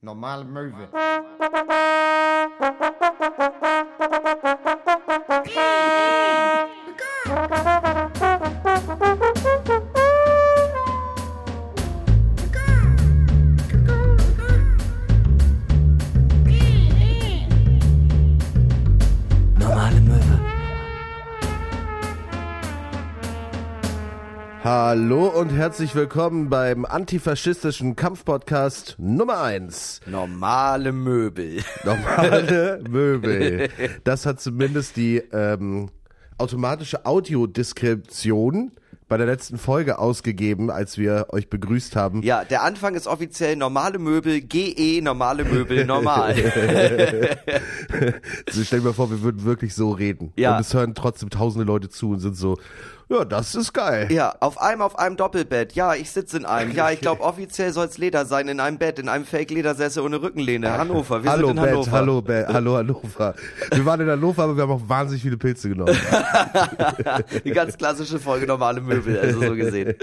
Normale Möwe. Herzlich willkommen beim antifaschistischen Kampfpodcast Nummer 1. Normale Möbel. Normale Möbel. Das hat zumindest die ähm, automatische Audiodeskription bei der letzten Folge ausgegeben, als wir euch begrüßt haben. Ja, der Anfang ist offiziell normale Möbel, GE, normale Möbel, normal. Also stell dir mal vor, wir würden wirklich so reden. Ja. Und es hören trotzdem tausende Leute zu und sind so, ja, das ist geil. ja, auf einem, auf einem Doppelbett. Ja, ich sitze in einem. Ja, ich glaube, offiziell soll's Leder sein, in einem Bett, in einem Fake-Ledersessel ohne Rückenlehne. Hannover, wir hallo sind in Bett, Hannover. hallo Bett, hallo Hannover. Wir waren in Hannover, aber wir haben auch wahnsinnig viele Pilze genommen. Die ganz klassische Folge normale Möbel, also so gesehen.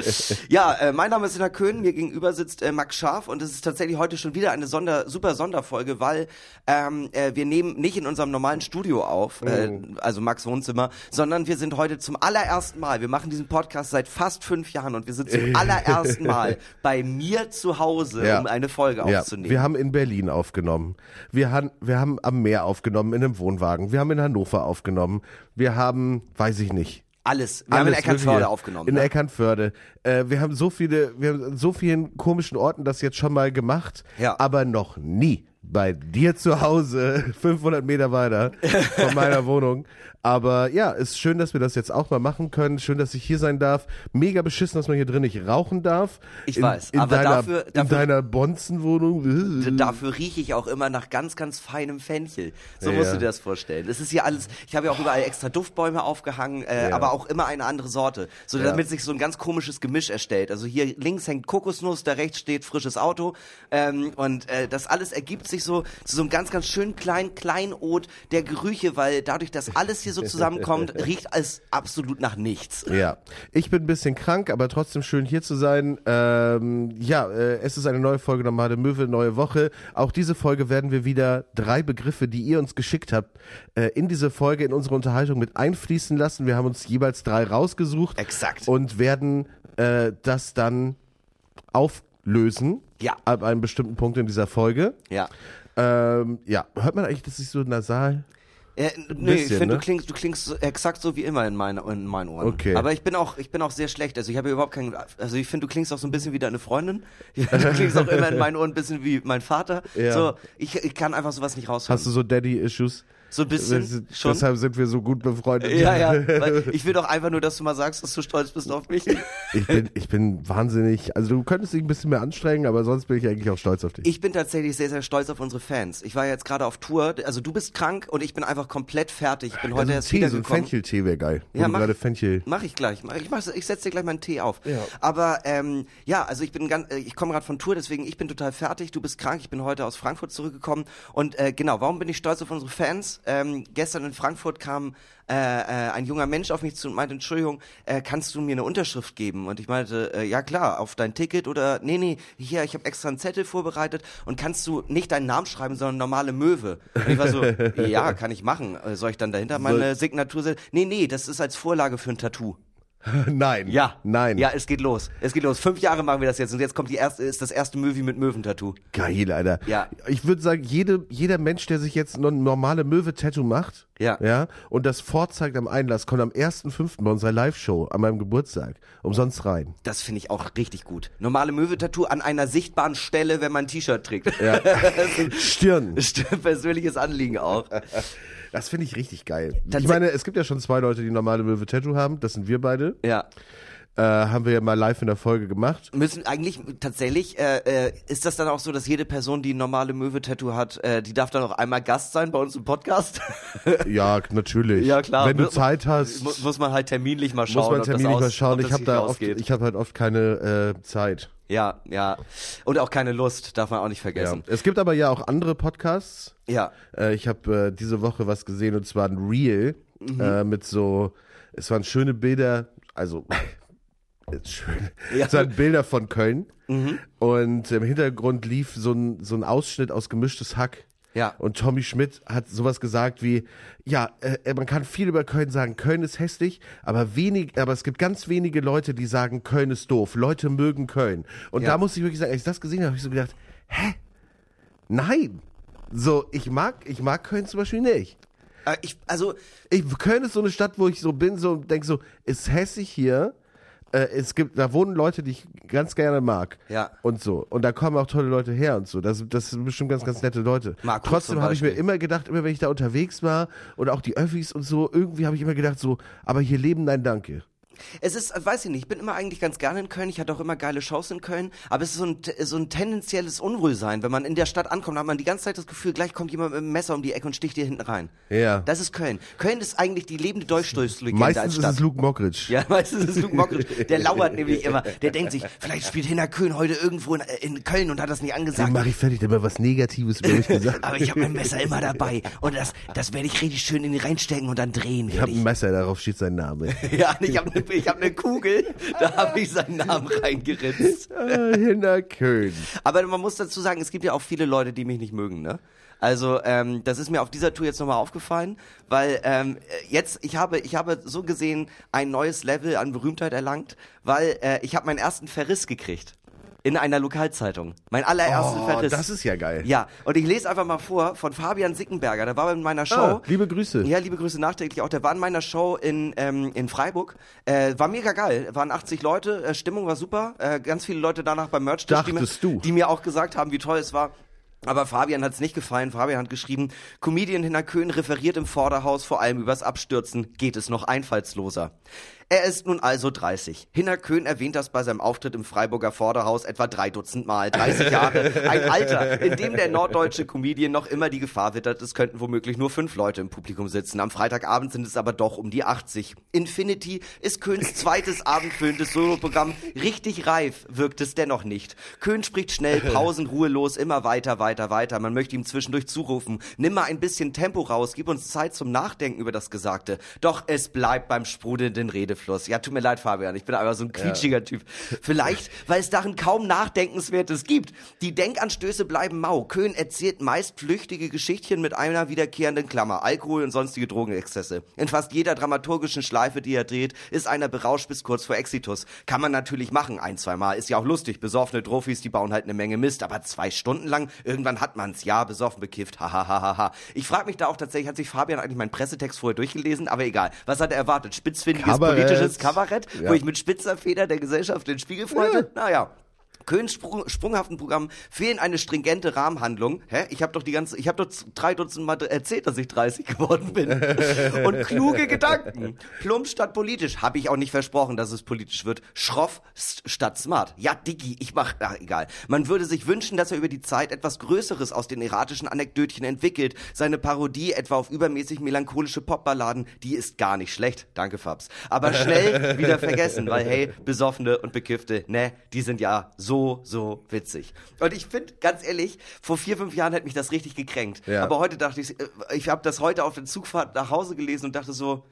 Ja, äh, mein Name ist Ina Köhn, mir gegenüber sitzt äh, Max Scharf und es ist tatsächlich heute schon wieder eine Sonder, super Sonderfolge, weil ähm, äh, wir nehmen nicht in unserem normalen Studio auf, äh, Mhm. also Max Wohnzimmer, sondern wir sind heute zum allerersten Mal, wir machen diesen Podcast seit fast fünf Jahren und wir sind zum allerersten Mal bei mir zu Hause, Ja. um eine Folge Ja, aufzunehmen. wir haben in Berlin aufgenommen. Wir haben, wir haben am Meer aufgenommen, in einem Wohnwagen. Wir haben in Hannover aufgenommen. Wir haben, weiß ich nicht. alles, wir haben in alles Eckernförde aufgenommen. In ne? Eckernförde. Äh, wir haben so viele, wir haben an so vielen komischen Orten das jetzt schon mal gemacht, Ja. aber noch nie bei dir zu Hause, 500 Meter weiter von meiner Wohnung. Aber ja, ist schön, dass wir das jetzt auch mal machen können. Schön, dass ich hier sein darf. Mega beschissen, dass man hier drin nicht rauchen darf. Ich in, weiß, in aber deiner, dafür- in dafür- deiner Bonzenwohnung. Dafür rieche ich auch immer nach ganz, ganz feinem Fenchel. So Ja. musst du dir das vorstellen. Es ist hier alles, ich habe ja auch überall extra Duftbäume aufgehangen, äh, Ja. aber auch immer eine andere Sorte. So Ja. damit sich so ein ganz komisches Gemisch erstellt. Also hier links hängt Kokosnuss, da rechts steht frisches Auto. Ähm, und äh, das alles ergibt sich so zu so einem ganz, ganz schönen kleinen Kleinod der Gerüche, weil dadurch, dass alles hier so zusammenkommt, riecht es absolut nach nichts. Ja, ich bin ein bisschen krank, aber trotzdem schön hier zu sein. Ähm, ja, äh, es ist eine neue Folge Normale Möwe, neue Woche. Auch diese Folge werden wir wieder drei Begriffe, die ihr uns geschickt habt, äh, in diese Folge, in unsere Unterhaltung mit einfließen lassen. Wir haben uns jeweils drei rausgesucht. Exakt. Und werden äh, das dann auflösen. Ja. Ab einem bestimmten Punkt in dieser Folge. Ja. Ähm, ja, hört man eigentlich, dass ich so nasal Äh, ich Bisschen, finde, ne? du klingst, du klingst so- exakt so wie immer in meinen, in meinen Ohren. Okay. Aber ich bin auch, ich bin auch sehr schlecht. Also ich habe überhaupt keinen, also ich finde, du klingst auch so ein bisschen wie deine Freundin. Du klingst auch immer in meinen Ohren ein bisschen wie mein Vater. Ja. So, ich, ich kann einfach sowas nicht raushören. Hast du so Daddy-Issues? So ein bisschen Das- schon. Deshalb sind wir so gut befreundet. Ja, ja. Weil ich will doch einfach nur, dass du mal sagst, dass du stolz bist auf mich. Ich bin, ich bin wahnsinnig, also du könntest dich ein bisschen mehr anstrengen, aber sonst bin ich eigentlich auch stolz auf dich. Ich bin tatsächlich sehr, sehr stolz auf unsere Fans. Ich war jetzt gerade auf Tour. Also du bist krank und ich bin einfach komplett fertig. Ich bin heute also erst Tee, so ein wiedergekommen. Fencheltee wäre geil. Ja, mach- gerade Fenchel. Mach ich gleich. Mach- Ich, mach's- ich setze dir gleich meinen Tee auf. Ja. Aber ähm, ja, also ich bin ganz, äh, ich komme gerade von Tour, deswegen ich bin total fertig. Du bist krank. Ich bin heute aus Frankfurt zurückgekommen. Und äh, genau, warum bin ich stolz auf unsere Fans? Ähm, gestern in Frankfurt kam äh, äh, ein junger Mensch auf mich zu und meinte, Entschuldigung, äh, kannst du mir eine Unterschrift geben? Und ich meinte, äh, ja klar, auf dein Ticket oder nee, nee, hier, ich habe extra einen Zettel vorbereitet und kannst du nicht deinen Namen schreiben, sondern normale Möwe. Und ich war so, ja, kann ich machen. Äh, Soll ich dann dahinter meine Signatur setzen? Nee, nee, das ist als Vorlage für ein Tattoo. Nein. Ja. Nein. Ja, es geht los. Es geht los. Fünf Jahre machen wir das jetzt und jetzt kommt die erste, ist das erste Movie mit Möwentattoo. Geil, Alter. Ja. Ich würde sagen, jede, jeder Mensch, der sich jetzt ein normale Möwe-Tattoo macht, Ja. ja, und das vorzeigt am Einlass, kommt am 1.5. bei unserer Live-Show an meinem Geburtstag umsonst rein. Das finde ich auch richtig gut. Normale Möwentattoo an einer sichtbaren Stelle, wenn man ein T-Shirt trägt. Ja. Stirn. Stimmt, persönliches Anliegen auch. Das finde ich richtig geil. Ich meine, es gibt ja schon zwei Leute, die normale Möwe-Tattoo haben. Das sind wir beide. Ja. Äh, haben wir ja mal live in der Folge gemacht. Müssen eigentlich tatsächlich, äh, äh, ist das dann auch so, dass jede Person, die ein normale Möwe-Tattoo hat, äh, die darf dann auch einmal Gast sein bei uns im Podcast? Ja, natürlich. Ja, klar. Wenn du Zeit hast, Mu- muss man halt terminlich mal schauen. muss man terminlich mal schauen. Ich habe da oft, ich habe halt oft keine äh, Zeit. Ja, ja. Und auch keine Lust, darf man auch nicht Ja. vergessen. Es gibt aber ja auch andere Podcasts. Ja. Äh, ich habe äh, diese Woche was gesehen und zwar ein Reel Mhm. äh, mit so, es waren schöne Bilder, also schön. Ja. So ein Bilder von Köln. Und im Hintergrund lief so ein, so ein Ausschnitt aus gemischtes Hack. Ja. Und Tommy Schmidt hat sowas gesagt wie, ja, äh, man kann viel über Köln sagen, Köln ist hässlich, aber wenig, aber es gibt ganz wenige Leute, die sagen, Köln ist doof. Leute mögen Köln. Und Ja. da muss ich wirklich sagen, als ich das gesehen habe, habe ich so gedacht, hä? Nein. So, ich mag, ich mag Köln zum Beispiel nicht. Äh, ich, also, Ich, Köln ist so eine Stadt, wo ich so bin, so denke so, ist hässlich hier. Äh, es gibt, da wohnen Leute, die ich ganz gerne mag. Ja. Und so. Und da kommen auch tolle Leute her und so. Das, das sind bestimmt ganz, ganz nette Leute. Markus Trotzdem habe ich mir immer gedacht, immer wenn ich da unterwegs war und auch die Öffis und so, irgendwie habe ich immer gedacht so, aber hier leben, nein, danke. Es ist, weiß ich nicht, ich bin immer eigentlich ganz gerne in Köln. Ich hatte auch immer geile Shows in Köln. Aber es ist so ein, so ein tendenzielles Unwohlsein. Wenn man in der Stadt ankommt, hat man die ganze Zeit das Gefühl, gleich kommt jemand mit einem Messer um die Ecke und sticht dir hinten rein. Ja. Das ist Köln. Köln ist eigentlich die lebende Dolchstoßlegende Meistens als ist Stadt. es Luke Mockridge. Ja, meistens ist es Luke Mockridge. Der lauert nämlich immer. Der denkt sich, vielleicht spielt Hinner Köhn heute irgendwo in, in Köln und hat das nicht angesagt. mache ich fertig, der immer was Negatives über mich gesagt. Aber ich habe mein Messer immer dabei. Und das, das werde ich richtig schön in die reinstecken und dann drehen Ich habe ein Messer, darauf steht sein Name. Ja, ich habe eine ich hab ne Kugel, da habe ich seinen Namen reingeritzt. Ah, Hinter Köln. Aber man muss dazu sagen, es gibt ja auch viele Leute, die mich nicht mögen, ne? Also ähm, das ist mir auf dieser Tour jetzt nochmal aufgefallen, weil ähm, jetzt ich habe ich habe so gesehen ein neues Level an Berühmtheit erlangt, weil äh, ich habe meinen ersten Verriss gekriegt in einer Lokalzeitung, mein allerersten Oh, Verriss. das ist ja geil. ja, und ich lese einfach mal vor von Fabian Sickenberger, der war in meiner Show. Ah, liebe Grüße. Ja, liebe Grüße nachträglich auch. Der war in meiner Show in, ähm, in Freiburg. Äh, war mega geil. Waren 80 Leute, äh, Stimmung war super. Äh, ganz viele Leute danach beim Merch, die, Dachtest mir, du? die mir auch gesagt haben, wie toll es war. Aber Fabian hat es nicht gefallen. Fabian hat geschrieben, Comedian Hinner Köhn referiert im Vorderhaus vor allem übers Abstürzen. Geht es noch einfallsloser? Er ist nun also 30. Hinner Köhn erwähnt das bei seinem Auftritt im Freiburger Vorderhaus etwa drei Dutzend Mal. 30 Jahre, ein Alter, in dem der norddeutsche Comedian noch immer die Gefahr wittert, es könnten womöglich nur fünf Leute im Publikum sitzen. Am Freitagabend sind es aber doch um die 80. Infinity ist Köhns zweites abendfüllendes Soloprogramm. Richtig reif wirkt es dennoch nicht. Köhn spricht schnell, Pausen ruhelos, immer weiter, weiter, weiter. Man möchte ihm zwischendurch zurufen, nimm mal ein bisschen Tempo raus, gib uns Zeit zum Nachdenken über das Gesagte. Doch es bleibt beim sprudelnden Redefluss. Ja, tut mir leid, Fabian, ich bin aber so ein quietschiger Typ. Vielleicht, weil es darin kaum Nachdenkenswertes gibt. Die Denkanstöße bleiben mau. Köhn erzählt meist flüchtige Geschichtchen mit einer wiederkehrenden Klammer. Alkohol und sonstige Drogenexzesse. In fast jeder dramaturgischen Schleife, die er dreht, ist einer berauscht bis kurz vor Exitus. Kann man natürlich machen, ein, zwei Mal. Ist ja auch lustig. Besoffene Trophys, die bauen halt eine Menge Mist. Aber zwei Stunden lang, irgendwann hat man's. Ja, besoffen, bekifft. Hahaha. Ich frage mich da auch tatsächlich, hat sich Fabian eigentlich meinen Pressetext vorher durchgelesen? Aber egal. Was hat er erwartet? Spitzfindiges Kabarett. Politisches Kabarett, Ja. wo ich mit spitzer Feder der Gesellschaft den Spiegel freute? Naja. Köhns Sprung, sprunghaften Programm fehlen eine stringente Rahmenhandlung. Hä? Ich habe doch die ganze, ich habe doch drei Dutzend Mal erzählt, dass ich 30 geworden bin. Und kluge Gedanken. Plump statt politisch. Habe ich auch nicht versprochen, dass es politisch wird. Schroff statt smart. Ja, Diggi, ich mach, ach, egal. Man würde sich wünschen, dass er über die Zeit etwas Größeres aus den erratischen Anekdötchen entwickelt. Seine Parodie etwa auf übermäßig melancholische Popballaden, die ist gar nicht schlecht. Danke, Fabs. Aber schnell wieder vergessen, weil hey, Besoffene und Bekiffte, ne, die sind ja so, so witzig. Und ich finde, ganz ehrlich, vor vier, fünf Jahren hätte mich das richtig gekränkt. Ja. Aber heute dachte ich, äh, ich habe das heute auf der Zugfahrt nach Hause gelesen und dachte so,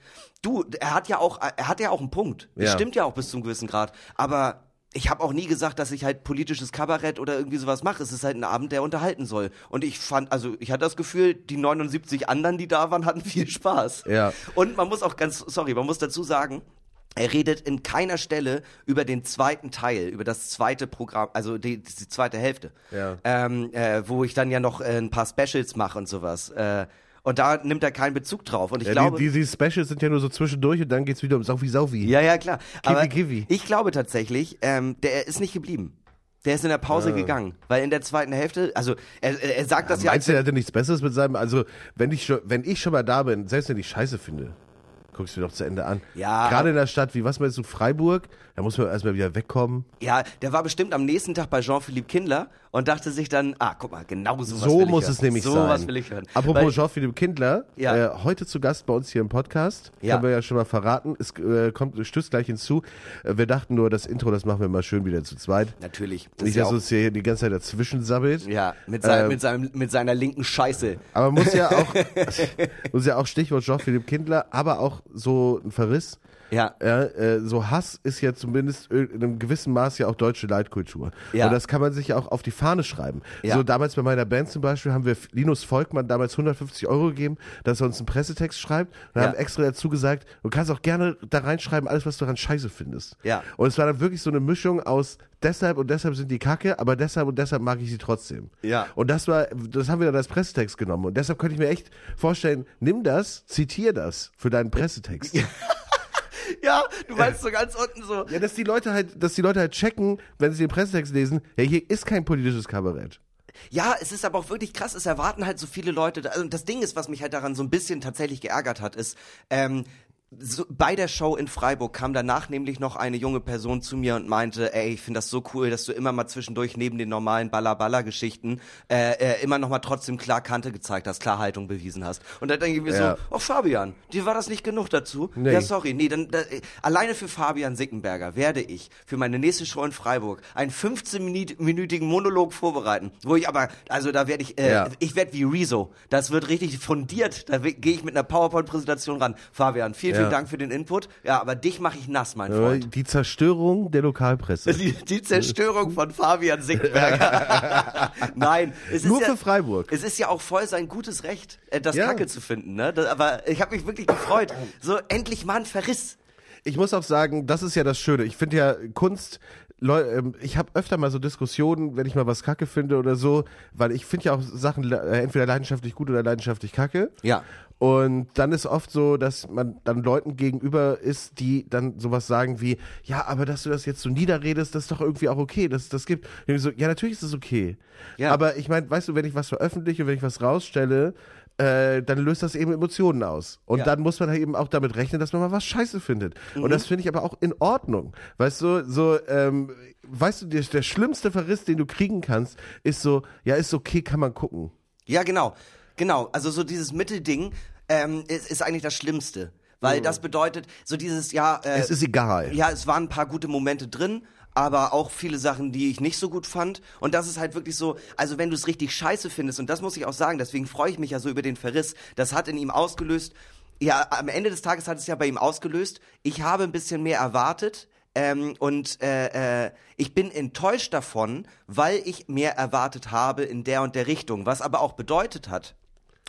du, er hat ja auch, er hat ja auch einen Punkt. Das Ja. stimmt ja auch bis zu einem gewissen Grad. Aber ich habe auch nie gesagt, dass ich halt politisches Kabarett oder irgendwie sowas mache. Es ist halt ein Abend, der unterhalten soll. Und ich fand, also ich hatte das Gefühl, die 79 anderen, die da waren, hatten viel Spaß. Ja. Und man muss auch ganz, sorry, man muss dazu sagen, er redet in keiner Stelle über den zweiten Teil, über das zweite Programm, also die, die zweite Hälfte, Ja. ähm, äh, wo ich dann ja noch äh, ein paar Specials mache und sowas. Äh, und da nimmt er keinen Bezug drauf. Und ich Ja, glaube, die, die, Specials sind ja nur so zwischendurch und dann geht's wieder um Saufi Saufi. ja, ja, klar. Aber Kiwi. ich glaube tatsächlich, ähm, der ist nicht geblieben. Der ist in der Pause gegangen, weil in der zweiten Hälfte, also er, er sagt das ja, Meinst du, er hätte nichts Besseres mit seinem, also wenn ich schon, wenn ich schon mal da bin, selbst wenn ich Scheiße finde, guckst du doch zu Ende an. Ja. Gerade in der Stadt wie, was meinst du, Freiburg, da muss man erstmal wieder wegkommen. ja, der war bestimmt am nächsten Tag bei Jean-Philippe Kindler und dachte sich dann, ah, guck mal, genau so was So will ich muss hören. es nämlich so sein. was will ich hören. Apropos Weil- Jean-Philippe Kindler, Ja. äh, heute zu Gast bei uns hier im Podcast. Ja. Können wir ja schon mal verraten. Es äh, kommt, stößt gleich hinzu. Äh, wir dachten nur, das Intro, das machen wir mal schön wieder zu zweit. Natürlich. Das Nicht, dass uns hier die ganze Zeit dazwischen sabbelt. ja mit, sein, Ähm, mit, seinem, mit seiner linken Scheiße. Aber muss ja auch, muss ja auch Stichwort Jean-Philippe Kindler, aber auch so ein Verriss. Ja. Ja, äh, so Hass ist ja zumindest in einem gewissen Maß ja auch deutsche Leitkultur. Ja. Und das kann man sich ja auch auf die Fahne schreiben. Ja. So damals bei meiner Band zum Beispiel haben wir Linus Volkmann damals 150 Euro gegeben, dass er uns einen Pressetext schreibt und Ja. haben extra dazu gesagt, du kannst auch gerne da reinschreiben, alles, was du daran scheiße findest. Ja. Und es war dann wirklich so eine Mischung aus deshalb und deshalb sind die Kacke, aber deshalb und deshalb mag ich sie trotzdem. Ja. Und das war, das haben wir dann als Pressetext genommen. Und deshalb könnte ich mir echt vorstellen, nimm das, zitier das für deinen Pressetext. Ja, du meinst so ganz unten so. Ja, dass die Leute halt, dass die Leute halt checken, wenn sie den Pressetext lesen, ja, hier ist kein politisches Kabarett. Ja, es ist aber auch wirklich krass. Es erwarten halt so viele Leute. Also das Ding ist, was mich halt daran so ein bisschen tatsächlich geärgert hat, ist, ähm, so, bei der Show in Freiburg kam danach nämlich noch eine junge Person zu mir und meinte, ey, ich finde das so cool, dass du immer mal zwischendurch neben den normalen Baller-Baller-Geschichten äh, äh, immer noch mal trotzdem klar Kante gezeigt hast, Klarhaltung bewiesen hast. Und da denke ich mir Ja. so, oh Fabian, dir war das nicht genug dazu? Nee. Ja, sorry, nee, dann da, äh, alleine für Fabian Sickenberger werde ich für meine nächste Show in Freiburg einen 15-minütigen Monolog vorbereiten, wo ich aber, also da werde ich, äh, Ja. ich werde wie Rezo. Das wird richtig fundiert. Da gehe ich mit einer PowerPoint-Präsentation ran. Fabian, vielen, vielen Ja. Dank für den Input. Ja, aber dich mache ich nass, mein Freund. Die Zerstörung der Lokalpresse. Die, die Zerstörung von Fabian Sickenberger. Nein, es Nur ist ja, für Freiburg. Es ist ja auch voll sein gutes Recht, äh, das Ja. Kacke zu finden. Ne? Das, aber ich habe mich wirklich gefreut. So endlich mal ein Verriss. Ich muss auch sagen, das ist ja das Schöne. Ich finde ja Kunst, ähm, ich habe öfter mal so Diskussionen, wenn ich mal was kacke finde oder so, weil ich finde ja auch Sachen äh, entweder leidenschaftlich gut oder leidenschaftlich kacke. Ja. Und dann ist oft so, dass man dann Leuten gegenüber ist, die dann sowas sagen wie, ja, aber dass du das jetzt so niederredest, das ist doch irgendwie auch okay, dass es das gibt. Und ich so, ja, natürlich ist das okay. Ja. Aber ich meine, weißt du, wenn ich was veröffentliche, wenn ich was rausstelle, äh, dann löst das eben Emotionen aus. Und Ja. dann muss man halt eben auch damit rechnen, dass man mal was scheiße findet. Und das finde ich aber auch in Ordnung. Weißt du, so, ähm, weißt du, der, der schlimmste Verriss, den du kriegen kannst, ist so, ja, ist okay, kann man gucken. Ja, genau. Genau. Also so dieses Mittelding ähm, ist, ist eigentlich das Schlimmste. Weil das bedeutet, so dieses, ja, äh, Es ist egal. ja, es waren ein paar gute Momente drin, aber auch viele Sachen, die ich nicht so gut fand. Und das ist halt wirklich so, also wenn du es richtig scheiße findest, und das muss ich auch sagen, deswegen freue ich mich ja so über den Verriss, das hat in ihm ausgelöst, ja, am Ende des Tages hat es ja bei ihm ausgelöst, ich habe ein bisschen mehr erwartet, ähm, und äh, äh, ich bin enttäuscht davon, weil ich mehr erwartet habe in der und der Richtung. Was aber auch bedeutet hat,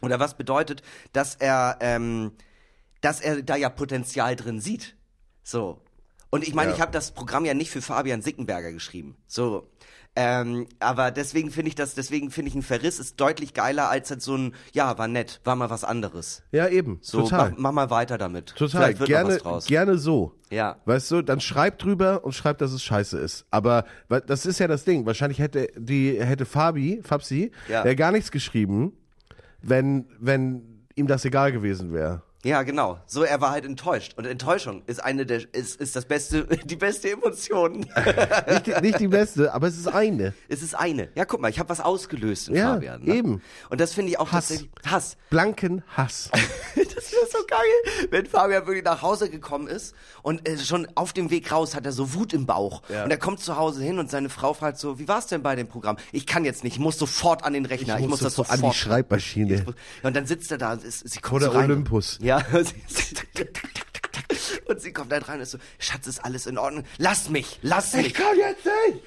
oder was bedeutet, dass er, ähm, dass er da ja Potenzial drin sieht. So. Und ich meine, Ja. ich habe das Programm ja nicht für Fabian Sickenberger geschrieben. So. Ähm, aber deswegen finde ich das, deswegen finde ich ein Verriss ist deutlich geiler als halt so ein, ja, war nett, war mal was anderes. Ja, eben. So, Total. Mach, mach mal weiter damit. Total. Gerne, was draus. gerne so. Ja. Weißt du, dann schreib drüber und schreib, dass es scheiße ist. Aber das ist ja das Ding. Wahrscheinlich hätte die hätte Fabi, Fabsi, Ja. äh, gar nichts geschrieben, wenn wenn ihm das egal gewesen wäre. Ja, genau. So, er war halt enttäuscht. Und Enttäuschung ist eine der, ist, ist das beste, die beste Emotion. Nicht die, nicht die beste, aber es ist eine. es ist eine. Ja, guck mal, ich habe was ausgelöst in Ja, Fabian. Ne? eben. Und das finde ich auch Hass. Hass. Blanken Hass. Das wäre so geil, wenn Fabian wirklich nach Hause gekommen ist und äh, schon auf dem Weg raus hat er so Wut im Bauch. Ja. Und er kommt zu Hause hin und seine Frau fragt so, wie war's denn bei dem Programm? Ich kann jetzt nicht, ich muss sofort an den Rechner, ich, muss das so sofort. an die Schreibmaschine. Ja, und dann sitzt er da ist, sie kommt Oder rein. Olympus. Ja. und sie kommt dann rein und ist so, Schatz, ist alles in Ordnung? Lass mich, lass mich. kann jetzt nicht!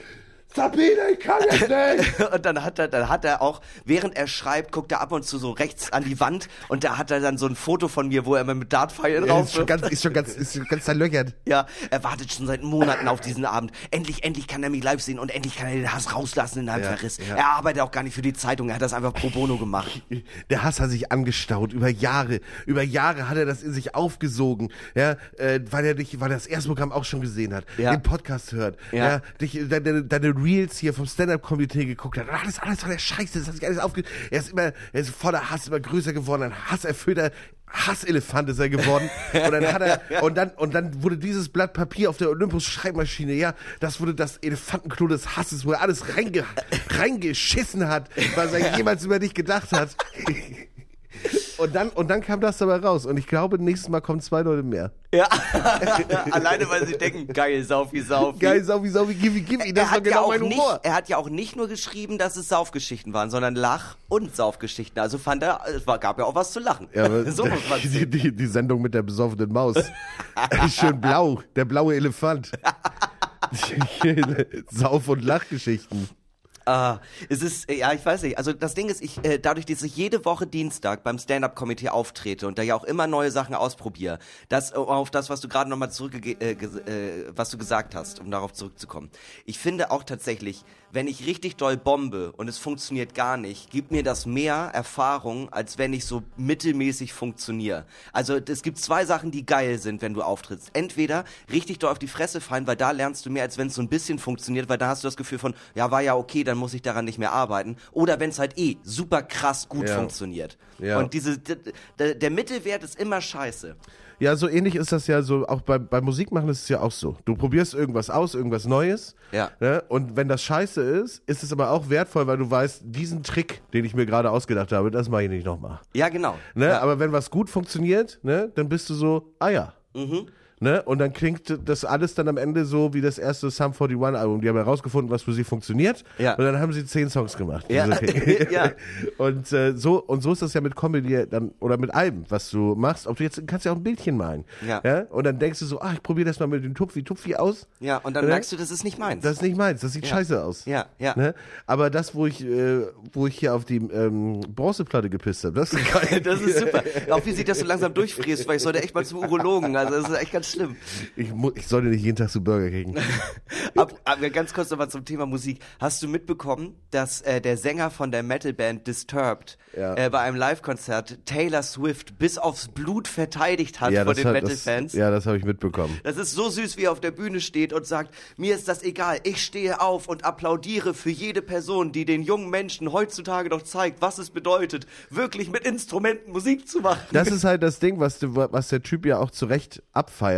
Sabine, ich kann jetzt nicht! Und dann hat er, dann hat er auch, während er schreibt, guckt er ab und zu so rechts an die Wand und da hat er dann so ein Foto von mir, wo er immer mit Dartpfeilen Ja, drauf ist schon ganz, ist schon ganz, ist schon ganz zerlöchert. Ja, er wartet schon seit Monaten auf diesen Abend. Endlich, endlich kann er mich live sehen und endlich kann er den Hass rauslassen in einem Ja, Verriss. ja. Er arbeitet auch gar nicht für die Zeitung, er hat das einfach pro bono gemacht. Der Hass hat sich angestaut über Jahre. Über Jahre hat er das in sich aufgesogen, ja, äh, weil er dich, weil er das erste Programm auch schon gesehen hat, den Podcast hört, ja, Ja. dich, deine, deine Reels hier vom Stand-Up-Komitee geguckt hat. Alles, alles war der Scheiße, das hat sich alles aufge... Er ist immer, er ist voller Hass immer größer geworden, ein hasserfüllter Hasselefant ist er geworden. Und dann hat er, und dann, und dann wurde dieses Blatt Papier auf der Olympus-Schreibmaschine, ja, das wurde das Elefantenklo des Hasses, wo er alles reinge, reingeschissen hat, was er jemals über dich gedacht hat. und, dann, und dann kam das dabei raus. Und ich glaube, nächstes Mal kommen zwei Leute mehr. Ja, alleine weil sie denken, geil, Saufi, Saufi. Geil, Saufi, Saufi, Givi, Givi, das er war hat, ja genau auch mein nicht, Humor. er hat ja auch nicht nur geschrieben, dass es Saufgeschichten waren, sondern Lach- und Saufgeschichten. Also fand er, es gab ja auch was zu lachen. Ja, so muss man die, die, die Sendung mit der besoffenen Maus. Schön blau, der blaue Elefant. Sauf- und Lachgeschichten. Ah, es ist, ja, ich weiß nicht. Also das Ding ist, ich, äh, dadurch, dass ich jede Woche Dienstag beim Stand-Up-Komitee auftrete und da ja auch immer neue Sachen ausprobiere, das äh, auf das, was du gerade nochmal zurück, äh, äh, was du gesagt hast, um darauf zurückzukommen. Ich finde auch tatsächlich, wenn ich richtig doll bombe und es funktioniert gar nicht, gibt mir das mehr Erfahrung, als wenn ich so mittelmäßig funktioniere. Also es gibt zwei Sachen, die geil sind, wenn du auftrittst. Entweder richtig doll auf die Fresse fallen, weil da lernst du mehr, als wenn es so ein bisschen funktioniert, weil da hast du das Gefühl von, ja, war ja okay, dann muss ich daran nicht mehr arbeiten. Oder wenn es halt eh super krass gut Ja. funktioniert. Ja. Und diese, d- d- der Mittelwert ist immer scheiße. Ja, so ähnlich ist das ja so, auch bei, bei Musik machen ist es ja auch so. Du probierst irgendwas aus, irgendwas Neues. Ja. Ne? Und wenn das scheiße ist, ist es aber auch wertvoll, weil du weißt, diesen Trick, den ich mir gerade ausgedacht habe, das mache ich nicht nochmal. Ja, genau. Ne? Ja. Aber wenn was gut funktioniert, ne, dann bist du so, ah ja. Mhm. Ne? Und dann klingt das alles dann am Ende so wie das erste Sum 41 Album. Die haben herausgefunden, was für sie funktioniert. Ja. Und dann haben sie zehn Songs gemacht. Ja. Okay. Ja. Und äh, so und so ist das ja mit Comedy dann oder mit allem, was du machst. Ob du jetzt kannst ja auch ein Bildchen malen. Ja. Und dann denkst du so, ah, ich probiere das mal mit dem Tupfi Tupfi aus. ja, und dann Ne? merkst du, das ist nicht meins. Das ist nicht meins, das sieht Ja. scheiße aus. ja, ja. Ne? Aber das, wo ich, äh, wo ich hier auf die ähm, Bronzeplatte gepisst habe, das ist geil. Das ist super. Auch wie sich das so langsam durchfräst, weil ich sollte echt mal zum Urologen. Also das ist echt ganz schlimm. Ich, ich sollte nicht jeden Tag zu Burger kriegen. Ab, aber ganz kurz nochmal zum Thema Musik. Hast du mitbekommen, dass äh, der Sänger von der Metalband Disturbed Ja. äh, bei einem Live-Konzert Taylor Swift bis aufs Blut verteidigt hat ja, vor den Metal-Fans? Ja, das habe ich mitbekommen. Das ist so süß, wie er auf der Bühne steht und sagt, mir ist das egal, ich stehe auf und applaudiere für jede Person, die den jungen Menschen heutzutage noch zeigt, was es bedeutet, wirklich mit Instrumenten Musik zu machen. Das ist halt das Ding, was, was der Typ ja auch zu Recht abfeiert,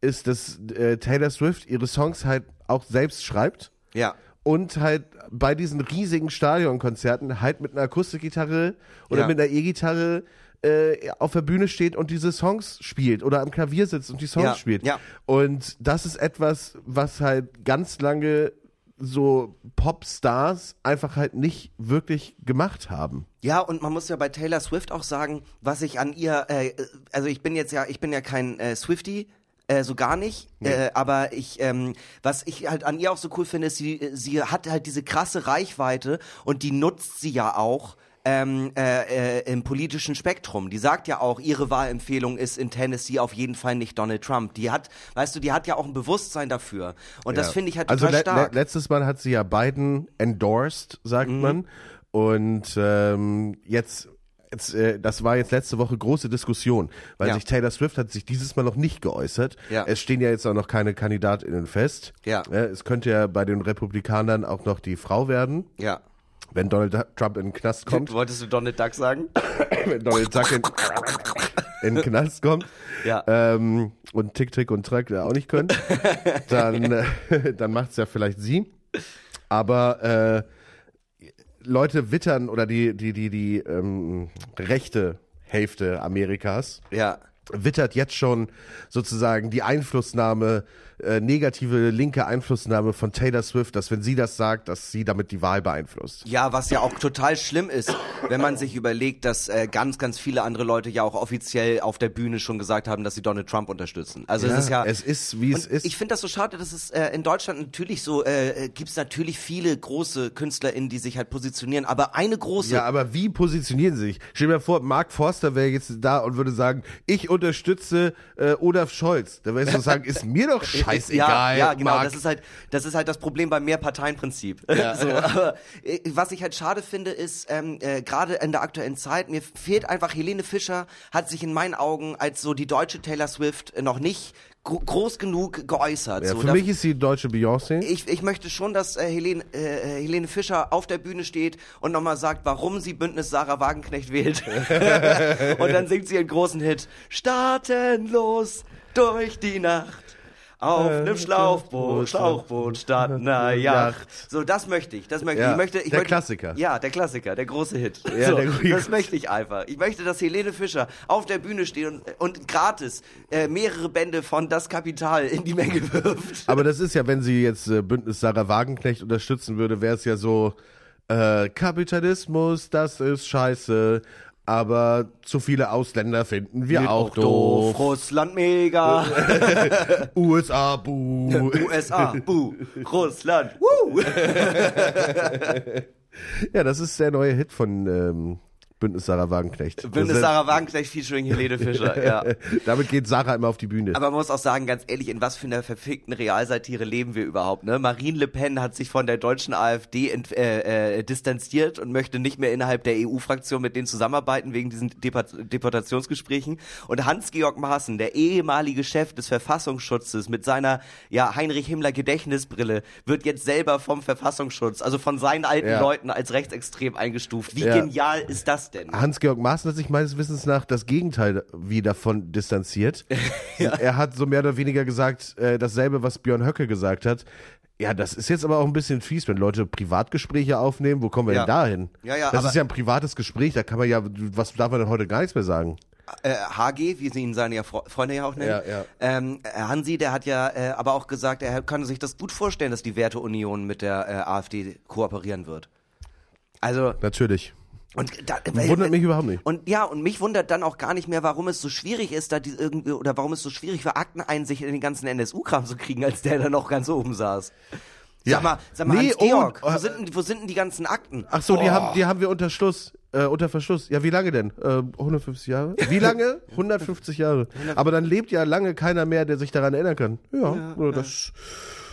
ist, dass äh, Taylor Swift ihre Songs halt auch selbst schreibt ja. und halt bei diesen riesigen Stadionkonzerten halt mit einer Akustikgitarre oder Ja. mit einer E-Gitarre äh, auf der Bühne steht und diese Songs spielt oder am Klavier sitzt und die Songs Ja, spielt. ja. Und das ist etwas, was halt ganz lange so Popstars einfach halt nicht wirklich gemacht haben. Ja, und man muss ja bei Taylor Swift auch sagen, was ich an ihr, äh, also ich bin jetzt ja, ich bin ja kein äh, Swifty, äh, so gar nicht. Äh, aber ich, ähm, was ich halt an ihr auch so cool finde, ist, sie, sie hat halt diese krasse Reichweite und die nutzt sie ja auch. Ähm, äh, äh, im politischen Spektrum. Die sagt ja auch, ihre Wahlempfehlung ist in Tennessee auf jeden Fall nicht Donald Trump. Die hat, weißt du, die hat ja auch ein Bewusstsein dafür. Und das Ja. finde ich halt also total stark. Le letztes Mal hat sie ja Biden endorsed, sagt Mhm. man. Und ähm, jetzt, jetzt äh, das war jetzt letzte Woche große Diskussion, weil Ja. sich Taylor Swift hat sich dieses Mal noch nicht geäußert. Ja. Es stehen ja jetzt auch noch keine KandidatInnen fest. Ja. Äh, es könnte ja bei den Republikanern auch noch die Frau werden, ja. Wenn Donald Trump in den Knast kommt. Wolltest du Donald Duck sagen? wenn Donald Duck in, in den Knast kommt. Ja. Ähm, und Tick, Trick und Track auch nicht können, dann, äh, dann macht's ja vielleicht sie. Aber äh, Leute wittern oder die, die, die, die ähm, rechte Hälfte Amerikas Ja. wittert jetzt schon sozusagen die Einflussnahme, äh, negative linke Einflussnahme von Taylor Swift, dass wenn sie das sagt, dass sie damit die Wahl beeinflusst. Ja, was ja auch total schlimm ist, wenn man sich überlegt, dass äh, ganz, ganz viele andere Leute ja auch offiziell auf der Bühne schon gesagt haben, dass sie Donald Trump unterstützen. Also es ist ja. es ist, wie es ist. Ich finde das so schade, dass es äh, in Deutschland natürlich so, äh, gibt es natürlich viele große KünstlerInnen, die sich halt positionieren, aber eine große. Ja, aber wie positionieren sie sich? Stell dir mal vor, Mark Forster wäre jetzt da und würde sagen, ich unterstütze äh, Olaf Scholz. Da würdest du sagen, ist mir doch scheißegal. Ja, ja genau. Mark. Das ist halt, das ist halt das Problem beim Mehrparteienprinzip. so, aber äh, was ich halt schade finde, ist ähm, äh, gerade in der aktuellen Zeit mir fehlt einfach Helene Fischer hat sich in meinen Augen als so die deutsche Taylor Swift äh, noch nicht gro groß genug geäußert. ja, so, für da- mich ist sie deutsche Beyoncé. ich, ich möchte schon, dass äh, Helene, äh, Helene Fischer auf der Bühne steht und nochmal sagt, warum sie Bündnis Sarah Wagenknecht wählt. und dann singt sie einen großen Hit. Staatenlos durch die Nacht. Auf Äh, einem Schlauchboot, Schlauchboot statt einer Yacht. So, das möchte ich. Das möchte ich. Ja, ich. Möchte, ich der möchte, Klassiker. Ja, der Klassiker, der große Hit. Ja, so, der- das möchte ich einfach. Ich möchte, dass Helene Fischer auf der Bühne steht und, und gratis äh, mehrere Bände von Das Kapital in die Menge wirft. Aber das ist ja, wenn sie jetzt äh, Bündnis Sarah Wagenknecht unterstützen würde, wäre es ja so, äh, Kapitalismus, das ist scheiße, aber zu viele Ausländer finden wir auch doof. Russland mega. USA, buh. USA, buh. Russland, wuh. ja, das ist der neue Hit von ähm, Bündnis Sarah Wagenknecht. Bündnis Sarah Wagenknecht featuring Helene Fischer, ja. Damit geht Sarah immer auf die Bühne. Aber man muss auch sagen, ganz ehrlich, in was für einer verfickten Realsatire leben wir überhaupt, ne? Marine Le Pen hat sich von der deutschen AfD ent, äh, äh, distanziert und möchte nicht mehr innerhalb der EU-Fraktion mit denen zusammenarbeiten wegen diesen Deport Deportationsgesprächen. Und Hans-Georg Maaßen, der ehemalige Chef des Verfassungsschutzes mit seiner, ja, Heinrich Himmler Gedächtnisbrille, wird jetzt selber vom Verfassungsschutz, also von seinen alten Ja. Leuten als rechtsextrem eingestuft. Wie Ja. genial ist das denn? Hans-Georg Maaßen hat sich meines Wissens nach das Gegenteil wie davon distanziert. Er hat so mehr oder weniger gesagt, äh, dasselbe, was Björn Höcke gesagt hat. Ja, das ist jetzt aber auch ein bisschen fies, wenn Leute Privatgespräche aufnehmen. Wo kommen wir Ja. denn da hin? Ja, ja, das ist ja ein privates Gespräch, da kann man ja, was darf man denn heute gar nichts mehr sagen? äh, HG, wie sie ihn seine ja Fre- Freunde ja auch nennen. Ja, ja. Ähm, äh, Hansi, der hat ja äh, aber auch gesagt, er kann sich das gut vorstellen, dass die Werteunion mit der äh, AfD kooperieren wird. Also Natürlich. Und da, Wundert mich überhaupt nicht. Und ja, und mich wundert dann auch gar nicht mehr, warum es so schwierig ist, da die irgendwie oder warum es so schwierig war, Akteneinsicht in den ganzen NSU-Kram zu kriegen, als der da noch ganz oben saß. Sag Ja. mal, sag mal, Nee, Hans-Georg, oh, wo, äh, sind denn, wo sind denn die ganzen Akten? Ach so, die Oh. haben, die haben wir unter Schluss, äh, unter Verschluss. Ja, wie lange denn? Äh, 150 Jahre? Wie lange? 150 Jahre. Aber dann lebt ja lange keiner mehr, der sich daran erinnern kann. Ja, oder das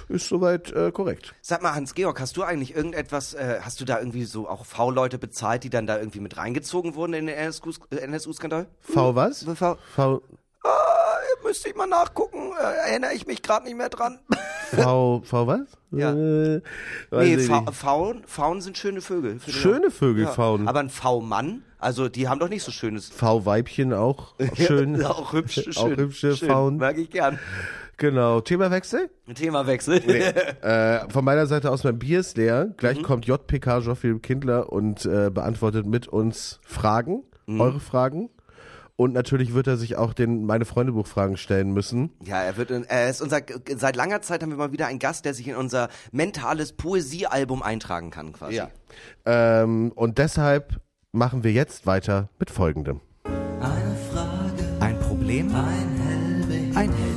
ist soweit äh, korrekt. Sag mal, Hans-Georg, hast du eigentlich irgendetwas, äh, hast du da irgendwie so auch V-Leute bezahlt, die dann da irgendwie mit reingezogen wurden in den NSU NSU-Skandal? V was? V, V, müsste ich mal nachgucken, äh, erinnere ich mich gerade nicht mehr dran. V, V was? Ja. Äh, nee. Faun, Faun sind schöne Vögel. Schöne. Vögel, ja. Faun. Aber ein V-Mann, also die haben doch nicht so schönes. V-Weibchen auch. Schön. Auch hübsch, schön. Auch hübsche schön. Faun. Mag ich gern. Genau. Themawechsel? Themawechsel. Äh, von meiner Seite aus, mein Bier ist leer. Mhm. Gleich kommt JPK Jean-Philippe Kindler und äh, beantwortet mit uns Fragen, Mhm. eure Fragen. Und natürlich wird er sich auch den meine Freunde Buch Fragen stellen müssen. Ja, er wird, er ist unser, seit langer Zeit haben wir mal wieder einen Gast, der sich in unser mentales Poesiealbum eintragen kann, quasi. Ähm, und deshalb machen wir jetzt weiter mit folgendem. Eine Frage, Ein Problem? ein Helbing. Ein Helbing.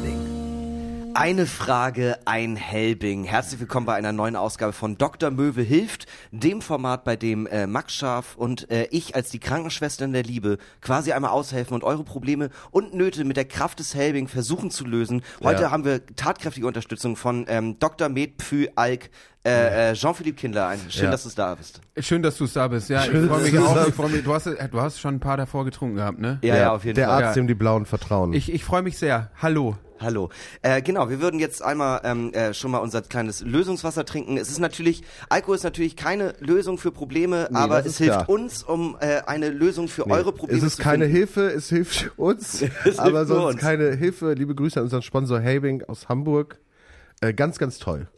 Eine Frage, ein Helbing. Herzlich willkommen bei einer neuen Ausgabe von Dr. Möwe hilft, dem Format, bei dem äh, Max Scharf und äh, ich als die Krankenschwestern der Liebe quasi einmal aushelfen und eure Probleme und Nöte mit der Kraft des Helbing versuchen zu lösen. Heute Ja. haben wir tatkräftige Unterstützung von ähm, Dr. Med Pfü Alk, äh, äh, Jean-Philippe Kindler. Ein, schön, Ja. dass du da bist. Schön, dass du es da bist. Ja, Schön, ich freue mich du auch. Ich freu mich, du, hast, du hast schon ein paar davor getrunken gehabt, ne? Ja, Der- ja, auf jeden der Fall. Arzt, Ja. dem die Blauen vertrauen. Ich, ich freue mich sehr. Hallo. Hallo. Äh, genau, wir würden jetzt einmal ähm, äh, schon mal unser kleines Lösungswasser trinken. Es ist natürlich, Alkohol ist natürlich keine Lösung für Probleme, Nee, aber es hilft klar. uns, um äh, eine Lösung für Nee, eure Probleme Es ist zu keine finden. Hilfe, es hilft uns, hilft aber nur sonst uns. keine Hilfe. Liebe Grüße an unseren Sponsor Helbing aus Hamburg. Äh, ganz, ganz toll.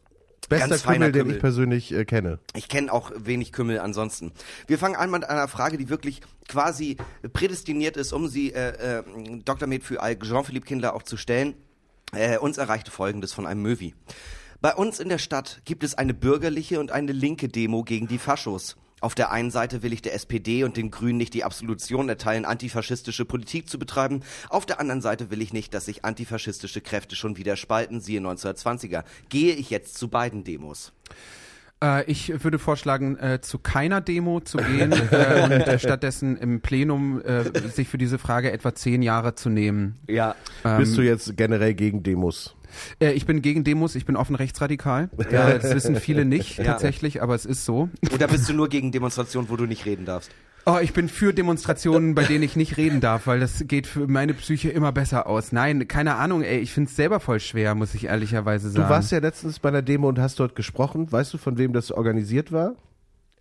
Bester Ganz feiner Kümmel, den Kümmel. ich persönlich äh, kenne. Ich kenne auch wenig Kümmel ansonsten. Wir fangen an mit einer Frage, die wirklich quasi prädestiniert ist, um sie äh, äh, Dr. Med für Jean-Philippe Kindler auch zu stellen. Äh, uns erreichte Folgendes von einem Möwi. Bei uns in der Stadt gibt es eine bürgerliche und eine linke Demo gegen die Faschos. Auf der einen Seite will ich der SPD und den Grünen nicht die Absolution erteilen, antifaschistische Politik zu betreiben. Auf der anderen Seite will ich nicht, dass sich antifaschistische Kräfte schon wieder spalten, siehe 1920er. Gehe ich jetzt zu beiden Demos? Äh, ich würde vorschlagen, äh, zu keiner Demo zu gehen äh, und äh, stattdessen im Plenum sich für diese Frage etwa zehn Jahre zu nehmen. Ja. Ähm, Bist du jetzt generell gegen Demos? Äh, ich bin gegen Demos, ich bin offen rechtsradikal. Äh, das wissen viele nicht Ja. tatsächlich, aber es ist so. Oder bist du nur gegen Demonstrationen, wo du nicht reden darfst? Oh, ich bin für Demonstrationen, bei denen ich nicht reden darf, weil das geht für meine Psyche immer besser aus. Nein, keine Ahnung, ey, ich find's selber voll schwer, muss ich ehrlicherweise sagen. Du warst ja letztens bei einer Demo und hast dort gesprochen. Weißt du, von wem das organisiert war?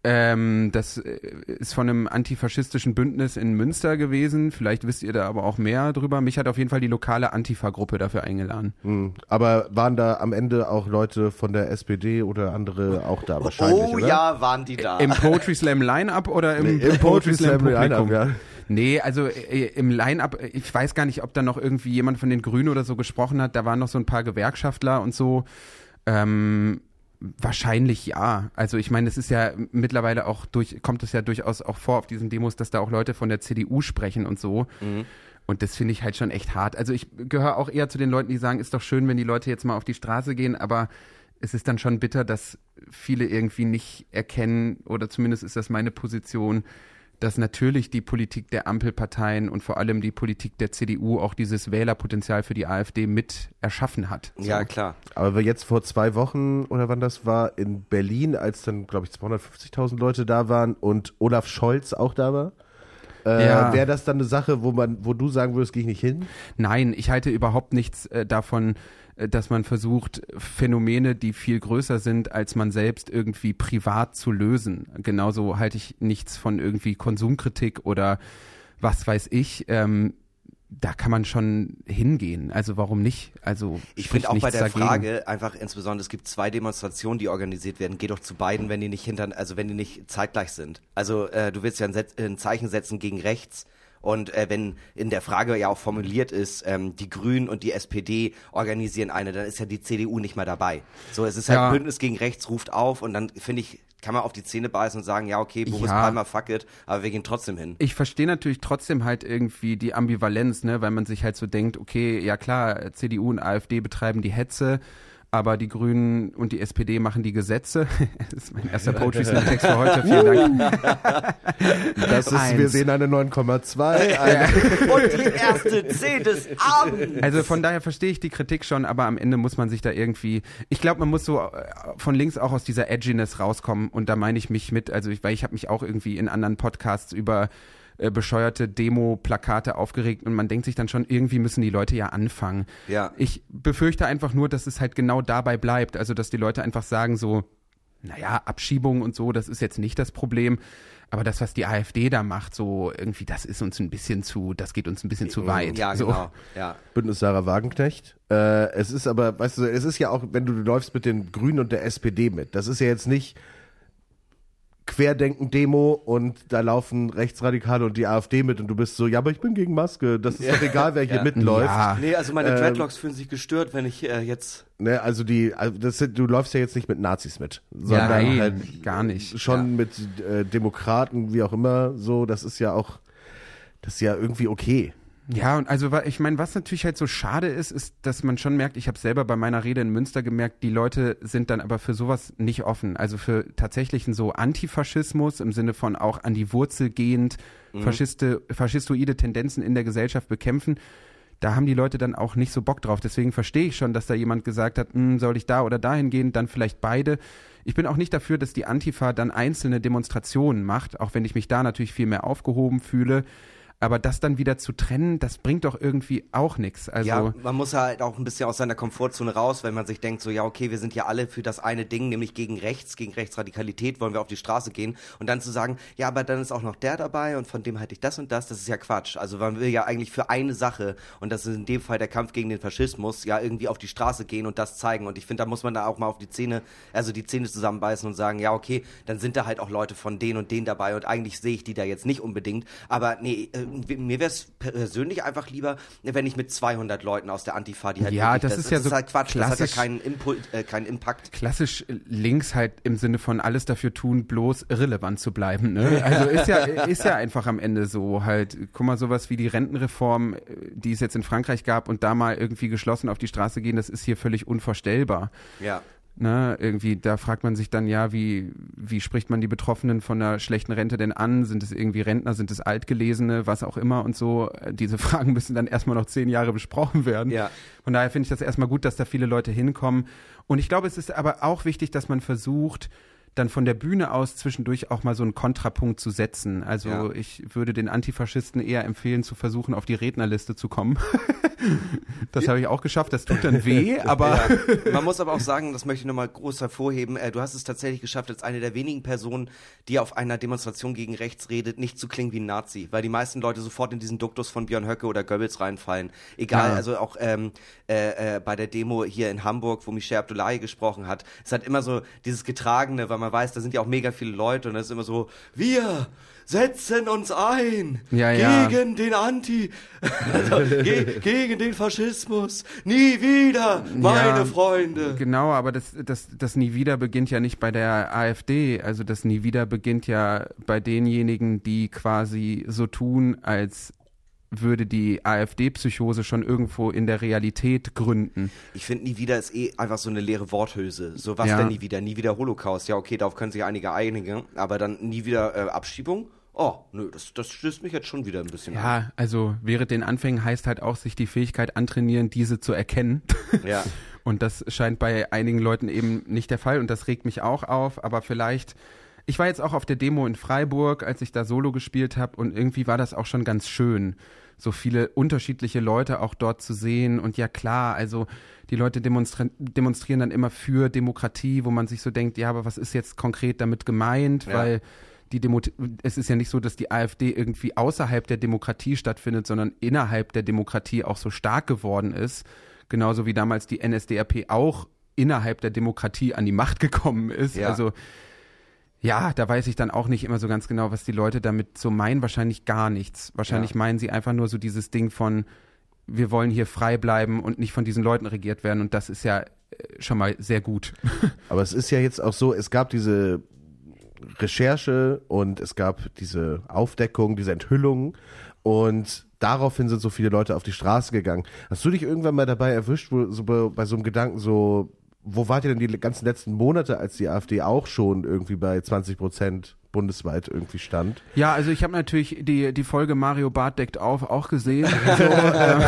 Ähm, das äh, ist von einem antifaschistischen Bündnis in Münster gewesen. Vielleicht wisst ihr da aber auch mehr drüber. Mich hat auf jeden Fall die lokale Antifa-Gruppe dafür eingeladen. Hm. Aber waren da am Ende auch Leute von der SPD oder andere auch da wahrscheinlich, oh oder? ja, waren die da. Im Poetry Slam Line-Up oder im, Nee, im Poetry Slam? Line-Up, ja. Nee, also äh, im Line-Up, ich weiß gar nicht, ob da noch irgendwie jemand von den Grünen oder so gesprochen hat. Da waren noch so ein paar Gewerkschaftler und so. Ähm, wahrscheinlich ja. Also ich meine, es ist ja mittlerweile auch durch, kommt es ja durchaus auch vor auf diesen Demos, dass da auch Leute von der CDU sprechen und so. Und das finde ich halt schon echt hart. Also ich gehöre auch eher zu den Leuten, die sagen, ist doch schön, wenn die Leute jetzt mal auf die Straße gehen, aber es ist dann schon bitter, dass viele irgendwie nicht erkennen, oder zumindest ist das meine Position, dass natürlich die Politik der Ampelparteien und vor allem die Politik der CDU auch dieses Wählerpotenzial für die AfD mit erschaffen hat. So. ja, klar. Aber wir jetzt vor zwei Wochen oder wann das war, in Berlin, als dann, glaube ich, 250.000 Leute da waren und Olaf Scholz auch da war. Äh, Ja. Wäre das dann eine Sache, wo man, wo du sagen würdest, gehe ich nicht hin? Nein, ich halte überhaupt nichts äh, davon, äh, dass man versucht, Phänomene, die viel größer sind, als man selbst irgendwie privat zu lösen. Genauso halte ich nichts von irgendwie Konsumkritik oder was weiß ich. Ähm, da kann man schon hingehen. Also warum nicht? Also Ich finde auch bei der dagegen. Frage einfach insbesondere, es gibt zwei Demonstrationen, die organisiert werden. Geh doch zu beiden, wenn die nicht hinter, also wenn die nicht zeitgleich sind. Also äh, du willst ja ein, ein Zeichen setzen gegen rechts. Und äh, wenn in der Frage ja auch formuliert ist, ähm, die Grünen und die SPD organisieren eine, dann ist ja die CDU nicht mehr dabei. So, es ist halt Ja. Bündnis gegen rechts ruft auf und dann finde ich, kann man auf die Zähne beißen und sagen, ja okay, Boris Ja. Palmer fuck it, aber wir gehen trotzdem hin. Ich verstehe natürlich trotzdem halt irgendwie die Ambivalenz, ne, weil man sich halt so denkt, okay, ja klar, CDU und AfD betreiben die Hetze, aber die Grünen und die SPD machen die Gesetze. das ist mein erster Poetry Slam Text für heute. Vielen Dank. Das ist, wir Eins. sehen eine 9,2. Eine, und die erste C des Abends. Also von daher verstehe ich die Kritik schon, aber am Ende muss man sich da irgendwie, ich glaube, man muss so äh, von links auch aus dieser Edginess rauskommen und da meine ich mich mit, also ich, weil ich habe mich auch irgendwie in anderen Podcasts über äh, bescheuerte Demo-Plakate aufgeregt und man denkt sich dann schon, irgendwie müssen die Leute ja anfangen. Ja. Ich befürchte einfach nur, dass es halt genau dabei bleibt, also dass die Leute einfach sagen so, naja, Abschiebung und so, das ist jetzt nicht das Problem. Aber das, was die AfD da macht, so irgendwie, das ist uns ein bisschen zu, das geht uns ein bisschen zu weit. Ja, so. genau. Ja. Bündnis Sarah Wagenknecht. Äh, es ist aber, weißt du, es ist ja auch, wenn du, du läufst mit den Grünen und der SPD mit. Das ist ja jetzt nicht Querdenken-Demo und da laufen Rechtsradikale und die AfD mit und du bist so, ja, aber ich bin gegen Maske. Das ist doch egal, wer hier Ja. mitläuft. Ja. Nee, also meine Ähm, Dreadlocks fühlen sich gestört, wenn ich äh, jetzt Ne, also die, also das sind, du läufst ja jetzt nicht mit Nazis mit, sondern Nein, halt gar nicht. schon mit äh, Demokraten, wie auch immer, so, das ist ja auch, das ist ja irgendwie okay. Ja, und also ich meine, was natürlich halt so schade ist, ist, dass man schon merkt, ich habe selber bei meiner Rede in Münster gemerkt, die Leute sind dann aber für sowas nicht offen. Also für tatsächlichen so Antifaschismus im Sinne von auch an die Wurzel gehend Faschiste, faschistoide Tendenzen in der Gesellschaft bekämpfen. Da haben die Leute dann auch nicht so Bock drauf. Deswegen verstehe ich schon, dass da jemand gesagt hat, "Hm, soll ich da oder dahin gehen, dann vielleicht beide. Ich bin auch nicht dafür, dass die Antifa dann einzelne Demonstrationen macht, auch wenn ich mich da natürlich viel mehr aufgehoben fühle. Aber das dann wieder zu trennen, das bringt doch irgendwie auch nichts. Also Ja, man muss halt auch ein bisschen aus seiner Komfortzone raus, wenn man sich denkt, so ja, okay, wir sind ja alle für das eine Ding, nämlich gegen rechts, gegen Rechtsradikalität, wollen wir auf die Straße gehen und dann zu sagen, ja, aber dann ist auch noch der dabei und von dem halte ich das und das, das ist ja Quatsch. Also man will ja eigentlich für eine Sache und das ist in dem Fall der Kampf gegen den Faschismus, ja, irgendwie auf die Straße gehen und das zeigen und ich finde, da muss man da auch mal auf die Zähne, also die Zähne zusammenbeißen und sagen, ja, okay, dann sind da halt auch Leute von denen und denen dabei und eigentlich sehe ich die da jetzt nicht unbedingt, aber nee, äh, mir wäre es persönlich einfach lieber, wenn ich mit 200 Leuten aus der Antifa, die halt Ja, wirklich, das ist ja das so halt Quatsch, das hat ja keinen Impul äh, keinen Impact. klassisch links halt im Sinne von alles dafür tun, bloß irrelevant zu bleiben. Ne? Also ist ja, ist ja einfach am Ende so halt, guck mal, sowas wie die Rentenreform, äh, die es jetzt in Frankreich gab und da mal irgendwie geschlossen auf die Straße gehen, das ist hier völlig unvorstellbar. Ja. Ne, irgendwie, da fragt man sich dann ja, wie, wie spricht man die Betroffenen von einer schlechten Rente denn an? Sind es irgendwie Rentner, sind es Altgelesene, was auch immer und so? Äh, Diese Fragen müssen dann erstmal noch zehn Jahre besprochen werden. Ja. Von daher finde ich das erstmal gut, dass da viele Leute hinkommen. Und ich glaube, es ist aber auch wichtig, dass man versucht, dann von der Bühne aus zwischendurch auch mal so einen Kontrapunkt zu setzen. Also Ja. ich würde den Antifaschisten eher empfehlen, zu versuchen, auf die Rednerliste zu kommen. Das habe ich auch geschafft. Das tut dann weh, aber Ja. Man muss aber auch sagen, das möchte ich nochmal groß hervorheben, äh, du hast es tatsächlich geschafft, als eine der wenigen Personen, die auf einer Demonstration gegen rechts redet, nicht zu klingen wie ein Nazi, weil die meisten Leute sofort in diesen Duktus von Björn Höcke oder Goebbels reinfallen. Egal, Ja. also auch ähm, äh, äh, bei der Demo hier in Hamburg, wo Michel Abdullahi gesprochen hat, es hat immer so dieses Getragene, weil man weiß, da sind ja auch mega viele Leute und es ist immer so, wir setzen uns ein Ja, ja. gegen den Anti, also ge gegen den Faschismus, nie wieder, meine Ja, Freunde. Genau, aber das, das, das Nie wieder beginnt ja nicht bei der AfD. Also das Nie wieder beginnt ja bei denjenigen, die quasi so tun, als würde die AfD-Psychose schon irgendwo in der Realität gründen. Ich finde, nie wieder ist eh einfach so eine leere Worthülse. So, was Ja. denn nie wieder? Nie wieder Holocaust. Ja, okay, darauf können sich einige einigen, aber dann nie wieder äh, Abschiebung? Oh, nö, das, das stößt mich jetzt schon wieder ein bisschen an. Ja, also während den Anfängen heißt halt auch, sich die Fähigkeit antrainieren, diese zu erkennen. Ja. Und das scheint bei einigen Leuten eben nicht der Fall und das regt mich auch auf, aber vielleicht ich war jetzt auch auf der Demo in Freiburg, als ich da Solo gespielt habe und irgendwie war das auch schon ganz schön, so viele unterschiedliche Leute auch dort zu sehen und ja klar, also die Leute demonstra demonstrieren dann immer für Demokratie, wo man sich so denkt, ja, aber was ist jetzt konkret damit gemeint, Ja. weil die Demo es ist ja nicht so, dass die AfD irgendwie außerhalb der Demokratie stattfindet, sondern innerhalb der Demokratie auch so stark geworden ist. Genauso wie damals die NSDAP auch innerhalb der Demokratie an die Macht gekommen ist. Ja. Also ja, da weiß ich dann auch nicht immer so ganz genau, was die Leute damit so meinen. Wahrscheinlich gar nichts. Wahrscheinlich Ja. meinen sie einfach nur so dieses Ding von, wir wollen hier frei bleiben und nicht von diesen Leuten regiert werden. Und das ist ja äh, schon mal sehr gut. Aber es ist ja jetzt auch so, es gab diese Recherche und es gab diese Aufdeckung, diese Enthüllung und daraufhin sind so viele Leute auf die Straße gegangen. Hast du dich irgendwann mal dabei erwischt, wo, so bei, bei so einem Gedanken so, wo wart ihr denn die ganzen letzten Monate, als die AfD auch schon irgendwie bei 20 Prozent bundesweit irgendwie stand? Ja, also ich habe natürlich die, die Folge Mario Barth deckt auf auch gesehen. So, ähm,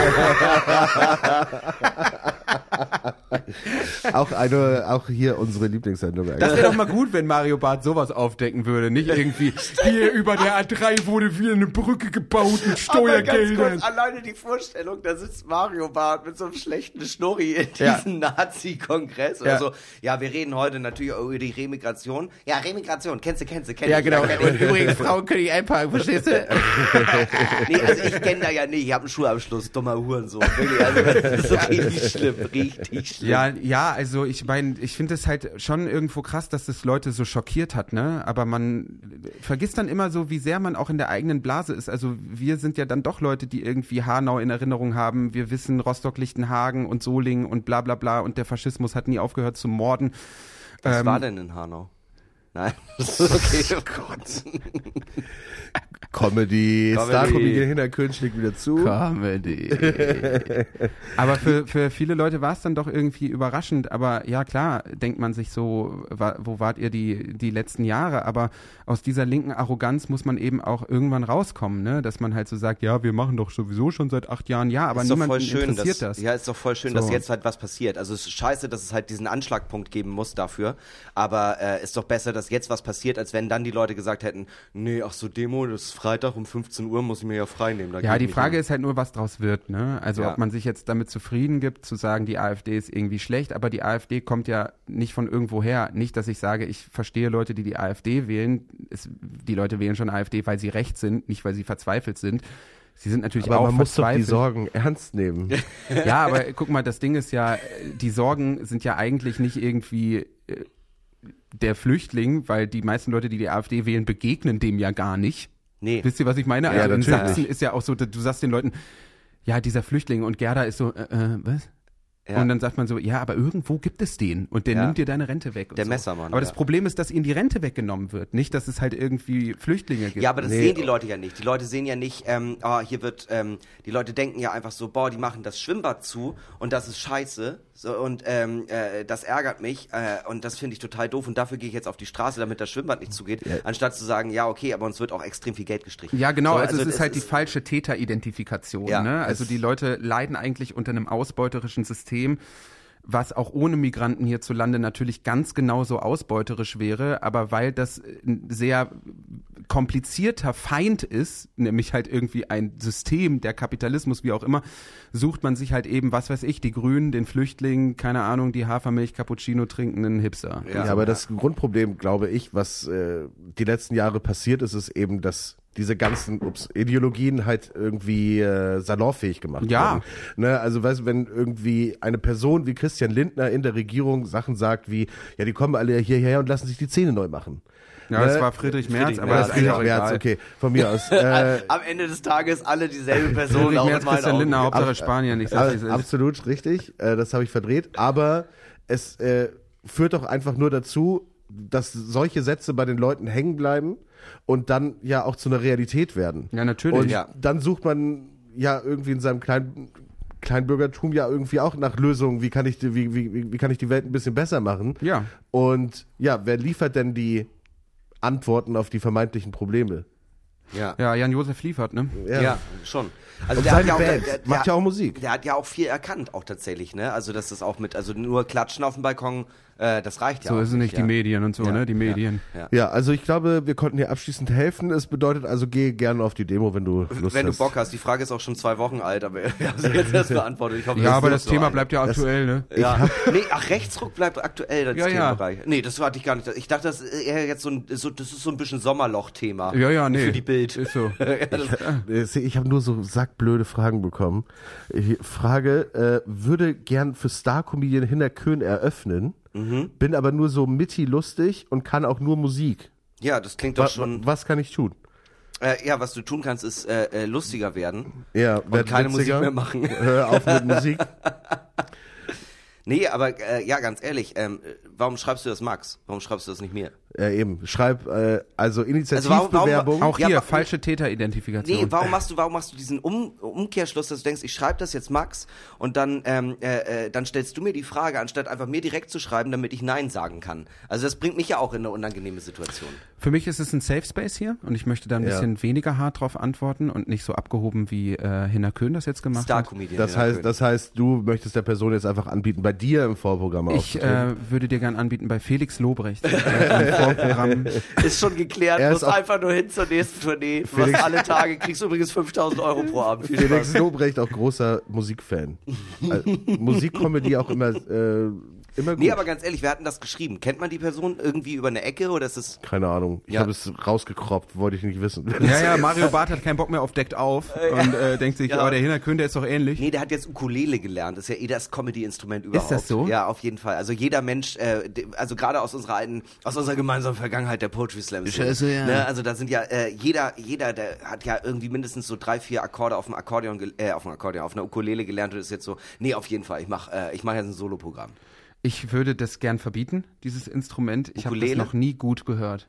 Auch eine, auch hier unsere Lieblingssendung das eigentlich. wäre doch mal gut, wenn Mario Barth sowas aufdecken würde. Nicht irgendwie, hier über der A3 wurde wieder eine Brücke gebaut mit Aber ganz Steuergeldern. kurz, alleine die Vorstellung, da sitzt Mario Barth mit so einem schlechten Schnurri in Ja. diesem Nazi-Kongress oder Ja. so. Ja, wir reden heute natürlich auch über die Remigration. Ja, Remigration, kennst du, kennst du, kennst Ja, du. genau. kenn Und ich. übrigens, Frauen können nicht einparken, verstehst du? Nee, also ich kenne da ja nicht, ich habe einen Schulabschluss, dummer Hurensohn. Wirklich, also das ist so richtig schlimm, richtig schlimm. Ja, ja, also ich meine, ich finde es halt schon irgendwo krass, dass das Leute so schockiert hat, ne? Aber man vergisst dann immer so, wie sehr man auch in der eigenen Blase ist. Also wir sind ja dann doch Leute, die irgendwie Hanau in Erinnerung haben. Wir wissen Rostock, Lichtenhagen und Solingen und bla bla bla und der Faschismus hat nie aufgehört zu morden. Was Ähm, war denn in Hanau? Nein, okay. Oh Gott. Comedy, Comedy. Schlägt wieder zu. Comedy. aber für, für viele Leute war es dann doch irgendwie überraschend. Aber ja, klar, denkt man sich so, wa, wo wart ihr die, die letzten Jahre? Aber aus dieser linken Arroganz muss man eben auch irgendwann rauskommen, ne? Dass man halt so sagt, ja, wir machen doch sowieso schon seit acht Jahren, ja, aber schön, interessiert dass, das. Ja, ist doch voll schön, So. dass jetzt halt was passiert. Also es ist scheiße, dass es halt diesen Anschlagpunkt geben muss dafür. Aber äh, ist doch besser, dass jetzt was passiert, als wenn dann die Leute gesagt hätten, nee, ach so, Demo, das ist Freitag um 15 Uhr, muss ich mir ja frei nehmen. da Ja, die Frage hin. ist halt nur, was draus wird, ne? Also Ja. ob man sich jetzt damit zufrieden gibt, zu sagen, die AfD ist irgendwie schlecht, aber die AfD kommt ja nicht von irgendwo her. Nicht, dass ich sage, ich verstehe Leute, die die AfD wählen. Es, die Leute wählen schon AfD, weil sie recht sind, nicht weil sie verzweifelt sind. Sie sind natürlich Aber auch man muss doch die. Sorgen ernst nehmen. Ja, aber guck mal, das Ding ist ja, die Sorgen sind ja eigentlich nicht irgendwie äh, der Flüchtling, weil die meisten Leute, die die AfD wählen, begegnen dem ja gar nicht. Nee. Wisst ihr, was ich meine? Ja, also in. Sachsen ist ja auch so, du sagst den Leuten, ja, dieser Flüchtling und Gerda ist so, äh, äh, was? Ja. Und dann sagt man so, ja, aber irgendwo gibt es den und der Ja. nimmt dir deine Rente weg. Der so. Messermann, Aber das ja. Problem ist, dass ihnen die Rente weggenommen wird, nicht, dass es halt irgendwie Flüchtlinge gibt. Ja, aber das Nee. sehen die Leute ja nicht. Die Leute sehen ja nicht, ähm, ah, hier wird, ähm, die Leute denken ja einfach so, boah, die machen das Schwimmbad zu und das ist scheiße so, und ähm, äh, das ärgert mich äh, und das finde ich total doof und dafür gehe ich jetzt auf die Straße, damit das Schwimmbad nicht zugeht, anstatt zu sagen, ja, okay, aber uns wird auch extrem viel Geld gestrichen. Ja, genau, So, also, es ist halt die falsche Täteridentifikation. Ja, ne? Also die Leute leiden eigentlich unter einem ausbeuterischen System. Was auch ohne Migranten hierzulande natürlich ganz genauso ausbeuterisch wäre, aber weil das ein sehr komplizierter Feind ist, nämlich halt irgendwie ein System, der Kapitalismus, wie auch immer, sucht man sich halt eben, was weiß ich, die Grünen, den Flüchtling, keine Ahnung, die Hafermilch, Cappuccino trinkenden Hipster. Ja, aber das Grundproblem, glaube ich, was äh, die letzten Jahre passiert ist, ist eben, dass diese ganzen ups, Ideologien halt irgendwie äh, salonfähig gemacht Ja. werden. Ne, also weißt du, wenn irgendwie eine Person wie Christian Lindner in der Regierung Sachen sagt wie, ja, die kommen alle hierher und lassen sich die Zähne neu machen. Ja, das Ne? war Friedrich Merz, Friedrich aber Merz, das ist Friedrich egal. Merz, okay, von mir aus. Äh, Am Ende des Tages alle dieselbe Person. Friedrich auch Merz, Christian Augen. Lindner, Hauptsache Ab- Spanien, ich Ab- sag, ist. Absolut richtig, äh, das habe ich verdreht. Aber es äh, führt doch einfach nur dazu, dass solche Sätze bei den Leuten hängen bleiben und dann ja auch zu einer Realität werden. Ja, natürlich. Und Ja. dann sucht man ja irgendwie in seinem kleinen Kleinbürgertum ja irgendwie auch nach Lösungen, wie kann ich die, wie, wie, wie kann ich die Welt ein bisschen besser machen? Ja. Und ja, wer liefert denn die Antworten auf die vermeintlichen Probleme? Ja. Ja, Jan-Josef liefert, ne? Ja, schon. Also Und der hat ja auch, der, der, macht ja auch Musik. Der hat ja auch viel erkannt, auch tatsächlich, ne? Also dass das auch mit, also nur klatschen auf dem Balkon, äh, das reicht ja So auch ist es nicht, ja. die Medien und so, Ja, ne? Die Medien. Ja, ja. Ja, also ich glaube, wir konnten dir abschließend helfen. Es bedeutet also, geh gerne auf die Demo, wenn du Lust Wenn du hast. Bock hast, die Frage ist auch schon zwei Wochen alt, aber wir haben sie jetzt erst beantwortet. Ich hoffe, Ja, aber das so Thema eine. bleibt ja aktuell, ne? Ja. Nee, ach, Rechtsruck bleibt aktuell, das Ja, ja. Themenbereich. Nee, das hatte ich gar nicht. Ich dachte, das ist eher jetzt so ein, so, das ist so ein bisschen Sommerloch-Thema. Ja, ja, nee. Für die Bild. Ist so. Ich, ich habe nur so sackblöde Fragen bekommen. Ich Frage, äh, würde gern für Star-Comedian Hinner Köhn eröffnen, Mhm. bin aber nur so mitty lustig und kann auch nur Musik. Ja, das klingt doch Wa schon. was kann ich tun? Äh, ja, was du tun kannst, ist äh, äh, lustiger werden. Ja, Und keine Musik mehr machen. Hör auf mit Musik. Nee, aber äh, ja, ganz ehrlich, ähm, äh, warum schreibst du das Max? Warum schreibst du das nicht mir? Ja, eben. Schreib äh, also warum- Initiativbewerbung. warum- Auch Ja, hier, aber- falsche Täteridentifikation. Nee, warum machst du, warum machst du diesen um Umkehrschluss, dass du denkst, ich schreibe das jetzt Max und dann, ähm, äh, äh, dann stellst du mir die Frage, anstatt einfach mir direkt zu schreiben, damit ich Nein sagen kann. Also das bringt mich ja auch in eine unangenehme Situation. Für mich ist es ein Safe Space hier und ich möchte da ein Ja. bisschen weniger hart drauf antworten und nicht so abgehoben, wie äh, Hinner Köhn das jetzt gemacht hat. Star-Comedian. das ja, heißt, das heißt, du möchtest der Person jetzt einfach anbieten, bei dir im Vorprogramm Ich aufzutreten. äh, würde dir gern anbieten bei Felix Lobrecht. äh, im Vorprogramm. ist schon geklärt, Er ist muss einfach nur hin zur nächsten Tournee. Du Felix- hast alle Tage, kriegst übrigens 5000 Euro pro Abend. Felix. Lobrecht auch großer Musikfan. Also, Musikcomedy auch immer, äh, immer gut. Nee, aber ganz ehrlich, wir hatten das geschrieben. Kennt man die Person irgendwie über eine Ecke oder ist es Keine Ahnung. Ich Ja. habe es rausgekroppt, wollte ich nicht wissen. Ja, ja, Mario Barth hat keinen Bock mehr auf Deckt auf und äh, denkt sich, Ja. oh, der Hinner Köhn, der ist doch ähnlich. Nee, der hat jetzt Ukulele gelernt. Das ist ja eh das Comedy-Instrument überhaupt. das so? Ja, auf jeden Fall. Also jeder Mensch, äh, also gerade aus unserer alten, aus unserer gemeinsamen Vergangenheit der Poetry Slam. Scheiße, ja. Ne? Also da sind ja äh, jeder, jeder, der hat ja irgendwie mindestens so drei, vier Akkorde auf dem Akkordeon, äh, auf dem Akkordeon, auf einer Ukulele gelernt und ist jetzt so, nee, auf jeden Fall. Ich mach, äh, ich mache jetzt ein Soloprogramm. Ich würde das gern verbieten, dieses Instrument. Ich habe das noch nie gut gehört.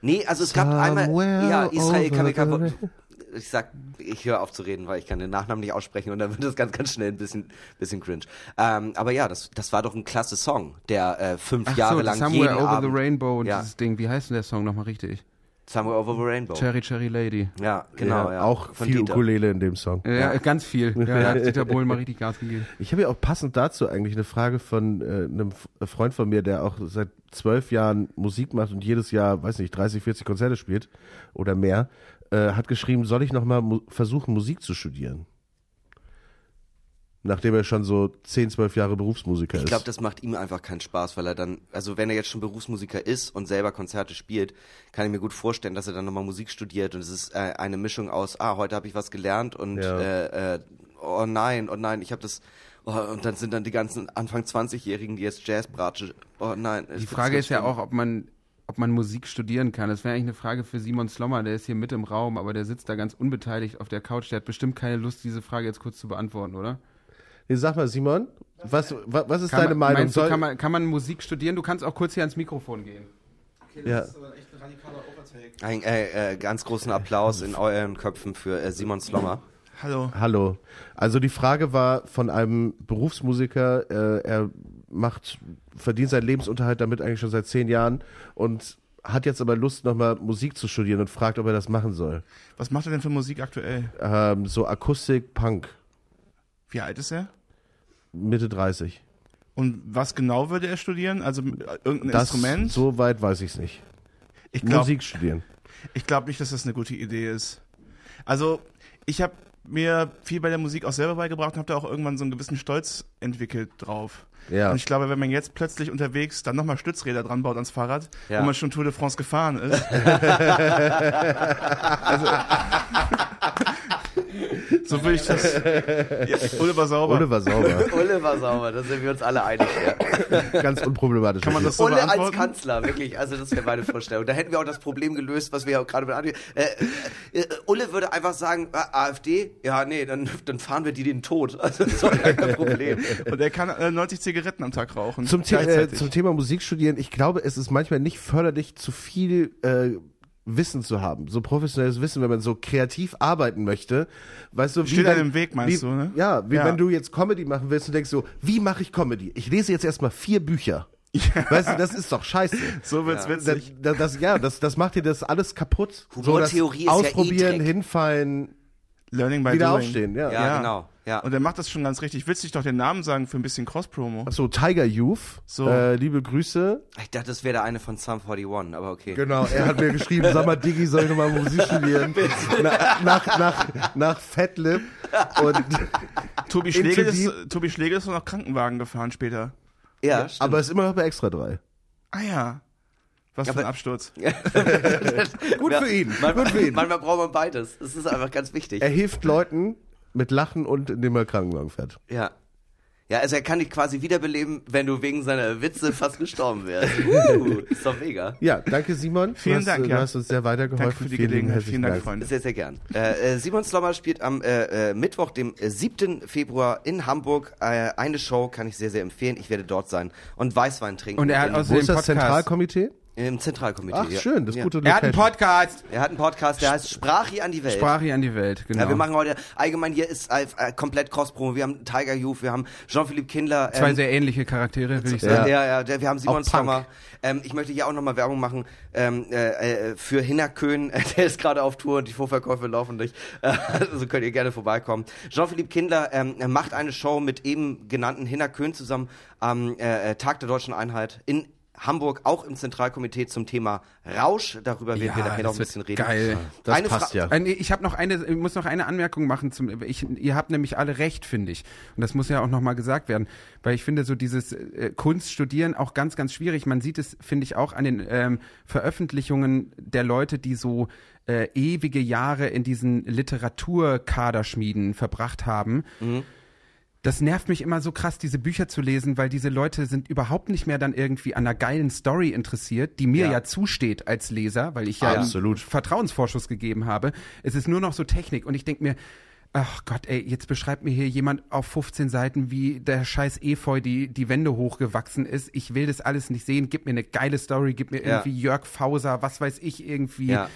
Nee, also es gab einmal, Somewhere ja, Israel the- Ich sag, ich höre auf zu reden, weil ich kann den Nachnamen nicht aussprechen und dann wird das ganz, ganz schnell ein bisschen, bisschen cringe. Ähm, aber ja, das, das war doch ein klasse Song, der äh, fünf Ach Jahre so, lang Somewhere jeden Over Abend, the Rainbow und Ja. dieses Ding. Wie heißt denn der Song nochmal richtig? Somewhere Over the Rainbow. Cherry Cherry Lady. Ja, genau. Ja, Auch Von viel Dieter. Ukulele in dem Song. Ja, ganz viel. Ja, da hat Dieter Bohlen mal richtig Gas gegeben. Ich habe ja auch passend dazu eigentlich eine Frage von äh, einem F- Freund von mir, der auch seit zwölf Jahren Musik macht und jedes Jahr, weiß nicht, 30, 40 Konzerte spielt oder mehr, äh, hat geschrieben, soll ich nochmal mu versuchen, Musik zu studieren? Nachdem er schon so 10, 12 Jahre Berufsmusiker Ich ist. glaube, das macht ihm einfach keinen Spaß, weil er dann, also wenn er jetzt schon Berufsmusiker ist und selber Konzerte spielt, kann ich mir gut vorstellen, dass er dann nochmal Musik studiert und es ist äh, eine Mischung aus, ah, heute habe ich was gelernt und Ja. äh, äh, oh nein, oh nein, ich habe das, oh, und dann sind dann die ganzen Anfang 20-Jährigen, die jetzt Jazzbratsche, oh nein. Die Frage ist ja auch, ob man, ob man Musik studieren kann. Das wäre eigentlich eine Frage für Simon Slommer, der ist hier mit im Raum, aber der sitzt da ganz unbeteiligt auf der Couch. Der hat bestimmt keine Lust, diese Frage jetzt kurz zu beantworten, oder? Nee, sag mal, Simon, was, wa- was ist Kann deine man, Meinung? Du, Soll- kann man, kann man Musik studieren? Du kannst auch kurz hier ans Mikrofon gehen. ja. Ein äh, äh, ganz großen Applaus in euren Köpfen für äh, Simon Slommer. Hallo. Hallo. Also die Frage war von einem Berufsmusiker, äh, er macht, verdient seinen Lebensunterhalt damit eigentlich schon seit zehn Jahren und hat jetzt aber Lust, nochmal Musik zu studieren und fragt, ob er das machen soll. Was macht er denn für Musik aktuell? Ähm, so Akustik, Punk, Wie alt ist er? Mitte 30. Und was genau würde er studieren? Also äh, irgendein Das, Instrument? so weit weiß ich es nicht. ich glaube Musik studieren. ich glaub nicht, dass das eine gute Idee ist. Also, ich habe mir viel bei der Musik auch selber beigebracht und habe da auch irgendwann so einen gewissen Stolz entwickelt drauf. Ja. Und ich glaube, wenn man jetzt plötzlich unterwegs dann nochmal Stützräder dran baut ans Fahrrad, Ja. wo man schon Tour de France gefahren ist. also, so will ich das. Oliver Sauber. Ole war sauber. Ulle war sauber, da sind wir uns alle einig. Ja. Ganz unproblematisch. Kann man das so Ulle als beantworten? Kanzler, wirklich. Also das wäre meine Vorstellung. Da hätten wir auch das Problem gelöst, was wir ja gerade mit Adi- äh, äh, äh, Ulle würde einfach sagen, äh, AfD, ja nee, dann, dann fahren wir die den Tod. Also das ist doch kein Problem. Und er kann äh, 90 Zigaretten am Tag rauchen. Zum, The äh, zum Thema Musik studieren, ich glaube, es ist manchmal nicht förderlich, zu viel äh, Wissen zu haben, so professionelles Wissen, wenn man so kreativ arbeiten möchte. Weißt du, wie Steht einem im Weg, meinst wie, du, ne? Ja, wie Ja. wenn du jetzt Comedy machen willst und denkst so, wie mache ich Comedy? Ich lese jetzt erstmal vier Bücher. Weißt du, das ist doch scheiße. so wird's Das, witzig. das, das, ja, das, das macht dir das alles kaputt. Humortheorie ist ja das eh Ausprobieren, Dreck. hinfallen, Learning by wieder doing. aufstehen. Ja. Ja, Ja. genau. Ja. Und er macht das schon ganz richtig. Willst du dich doch den Namen sagen für ein bisschen Cross-Promo? So, Tiger Youth, So. äh, liebe Grüße. Ich dachte, das wäre der eine von Sum 41, aber okay. Genau, er hat mir geschrieben, sag mal, Diggi, soll ich nochmal Musik studieren? Na, nach, nach, nach Fatlip und, Tobi Schlegel, ist. Tobi Schlegel ist noch Krankenwagen gefahren später. Ja, stimmt. aber ist immer noch bei Extra 3. Ah ja. Was für ein Absturz. Gut für ihn, manchmal, gut für ihn. manchmal braucht man beides. Das ist einfach ganz wichtig. Er hilft Leuten mit Lachen und indem er Krankenwagen fährt. Ja. Ja, also er kann dich quasi wiederbeleben, wenn du wegen seiner Witze fast gestorben wärst. Uh, ist doch mega. Ja, danke Simon. Vielen hast, Dank, Du ja. hast uns sehr weitergeholfen. Danke für die Vielen Gelegenheit. Vielen Dank, Freunde. Sehr, sehr gern. Äh, äh, Simon Slommer spielt am äh, äh, Mittwoch, dem äh, 7. Februar in Hamburg. Äh, eine Show kann ich sehr, sehr empfehlen. Ich werde dort sein und Weißwein trinken. Und er hat außerdem ist das Podcast. Zentralkomitee? Im Zentralkomitee. Ach, ja. schön, das ja. gute Er hat einen Location. Podcast. Er hat einen Podcast, der heißt Sprachi an die Welt. Sprache an die Welt, genau. Ja, wir machen heute, allgemein hier ist äh, äh, komplett Cross-Promo. Wir haben Tiger Youth, wir haben Jean-Philippe Kindler. Zwei ähm, sehr ähnliche Charaktere, würde ich Ja, sagen. ja, ja, der, wir haben Simon. Sommer. Ähm, ich möchte hier auch nochmal Werbung machen ähm, äh, äh, für Hinnerkön. Der ist gerade auf Tour und die Vorverkäufe laufen nicht. Äh, also könnt ihr gerne vorbeikommen. Jean-Philippe Kindler ähm, er macht eine Show mit eben genannten Hinnerkön zusammen am äh, äh, Tag der Deutschen Einheit in Hamburg, auch im Zentralkomitee zum Thema Rausch. Darüber werden wir Ja, nachher noch ein bisschen reden. geil. Das Eine passt Fra- ja. Äh, Ich habe noch eine, ich muss noch eine Anmerkung machen zum, ich, ihr habt nämlich alle recht, finde ich. Und das muss ja auch nochmal gesagt werden, weil ich finde so dieses äh, Kunst studieren auch ganz, ganz schwierig. Man sieht es, finde ich, auch an den ähm, Veröffentlichungen der Leute, die so äh, ewige Jahre in diesen Literaturkaderschmieden verbracht haben. Das nervt mich immer so krass, diese Bücher zu lesen, weil diese Leute sind überhaupt nicht mehr dann irgendwie an einer geilen Story interessiert, die mir Ja. ja, zusteht als Leser, weil ich ja Absolut. Vertrauensvorschuss gegeben habe. Es ist nur noch so Technik und ich denke mir, ach Gott, ey, jetzt beschreibt mir hier jemand auf 15 Seiten, wie der scheiß Efeu die, die Wände hochgewachsen ist. Ich will das alles nicht sehen. Gib mir eine geile Story, gib mir Ja. irgendwie Jörg Fauser, was weiß ich irgendwie. Ja.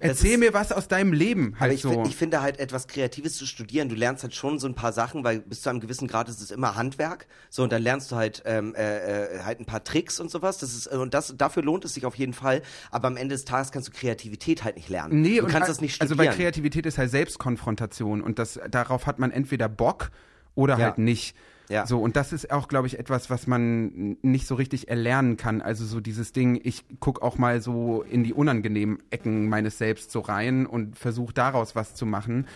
Erzähl ist- mir was aus deinem Leben halt Aber ich, so. ich finde halt etwas Kreatives zu studieren. Du lernst halt schon so ein paar Sachen, weil bis zu einem gewissen Grad ist es immer Handwerk. So und dann lernst du halt ähm, äh, äh, halt ein paar Tricks und sowas. Das ist äh, und das dafür lohnt es sich auf jeden Fall. Aber am Ende des Tages kannst du Kreativität halt nicht lernen. Nee, du kannst das nicht Also studieren. weil Kreativität ist halt Selbstkonfrontation und das darauf hat man entweder Bock oder Ja. halt nicht. Ja. So und das ist auch, glaube ich, etwas, was man nicht so richtig erlernen kann. Also so dieses Ding, ich guck auch mal so in die unangenehmen Ecken meines Selbst so rein und versuche daraus was zu machen.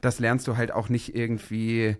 Das lernst du halt auch nicht irgendwie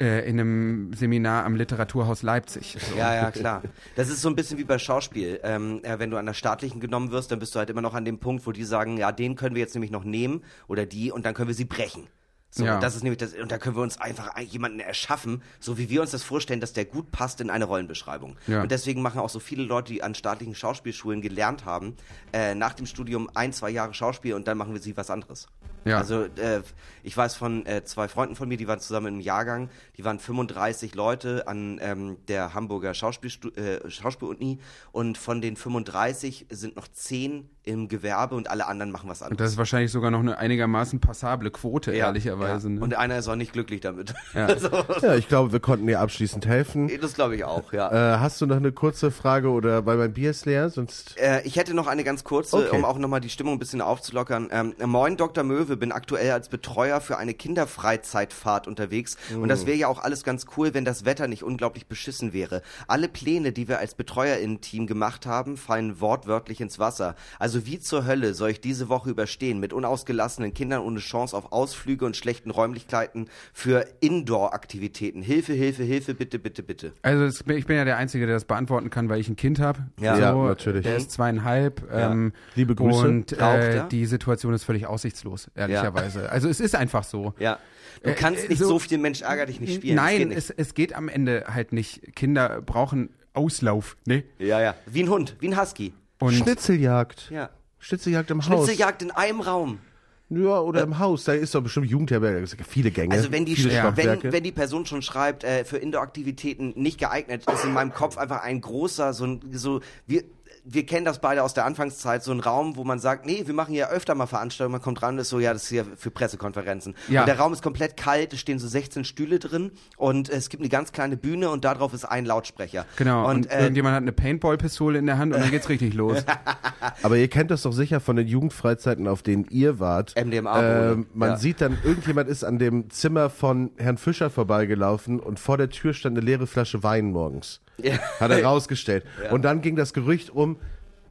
äh, in einem Seminar am Literaturhaus Leipzig. So. Ja, ja, klar. Das ist so ein bisschen wie bei Schauspiel. Ähm, äh, wenn du an der staatlichen genommen wirst, dann bist du halt immer noch an dem Punkt, wo die sagen, ja, den können wir jetzt nämlich noch nehmen oder die und dann können wir sie brechen. So, Ja. und das ist nämlich das, und da können wir uns einfach ein- jemanden erschaffen, so wie wir uns das vorstellen, dass der gut passt in eine Rollenbeschreibung. Ja. Und deswegen machen auch so viele Leute, die an staatlichen Schauspielschulen gelernt haben, äh, nach dem Studium ein, zwei Jahre Schauspiel und dann machen wir sie was anderes. Ja. Also äh, ich weiß von äh, zwei Freunden von mir, die waren zusammen im Jahrgang, die waren 35 Leute an ähm, der Hamburger Schauspielstu äh, Schauspieluni und von den 35 sind noch 10 im Gewerbe und alle anderen machen was Und anderes. das ist wahrscheinlich sogar noch eine einigermaßen passable Quote, Ja, ehrlicherweise. ehrlicherweise. Ne? Und einer ist auch nicht glücklich damit. Ja. Ja, ich glaube, wir konnten dir abschließend helfen. Das glaube ich auch, ja. Äh, hast du noch eine kurze Frage oder weil mein Bier ist leer, sonst Äh, ich hätte noch eine ganz kurze, Okay. um auch nochmal die Stimmung ein bisschen aufzulockern. Ähm, Moin, Dr. Möwe, bin aktuell als Betreuer für eine Kinderfreizeitfahrt unterwegs. Und das wäre ja auch alles ganz cool, wenn das Wetter nicht unglaublich beschissen wäre. Alle Pläne, die wir als BetreuerInnen-Team gemacht haben, fallen wortwörtlich ins Wasser. Also wie zur Hölle soll ich diese Woche überstehen mit unausgelassenen Kindern ohne Chance auf Ausflüge und schlechten Räumlichkeiten für Indoor-Aktivitäten? Hilfe, Hilfe, Hilfe, bitte, bitte, bitte. Also es, ich bin ja der Einzige, der das beantworten kann, weil ich ein Kind habe. Ja. so, Ja, natürlich. Der ist zweieinhalb. Ähm, Liebe Grüße. Und Raucht äh, er? die Situation ist völlig aussichtslos, ehrlicherweise. Also es ist einfach so. Ja. Du Äh, kannst äh, nicht so- so, viel Mensch ärger dich nicht spielen. Nein, nicht. es, es geht am Ende halt nicht. Kinder brauchen Auslauf. Ne? Ja, ja. Wie ein Hund, wie ein Husky. Und Schnitzeljagd. Ja. Schnitzeljagd im Haus. Schnitzeljagd in einem Raum. Ja, oder im Haus. Da ist doch bestimmt Jugendherberge. Viele Gänge. Also wenn die, viele ja. Wenn, wenn die Person schon schreibt, äh, für Indoor-Aktivitäten nicht geeignet, ist in meinem Kopf einfach ein großer, so ein, so, wir, wir kennen das beide aus der Anfangszeit, so ein Raum, wo man sagt, nee, wir machen hier öfter mal Veranstaltungen, man kommt ran und ist so, ja, das ist hier für Pressekonferenzen. Ja. Und der Raum ist komplett kalt, es stehen so 16 Stühle drin und es gibt eine ganz kleine Bühne und darauf ist ein Lautsprecher. genau, und, Und, äh, irgendjemand hat eine Paintball-Pistole in der Hand und dann geht's richtig los. Aber ihr kennt das doch sicher von den Jugendfreizeiten, auf denen ihr wart. MDMA-Bude. Ähm, man Ja. sieht dann, irgendjemand ist an dem Zimmer von Herrn Fischer vorbeigelaufen und vor der Tür stand eine leere Flasche Wein morgens. Ja. Hat er rausgestellt. Und dann ging das Gerücht um,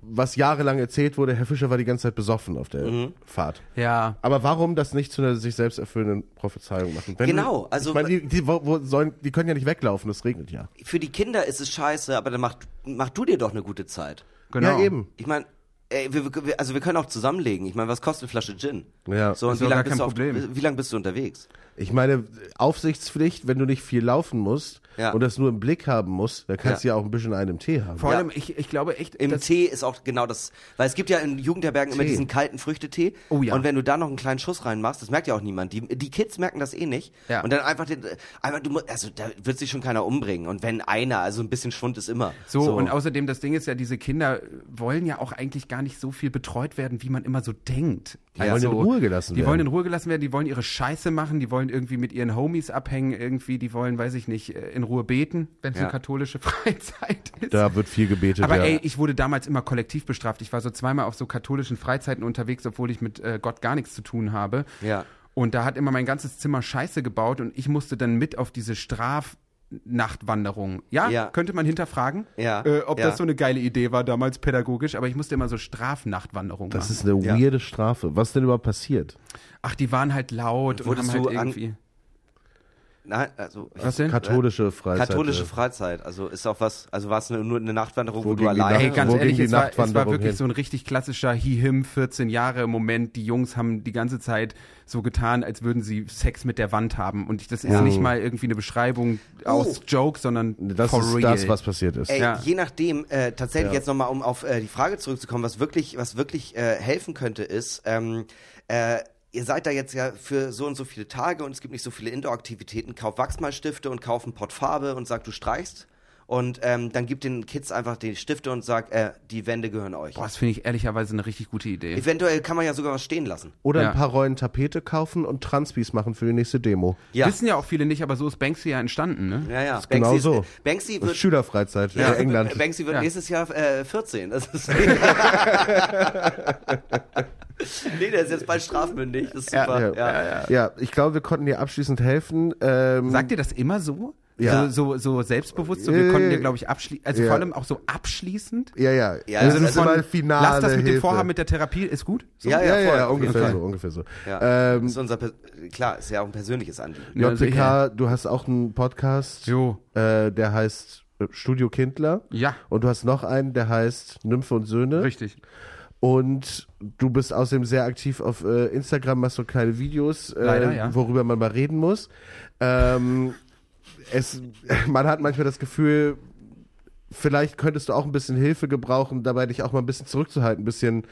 was jahrelang erzählt wurde, Herr Fischer war die ganze Zeit besoffen auf der Mhm. Fahrt. ja. Aber warum das nicht zu einer sich selbst erfüllenden Prophezeiung machen? Wenn Genau, also- ich meine, die, die, wo, wo sollen, die können ja nicht weglaufen, es regnet ja. für die Kinder ist es scheiße, aber dann mach, mach du dir doch eine gute Zeit. Genau. Ja, eben. Ich meine, ey, wir, wir, also wir können auch zusammenlegen. Ich meine, was kostet eine Flasche Gin? Ja. So, und Ist wie lange gar bist, kein du auf- Problem. wie lang bist du unterwegs? Ich meine, Aufsichtspflicht, wenn du nicht viel laufen musst Ja. und das nur im Blick haben musst, dann kannst du ja auch ein bisschen einen im Tee haben. Vor Ja. allem, ich, ich glaube echt, Im Tee ist auch genau das, weil es gibt ja in Jugendherbergen immer Tee. diesen kalten Früchtetee. Oh ja. Und wenn du da noch einen kleinen Schuss reinmachst, das merkt ja auch niemand. Die, die Kids merken das eh nicht. Ja. Und dann einfach, den, einfach du, also da wird sich schon keiner umbringen. Und wenn einer, also ein bisschen Schwund ist immer. So, und außerdem, das Ding ist ja, diese Kinder wollen ja auch eigentlich gar nicht so viel betreut werden, wie man immer so denkt. Die wollen in Ruhe gelassen die werden. wollen in Ruhe gelassen werden, die wollen ihre Scheiße machen, die wollen irgendwie mit ihren Homies abhängen, irgendwie, die wollen, weiß ich nicht, äh, in Ruhe beten, wenn es Ja. eine katholische Freizeit ist. Da wird viel gebetet. Aber ja. ey, ich wurde damals immer kollektiv bestraft. Ich war so zweimal auf so katholischen Freizeiten unterwegs, obwohl ich mit äh, Gott gar nichts zu tun habe. Ja. Und da hat immer mein ganzes Zimmer Scheiße gebaut und ich musste dann mit auf diese Strafnachtwanderung. Ja, Ja. könnte man hinterfragen, Ja, äh, ob ja. das so eine geile Idee war damals pädagogisch, aber ich musste immer so Strafnachtwanderung das machen. ist eine Ja. weirde Strafe. Was denn überhaupt passiert? Ach, die waren halt laut und Wurdest haben halt du an- irgendwie. Nein, also. Was denn? Katholische Freizeit. Katholische Freizeit. Also ist auch was, also war es eine, nur eine Nachtwanderung, wo, Wo du ging die alleine. Ey, Nacht- ganz wo ehrlich, ging die es war, es war wirklich hin? so ein richtig klassischer Hi-Him 14 Jahre Moment. Die Jungs haben die ganze Zeit so getan, als würden sie Sex mit der Wand haben. Und ich, das ist Ja. nicht mal irgendwie eine Beschreibung aus Oh. Joke, sondern Das for ist real. das, was passiert ist. Ey, Ja. je nachdem, äh, tatsächlich Ja. jetzt nochmal, um auf äh, die Frage zurückzukommen, was wirklich, was wirklich äh, helfen könnte, ist, ähm, äh, ihr seid da jetzt ja für so und so viele Tage und es gibt nicht so viele Indoor-Aktivitäten, kauf Wachsmalstifte und kauf einen Pott Farbe und sag, du streichst. Und ähm, dann gib den Kids einfach die Stifte und sag, äh, die Wände gehören euch. Boah, das finde ich ehrlicherweise eine richtig gute Idee. Eventuell kann man ja sogar was stehen lassen. Oder Ja. ein paar Rollen Tapete kaufen und Transpis machen für die nächste Demo. Ja, Wissen ja auch viele nicht, aber so ist Banksy ja entstanden, ne? ja, ja. genau Banksy, so. Ist, Banksy Das ist wird, Schülerfreizeit ja, in England. Banksy wird Ja. nächstes Jahr äh, 14. Das ist nee, der ist jetzt bald strafmündig. Das ist super. Ja, Ja, ja. ich glaube, wir konnten dir abschließend helfen. Ähm, Sagt ihr das immer so? Ja. So, so, so selbstbewusst, so, wir konnten dir, glaube ich, abschließen, also ja. vor allem auch so abschließend. ja, ja. Ja, das also ist von- finale Lass das mit dem Hilfe. Vorhaben mit der Therapie, ist gut? So? Ja, Ja, ja, ja, ungefähr Fall. so, ungefähr so. Ja. Ähm, Das ist unser, klar, ist ja auch ein persönliches Anliegen. Ja, JPK, du hast auch einen Podcast, Jo. äh, der heißt äh, Studio Kindler. Ja, Und du hast noch einen, der heißt Nymphe und Söhne. richtig. Und du bist außerdem sehr aktiv auf äh, Instagram, machst so kleine Videos, äh, Leider, ja. worüber man mal reden muss. Ähm, es, man hat manchmal das Gefühl, vielleicht könntest du auch ein bisschen Hilfe gebrauchen, dabei dich auch mal ein bisschen zurückzuhalten, ein bisschen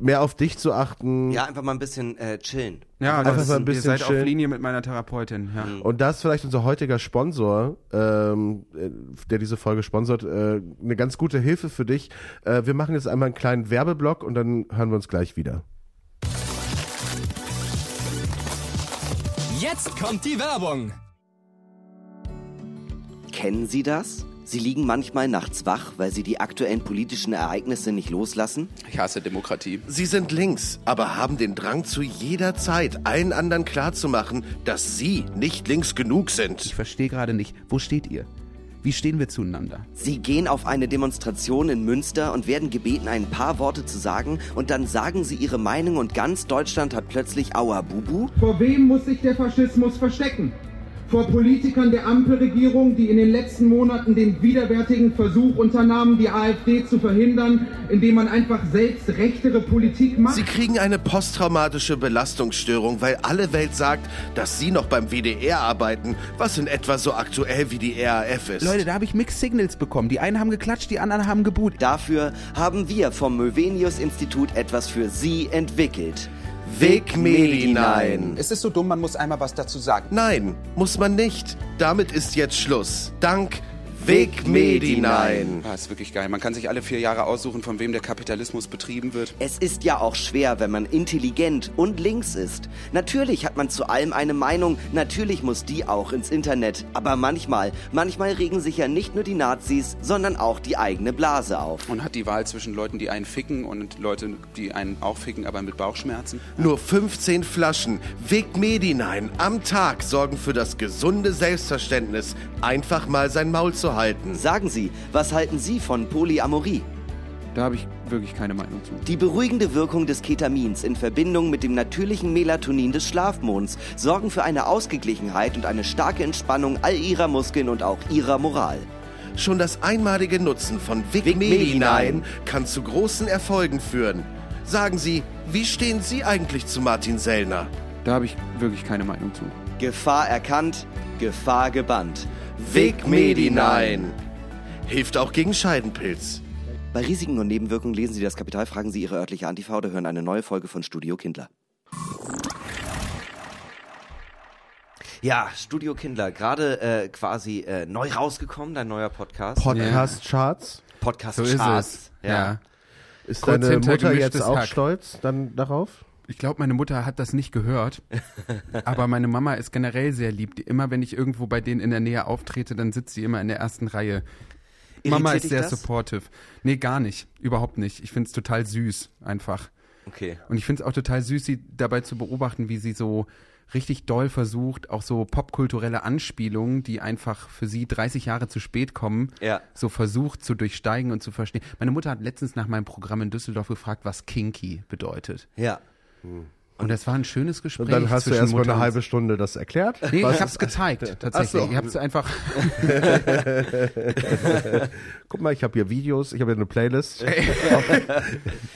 mehr auf dich zu achten. Ja, einfach mal ein bisschen äh, chillen. Ja, Einfach das, mal ein ihr bisschen seid auf chillen. Linie mit meiner Therapeutin. Ja. Und das ist vielleicht unser heutiger Sponsor, ähm, äh, der diese Folge sponsort, äh, eine ganz gute Hilfe für dich. Äh, wir machen jetzt einmal einen kleinen Werbeblock und dann hören wir uns gleich wieder. Jetzt kommt die Werbung. Kennen Sie das? Sie liegen manchmal nachts wach, weil Sie die aktuellen politischen Ereignisse nicht loslassen? Ich hasse Demokratie. Sie sind links, aber haben den Drang zu jeder Zeit, allen anderen klarzumachen, dass sie nicht links genug Ich sind. verstehe gerade nicht, wo steht ihr? Wie stehen wir zueinander? Sie gehen auf eine Demonstration in Münster und werden gebeten, ein paar Worte zu sagen und dann sagen Sie Ihre Meinung und ganz Deutschland hat plötzlich Aua Bubu? Vor wem muss sich der Faschismus verstecken? Vor Politikern der Ampelregierung, die in den letzten Monaten den widerwärtigen Versuch unternahmen, die AfD zu verhindern, indem man einfach selbst rechtere Politik macht? Sie kriegen eine posttraumatische Belastungsstörung, weil alle Welt sagt, dass sie noch beim WDR arbeiten, was in etwa so aktuell wie die RAF ist. Leute, da habe ich Mixed Signals bekommen. Die einen haben geklatscht, die anderen haben geboot. Dafür haben wir vom Mövenius Institut etwas für Sie entwickelt. Weg Medinein. Es ist so dumm, man muss einmal was dazu sagen. Nein, muss man nicht. Damit ist jetzt Schluss. Dank Weg Medinein. Ah, ist wirklich geil. Man kann sich alle vier Jahre aussuchen, von wem der Kapitalismus betrieben wird. Es ist ja auch schwer, wenn man intelligent und links ist. Natürlich hat man zu allem eine Meinung, natürlich muss die auch ins Internet. Aber manchmal, manchmal regen sich ja nicht nur die Nazis, sondern auch die eigene Blase auf. Und hat die Wahl zwischen Leuten, die einen ficken und Leute, die einen auch ficken, aber mit Bauchschmerzen. Nur 15 Flaschen Weg Medinein am Tag sorgen für das gesunde Selbstverständnis, einfach mal sein Maul zu halten. Sagen Sie, was halten Sie von Polyamorie? Da habe ich wirklich keine Meinung zu. Die beruhigende Wirkung des Ketamins in Verbindung mit dem natürlichen Melatonin des Schlafmonds sorgen für eine Ausgeglichenheit und eine starke Entspannung all ihrer Muskeln und auch ihrer Moral. Schon das einmalige Nutzen von Vic, Vic kann zu großen Erfolgen führen. Sagen Sie, wie stehen Sie eigentlich zu Martin Sellner? Da habe ich wirklich keine Meinung zu. Gefahr erkannt, Gefahr gebannt. Vic Medinein. Hilft auch gegen Scheidenpilz. Bei Risiken und Nebenwirkungen lesen Sie das Kapital, fragen Sie Ihre örtliche Antifa oder hören eine neue Folge von Studio Kindler. Ja, Studio Kindler, gerade äh, quasi äh, neu rausgekommen, dein neuer Podcast. Podcast-Charts. Podcast So ist Charts. es. Ja. Ist Kurz deine Mutter jetzt auch Hack. stolz dann darauf? Ich glaube, meine Mutter hat das nicht gehört. aber meine Mama ist generell sehr lieb. Die, immer wenn ich irgendwo bei denen in der Nähe auftrete, dann sitzt sie immer in der ersten Reihe. Mama Irritiert ist dich sehr das? supportive. Nee, gar nicht. Überhaupt nicht. Ich finde es total süß, einfach. Okay. Und ich finde es auch total süß, sie dabei zu beobachten, wie sie so richtig doll versucht, auch so popkulturelle Anspielungen, die einfach für sie 30 Jahre zu spät kommen, Ja. so versucht zu durchsteigen und zu verstehen. Meine Mutter hat letztens nach meinem Programm in Düsseldorf gefragt, was Kinky bedeutet. Ja. Mm. Und das war ein schönes Gespräch. Und dann hast du erstmal eine halbe Stunde das erklärt? Nee, Was ich hab's gezeigt, tatsächlich. so. Ich hab's einfach. Guck mal, ich habe hier Videos, ich habe hier eine Playlist.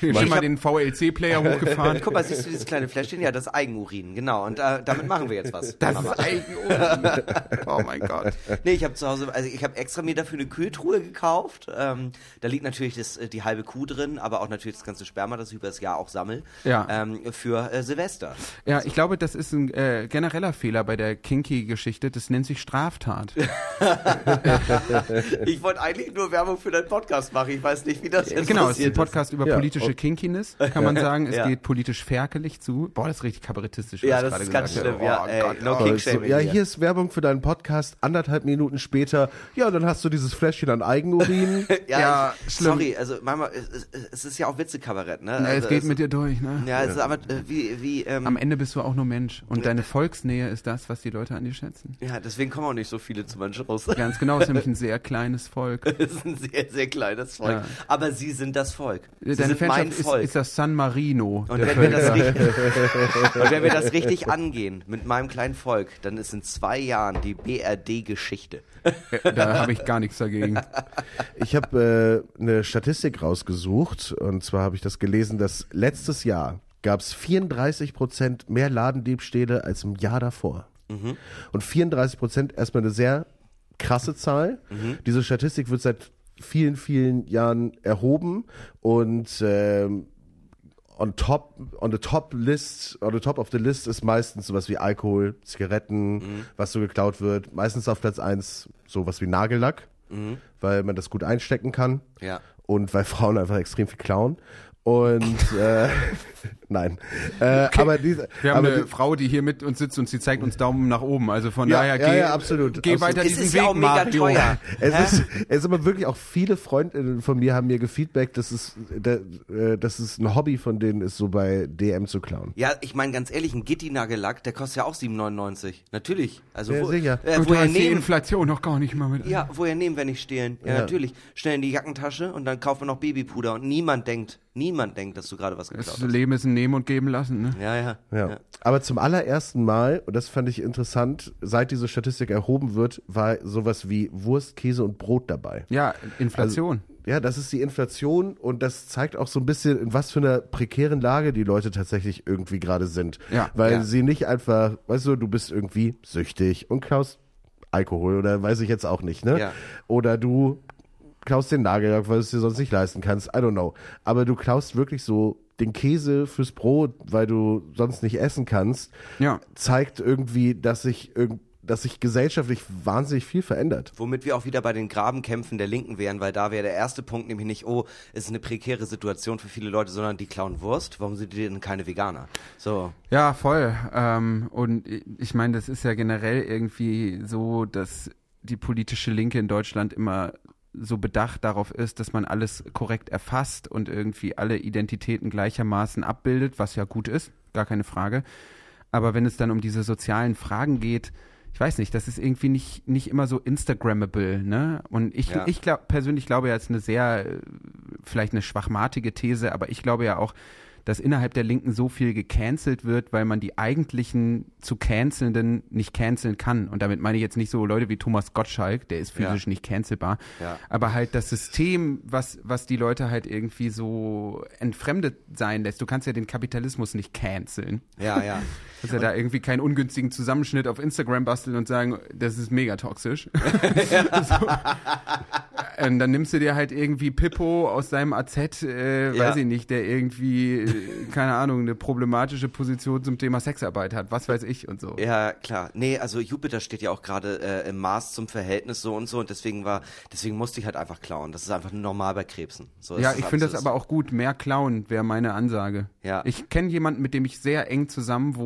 schon mal den VLC-Player hochgefahren. Guck mal, siehst du dieses kleine Fläschchen? Ja, das ist Eigenurin, genau. Und äh, damit machen wir jetzt was. Das ist Eigenurin. Oh mein Gott. Nee, ich habe zu Hause, also ich habe extra mir dafür eine Kühltruhe gekauft. Ähm, da liegt natürlich das, äh, die halbe Kuh drin, aber auch natürlich das ganze Sperma, das ich über das Jahr auch sammel. Ja. Ähm, für äh, Silvester. Ja, ich glaube, das ist ein äh, genereller Fehler bei der Kinky-Geschichte. Das nennt sich Straftat. Ich wollte eigentlich nur Werbung für deinen Podcast machen. Ich weiß nicht, wie das jetzt genau, es ist ein Podcast über Ja, politische okay. Kinkiness, kann man sagen. Es Ja. geht politisch ferkelig zu. Boah, das ist richtig kabarettistisch. Ja, das ist ganz schlimm. habe. Ja, Oh ey, Gott, no oh. So, ja, hier. ist Werbung für deinen Podcast. Anderthalb Minuten später, ja, dann hast du dieses Fläschchen an Eigenurin. Ja, Ja, ich, schlimm. sorry, also Mama, es, es- es ist ja auch Witzekabarett, ne? Na, also es geht mit dir durch, ne? Ja, es ist aber äh, wie, wie, ähm, Am Ende bist du auch nur Mensch. Und deine Volksnähe ist das, was die Leute an dir schätzen. ja, deswegen kommen auch nicht so viele zu meinen Shows. Ganz genau, es ist nämlich ein sehr kleines Volk. Es ist ein sehr, sehr kleines Volk. Ja. Aber sie sind das Volk. Sie Deine sind mein Fanschaft ist, Volk. ist das San Marino. und, wenn wir das Völker. richtig, und wenn wir das richtig angehen mit meinem kleinen Volk, dann ist in zwei Jahren die BRD-Geschichte. da habe ich gar nichts dagegen. Ich habe äh, eine Statistik rausgesucht und zwar habe ich das gelesen, dass letztes Jahr gab es 34 Prozent mehr Ladendiebstähle als im Jahr davor. Und 34 Prozent erstmal eine sehr krasse Zahl. Diese Statistik wird seit vielen, vielen Jahren erhoben und ähm, on top, on the top list, on the top of the list ist meistens sowas wie Alkohol, Zigaretten, was so geklaut wird. Meistens auf Platz eins sowas wie Nagellack, weil man das gut einstecken kann Ja. und weil Frauen einfach extrem viel klauen. Und äh, nein. Äh, Aber diese, Wir haben aber eine die- Frau, die hier mit uns sitzt und sie zeigt uns Daumen nach oben. Also von Ja, daher ja, geh, ja, absolut, geh absolut. weiter Es diesen ist Weg, ja auch mega Mario. teuer. Es Hä? ist, es ist aber wirklich auch viele Freundinnen von mir haben mir gefeedbackt, dass es, äh, dass es ein Hobby von denen ist, so bei DM zu klauen. Ja, ich meine ganz ehrlich, ein Gitti-Nagellack, der kostet ja auch 7,99. Natürlich. Also Ja, wo, sicher. Äh, Und woher ist die nehmen? Inflation noch gar nicht mal mit. Ja, woher nehmen, wenn nicht stehlen? Ja, Ja. natürlich. Schnell in die Jackentasche und dann kaufen wir noch Babypuder und niemand denkt, niemand denkt, dass du gerade was geklaut Das hast. Leben ist ein Nehmen und Geben lassen. Ne? Ja, ja. Ja. Aber zum allerersten Mal, und das fand ich interessant, seit diese Statistik erhoben wird, war sowas wie Wurst, Käse und Brot dabei. Ja, Inflation. Ja, das ist die Inflation und das zeigt auch so ein bisschen, in was für einer prekären Lage die Leute tatsächlich irgendwie gerade sind. Ja, Weil ja. sie nicht einfach, weißt du, du bist irgendwie süchtig und klaust Alkohol oder weiß ich jetzt auch nicht, ne? Ja. Oder du klaust den Nagellack, weil du es dir sonst nicht leisten kannst. I don't know. Aber du klaust wirklich so den Käse fürs Brot, weil du sonst nicht essen kannst, Ja. zeigt irgendwie, dass sich irgend dass sich gesellschaftlich wahnsinnig viel verändert. Womit wir auch wieder bei den Grabenkämpfen der Linken wären, weil da wäre der erste Punkt nämlich nicht, oh, es ist eine prekäre Situation für viele Leute, sondern die klauen Wurst. Warum sind die denn keine Veganer? So. Ja, voll. Ähm, und ich meine, das ist ja generell irgendwie so, dass die politische Linke in Deutschland immer so bedacht darauf ist, dass man alles korrekt erfasst und irgendwie alle Identitäten gleichermaßen abbildet, was ja gut ist, gar keine Frage. Aber wenn es dann um diese sozialen Fragen geht, ich weiß nicht, das ist irgendwie nicht, nicht immer so Instagrammable, ne? Und ich, Ja. ich glaub, persönlich glaube ja, es ist eine sehr, äh, vielleicht eine schwachmatige These, aber ich glaube ja auch, dass innerhalb der Linken so viel gecancelt wird, weil man die eigentlichen zu cancelnden nicht canceln kann. Und damit meine ich jetzt nicht so Leute wie Thomas Gottschalk, der ist physisch Ja. nicht cancelbar, Ja. aber halt das System, was, was die Leute halt irgendwie so entfremdet sein lässt. Du kannst ja den Kapitalismus nicht canceln. Ja, ja. Kannst ja da irgendwie keinen ungünstigen Zusammenschnitt auf Instagram basteln und sagen, das ist mega toxisch. so. Und dann nimmst du dir halt irgendwie Pippo aus seinem AZ, äh, Ja. weiß ich nicht, der irgendwie, äh, keine Ahnung, eine problematische Position zum Thema Sexarbeit hat, was weiß ich und so. Ja, klar. Nee, also Jupiter steht ja auch gerade äh, im Maß zum Verhältnis so und so und deswegen war, deswegen musste ich halt einfach klauen. Das ist einfach normal bei Krebsen. So, Ja, ich finde alles das aber auch gut. Mehr klauen wäre meine Ansage. Ja. Ich kenne jemanden, mit dem ich sehr eng zusammen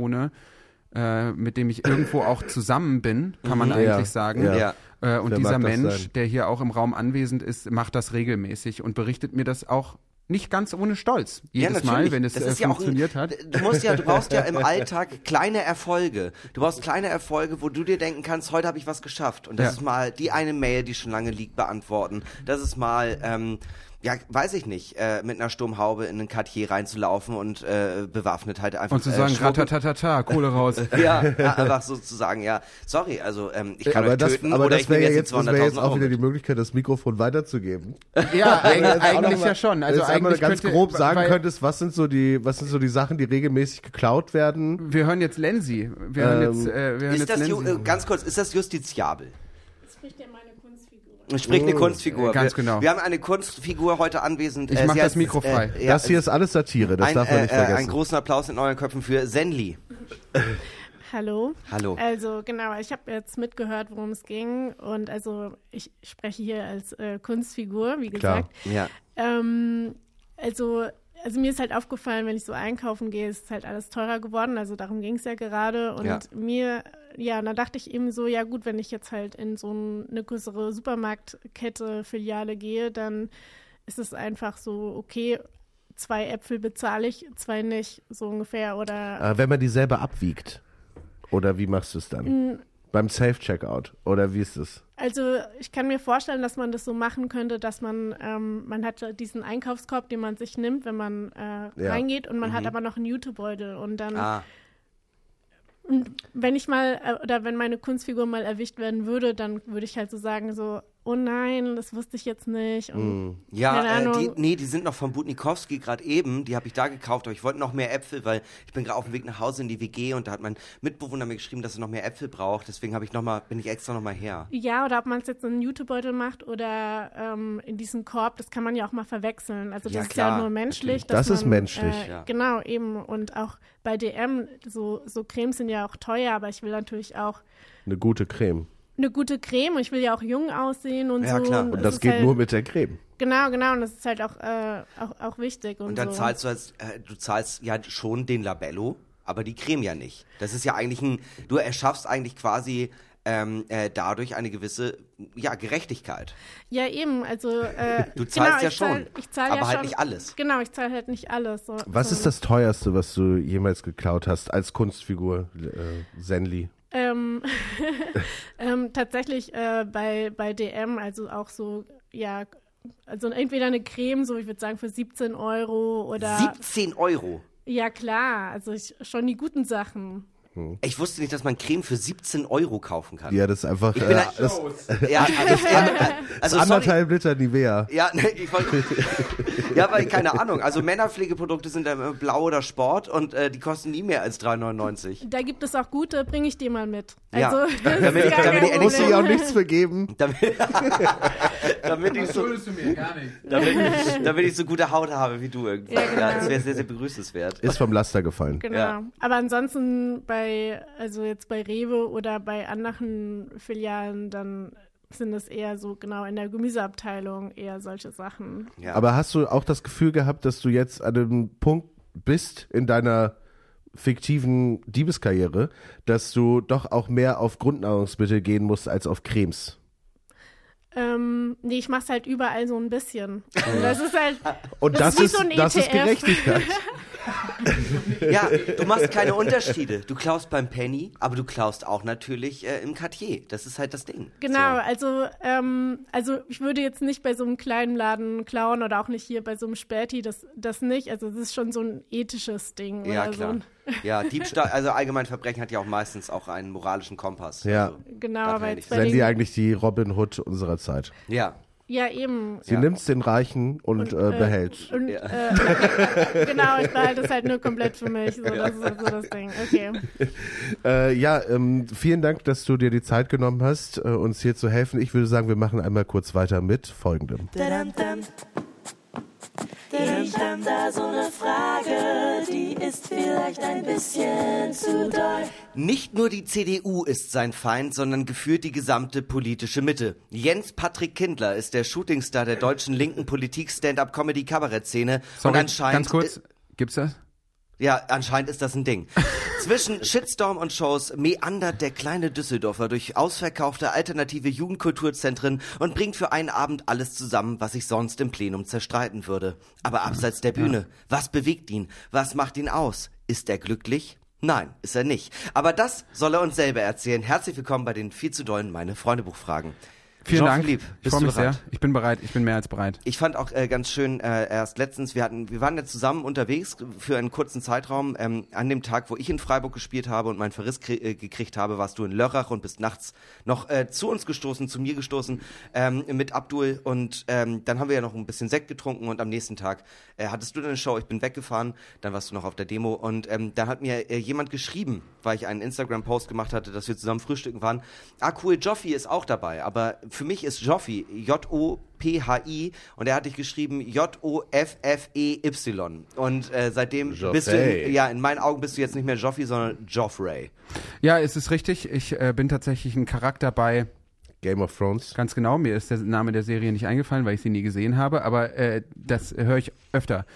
äh, mit dem ich irgendwo auch zusammen bin, kann man Ja, eigentlich sagen. ja. Ja. Äh, und Wer dieser Mensch, sein? der hier auch im Raum anwesend ist, macht das regelmäßig und berichtet mir das auch nicht ganz ohne Stolz. Jedes Mal, natürlich. wenn es äh, ja auch funktioniert ein, hat. Du musst ja, du brauchst ja im Alltag kleine Erfolge. Du brauchst kleine Erfolge, wo du dir denken kannst, heute habe ich was geschafft. Und das Ja. ist mal die eine Mail, die schon lange liegt, beantworten. Das ist mal, ähm, ja, weiß ich nicht, äh, mit einer Sturmhaube in einen Cartier reinzulaufen und äh, bewaffnet halt einfach Und zu äh, sagen, Schmuck- ratatatata, Kohle raus. ja, ja, einfach so zu sagen, ja, sorry, also ähm, ich kann aber euch das, töten aber oder das ich wäre nehme ja jetzt jetzt, das wäre 200.000 jetzt auch Euro wieder mit. die Möglichkeit, das Mikrofon weiterzugeben. ja, jetzt auch eigentlich noch mal- ja schon. wenn Also du jetzt einmal eigentlich ganz könnte, grob sagen weil, könntest, was sind so die, was sind so die Sachen, die regelmäßig geklaut werden? Wir hören jetzt Lenzi. Wir hören Ähm, jetzt, äh, wir hören Ist jetzt das, Lenzi. äh, ganz kurz, ist das justiziabel? spricht ja meine Kunstfigur. Sprich eine Kunstfigur. äh, ganz wir, genau. Wir haben eine Kunstfigur heute anwesend. Ich Äh, mach sie das Mikro frei. Äh, ja, das hier ist alles Satire, das ein, darf man äh, nicht äh, vergessen. einen großen Applaus in euren Köpfen für Zenli. Hallo. Hallo. Also genau, ich habe jetzt mitgehört, worum es ging und also ich spreche hier als äh, Kunstfigur, wie Klar. gesagt. Ja. Ähm, also, also mir ist halt aufgefallen, wenn ich so einkaufen gehe, ist halt alles teurer geworden. Also darum ging es ja gerade. Und Ja. mir, ja, dann dachte ich eben so, ja gut, wenn ich jetzt halt in so ein, eine größere Supermarktkette, Filiale gehe, dann ist es einfach so, okay, zwei Äpfel bezahle ich, zwei nicht, so ungefähr. Oder Äh, wenn man die selber abwiegt. Oder wie machst du es dann? Beim Self-Checkout. Oder wie ist es? Also ich kann mir vorstellen, dass man das so machen könnte, dass man, ähm, man hat diesen Einkaufskorb, den man sich nimmt, wenn man äh, Ja. reingeht und man hat aber noch einen Jutebeutel und dann, Ah, und wenn ich mal, äh, oder wenn meine Kunstfigur mal erwischt werden würde, dann würde ich halt so sagen so, oh nein, das wusste ich jetzt nicht und ja, äh, die, nee, die sind noch von Budnikowski gerade eben. Die habe ich da gekauft, aber ich wollte noch mehr Äpfel, weil ich bin gerade auf dem Weg nach Hause in die WG und da hat mein Mitbewohner mir geschrieben, dass er noch mehr Äpfel braucht. Deswegen habe ich noch mal, bin ich extra noch mal her. ja, oder ob man es jetzt in einen Jutebeutel macht oder ähm, in diesen Korb, das kann man ja auch mal verwechseln. Also das Ja, ist klar, ja nur menschlich. Das ist man, menschlich. Äh, Ja. Genau, eben. Und auch bei DM, so, so Cremes sind ja auch teuer, aber ich will natürlich auch Eine gute Creme. Eine gute Creme. Ich will ja auch jung aussehen und Ja, so. klar. Und Und das geht halt, nur mit der Creme. Genau, genau, und das ist halt auch, äh, auch, auch wichtig. Und, Und dann so. zahlst du als, äh, du zahlst ja schon den Labello, aber die Creme ja nicht. Das ist ja eigentlich ein, du erschaffst eigentlich quasi ähm, äh, dadurch eine gewisse, ja, Gerechtigkeit. Ja, eben, also. Äh, Du zahlst genau, ja ich zahl, schon, Ich zahl aber ja halt schon, nicht alles. Genau, ich zahle halt nicht alles. So, Was so. ist das teuerste, was du jemals geklaut hast als Kunstfigur, äh, Zenli? Ähm, ähm, tatsächlich äh, bei, bei DM, also auch so, ja, also entweder eine Creme, so ich würde sagen für 17 Euro oder. 17 Euro. Ja, klar, also ich, schon die guten Sachen. Ich wusste nicht, dass man Creme für 17 Euro kaufen kann. Ja, das ist einfach Ich äh, bin ein- das, Ja, das, ja, also sorry. anderthalb Liter Nivea. Ja, ne, ich wollte, ja, weil keine Ahnung. Also Männerpflegeprodukte sind dann immer blau oder Sport und äh, die kosten nie mehr als 3,99. Da gibt es auch gute, bringe ich dir mal mit. Ja, Also, das damit- gar damit die Muss ich auch nichts vergeben. Damit, damit, ich so, du mir gar nicht. damit, damit ich so gute Haut habe wie du irgendwie. Ja, genau. das wäre sehr, sehr begrüßenswert. Ist vom Laster gefallen. Genau. Ja. Aber ansonsten bei, also jetzt bei Rewe oder bei anderen Filialen, dann sind es eher so genau in der Gemüseabteilung eher solche Sachen. Ja. Aber hast du auch das Gefühl gehabt, dass du jetzt an einem Punkt bist in deiner fiktiven Diebeskarriere, dass du doch auch mehr auf Grundnahrungsmittel gehen musst als auf Cremes? Ähm, nee, ich mach's halt überall so ein bisschen. Und das ist halt, Und Das das, ist so ein das ist ETF. Gerechtigkeit. Ja, du machst keine Unterschiede. Du klaust beim Penny, aber du klaust auch natürlich äh, im Cartier. Das ist halt das Ding. genau, So. also, ähm, also ich würde jetzt nicht bei so einem kleinen Laden klauen oder auch nicht hier bei so einem Späti, das, das nicht. Also es ist schon so ein ethisches Ding. Ja, oder klar. So ein, Ja, Diebstahl, also allgemein Verbrechen hat ja auch meistens auch einen moralischen Kompass. Ja. Also, genau, aber ja jetzt Seien sie eigentlich die Robin Hood unserer Zeit. ja. Ja, eben. Sie Ja. nimmt's den Reichen und, äh, behält. Und, Ja. äh, genau, ich behalte es halt nur komplett für mich. So, das ist halt so das Ding. Okay. Äh, ja, ähm, vielen Dank, dass du dir die Zeit genommen hast, äh, uns hier zu helfen. Ich würde sagen, wir machen einmal kurz weiter mit folgendem. Ich hab da so eine Frage, die ist vielleicht ein bisschen zu doll. Nicht nur die CDU ist sein Feind, sondern geführt die gesamte politische Mitte. Jens Patrick Kindler ist der Shootingstar der deutschen linken Politik-Stand-up-Comedy-Kabarett-Szene. Und anscheinend ganz kurz. Gibt's das? Ja, anscheinend ist das ein Ding. Zwischen Shitstorm und Shows meandert der kleine Düsseldorfer durch ausverkaufte alternative Jugendkulturzentren und bringt für einen Abend alles zusammen, was sich sonst im Plenum zerstreiten würde. Aber abseits der Bühne, was bewegt ihn? Was macht ihn aus? Ist er glücklich? Nein, ist er nicht. Aber das soll er uns selber erzählen. Herzlich willkommen bei den viel zu dollen Meine Freunde Buchfragen. Vielen Dank. Jean-Philippe, ich freue mich bereit? sehr. Ich bin bereit. Ich bin mehr als bereit. Ich fand auch äh, ganz schön äh, erst letztens, wir hatten, wir waren ja zusammen unterwegs für einen kurzen Zeitraum. Ähm, an dem Tag, wo ich in Freiburg gespielt habe und meinen Verriss äh, gekriegt habe, warst du in Lörrach und bist nachts noch äh, zu uns gestoßen, zu mir gestoßen ähm, mit Abdul und ähm, dann haben wir ja noch ein bisschen Sekt getrunken und am nächsten Tag äh, hattest du deine Show. Ich bin weggefahren, dann warst du noch auf der Demo und ähm, dann hat mir äh, jemand geschrieben, weil ich einen Instagram-Post gemacht hatte, dass wir zusammen frühstücken waren. Ah cool, Joffi ist auch dabei, aber für mich ist Joffi J-O-P-H-I und er hat dich geschrieben J-O-F-F-E-Y und äh, seitdem Joffrey. bist du, in, ja, in meinen Augen bist du jetzt nicht mehr Joffi, sondern Joffrey. Ja, es ist richtig. Ich äh, bin tatsächlich ein Charakter bei, Game of Thrones. ganz genau, mir ist der Name der Serie nicht eingefallen, weil ich sie nie gesehen habe, aber äh, das höre ich öfter.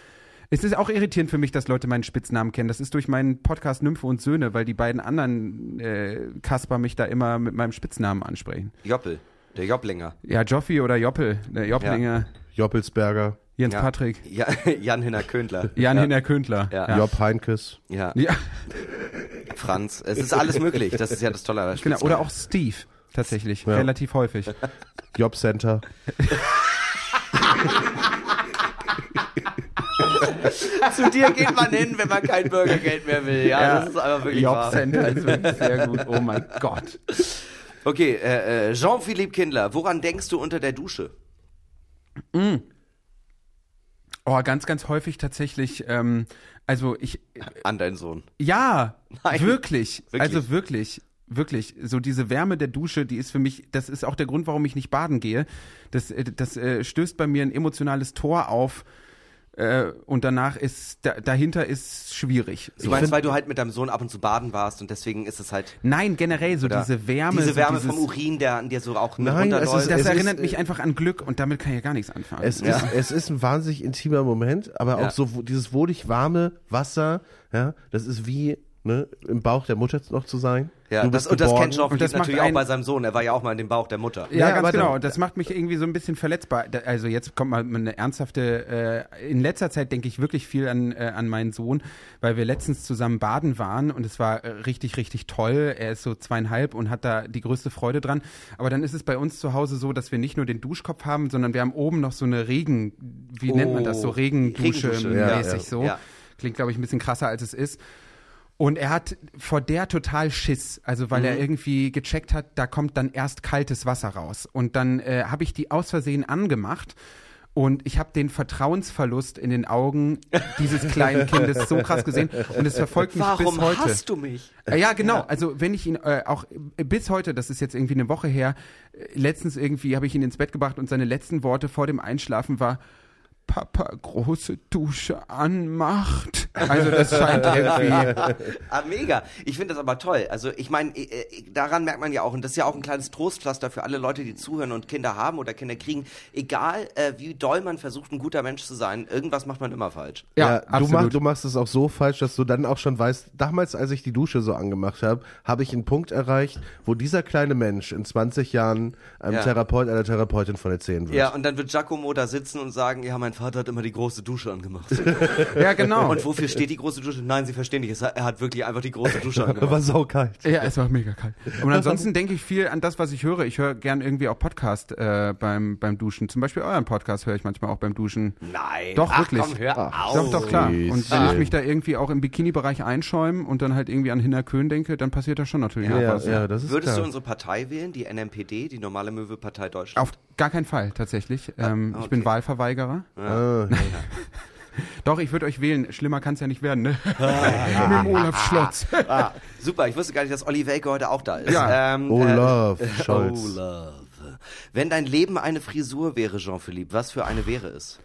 Es ist auch irritierend für mich, dass Leute meinen Spitznamen kennen. Das ist durch meinen Podcast Nymphe und Söhne, weil die beiden anderen äh, Kasper mich da immer mit meinem Spitznamen ansprechen. Joppel, der Jopplinger. Ja, Joffi oder Joppel, der Jopplinger, Joppelsberger, Jens Ja. Patrick, Ja, Jan Hinner Köndler. Jan ja. Hinner Köndler. Ja. Job Heinkes. Ja, Ja, Franz. Es ist alles möglich. Das ist ja das Tolle. genau. Oder auch Steve, tatsächlich, Ja. relativ häufig. Job Center. Zu dir geht man hin, wenn man kein Bürgergeld mehr will. Ja, Ja. das ist einfach wirklich wahr. Jobcenter ist wirklich sehr gut. Oh mein Gott. Okay, äh, äh, Jean-Philippe Kindler, woran denkst du unter der Dusche? Oh, ganz, ganz häufig tatsächlich. Ähm, also ich, An deinen Sohn. ja, Nein. wirklich, Wirklich? Also wirklich, wirklich. So diese Wärme der Dusche, die ist für mich, das ist auch der Grund, warum ich nicht baden gehe. Das, äh, das äh, stößt bei mir ein emotionales Tor auf. Äh, und danach ist, da, dahinter ist schwierig. Du meinst, weil du halt mit deinem Sohn ab und zu baden warst und deswegen ist es halt Nein, generell so diese Wärme. diese so Wärme dieses, vom Urin, der an dir so auch mit Nein, es ist- Das Es erinnert äh, mich einfach an Glück und damit kann ich ja gar nichts anfangen. Es, ist, es ist ein wahnsinnig intimer Moment, aber Ja. auch so wo- dieses wohlig warme Wasser, ja, das ist wie ne, im Bauch der Mutter noch zu sein. ja, du das, und das kennt Und macht natürlich auch bei seinem Sohn. Er war ja auch mal in dem Bauch der Mutter. Ja, Ja, ganz aber genau. dann- Das macht mich irgendwie so ein bisschen verletzbar. Da- Also jetzt kommt mal eine ernsthafte. Äh, in letzter Zeit denke ich wirklich viel an äh, an meinen Sohn, weil wir letztens zusammen baden waren und es war äh, richtig richtig toll. Er ist so zweieinhalb und hat da die größte Freude dran. Aber dann ist es bei uns zu Hause so, dass wir nicht nur den Duschkopf haben, sondern wir haben oben noch so eine Regen. Wie nennt man das so Oh, Regendusche Regendusche, ja, mäßig ja. so. Ja. Klingt glaube ich ein bisschen krasser als es ist. Und er hat vor der total Schiss, also weil Mhm. er irgendwie gecheckt hat, da kommt dann erst kaltes Wasser raus. Und dann äh, habe ich die aus Versehen angemacht und ich habe den Vertrauensverlust in den Augen dieses kleinen Kindes so krass gesehen und es verfolgt mich Warum bis heute. hast du mich? Äh, Ja, genau. Also wenn ich ihn äh, auch äh, bis heute, das ist jetzt irgendwie eine Woche her, äh, letztens irgendwie habe ich ihn ins Bett gebracht und seine letzten Worte vor dem Einschlafen war Papa große Dusche anmacht. Also das scheint irgendwie Ah, mega. Ich finde das aber toll. Also ich meine, äh, äh, daran merkt man ja auch, und das ist ja auch ein kleines Trostpflaster für alle Leute, die zuhören und Kinder haben oder Kinder kriegen. Egal, äh, wie doll man versucht, ein guter Mensch zu sein, irgendwas macht man immer falsch. ja, du, absolut. mach, du machst es auch so falsch, dass du dann auch schon weißt, damals, als ich die Dusche so angemacht habe, habe ich einen Punkt erreicht, wo dieser kleine Mensch in 20 Jahren einem Ja. Therapeut, einer Therapeutin von erzählen wird. Ja, und dann wird Giacomo da sitzen und sagen, ja, mein Vater hat immer die große Dusche angemacht. ja, genau. und wofür steht die große Dusche? Nein, Sie verstehen nicht, er hat wirklich einfach die große Dusche War angemacht. saukalt. Ja, es war mega kalt. Und ansonsten denke ich viel an das, was ich höre. Ich höre gern irgendwie auch Podcast äh, beim, beim Duschen. Zum Beispiel euren Podcast höre ich manchmal auch beim Duschen. Nein. Doch, Ach, wirklich. Komm, hör auf. Doch, doch, klar. Und wenn ich mich da irgendwie auch im Bikini-Bereich einschäume und dann halt irgendwie an Hinner Köhn denke, dann passiert da schon natürlich Ja, auch ja, was. das ist Würdest du klar. unsere Partei wählen, die NMPD, die normale Möwe-Partei Deutschland? Auf gar keinen Fall, tatsächlich. Ähm, Ich bin okay. Wahlverweigerer. Ah, Doch, ich würde euch wählen. Schlimmer kann es ja nicht werden, ne? Mit dem Olaf Schlotz. Ah, super, ich wusste gar nicht, dass Olli Welke heute auch da ist. Ja. Ähm, Olaf äh, Scholz. Olaf. Wenn dein Leben eine Frisur wäre, Jean-Philippe, was für eine wäre es?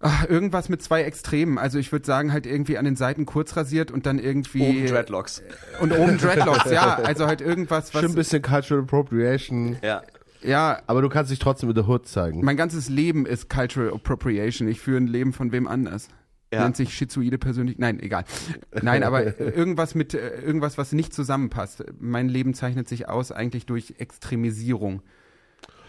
Ach, irgendwas mit zwei Extremen. Also ich würde sagen, halt irgendwie an den Seiten kurz rasiert und dann irgendwie. Oben Dreadlocks. Und oben Dreadlocks, ja. Also halt irgendwas, was. Schon ein bisschen Cultural Appropriation, Ja. Ja, aber du kannst dich trotzdem in der Hood zeigen. mein ganzes Leben ist Cultural Appropriation. Ich führe ein Leben von wem anders. Ja. Nennt sich schizoide persönlich. Nein, egal. Nein, aber äh, irgendwas mit äh, irgendwas, was nicht zusammenpasst. Mein Leben zeichnet sich aus eigentlich durch Extremisierung.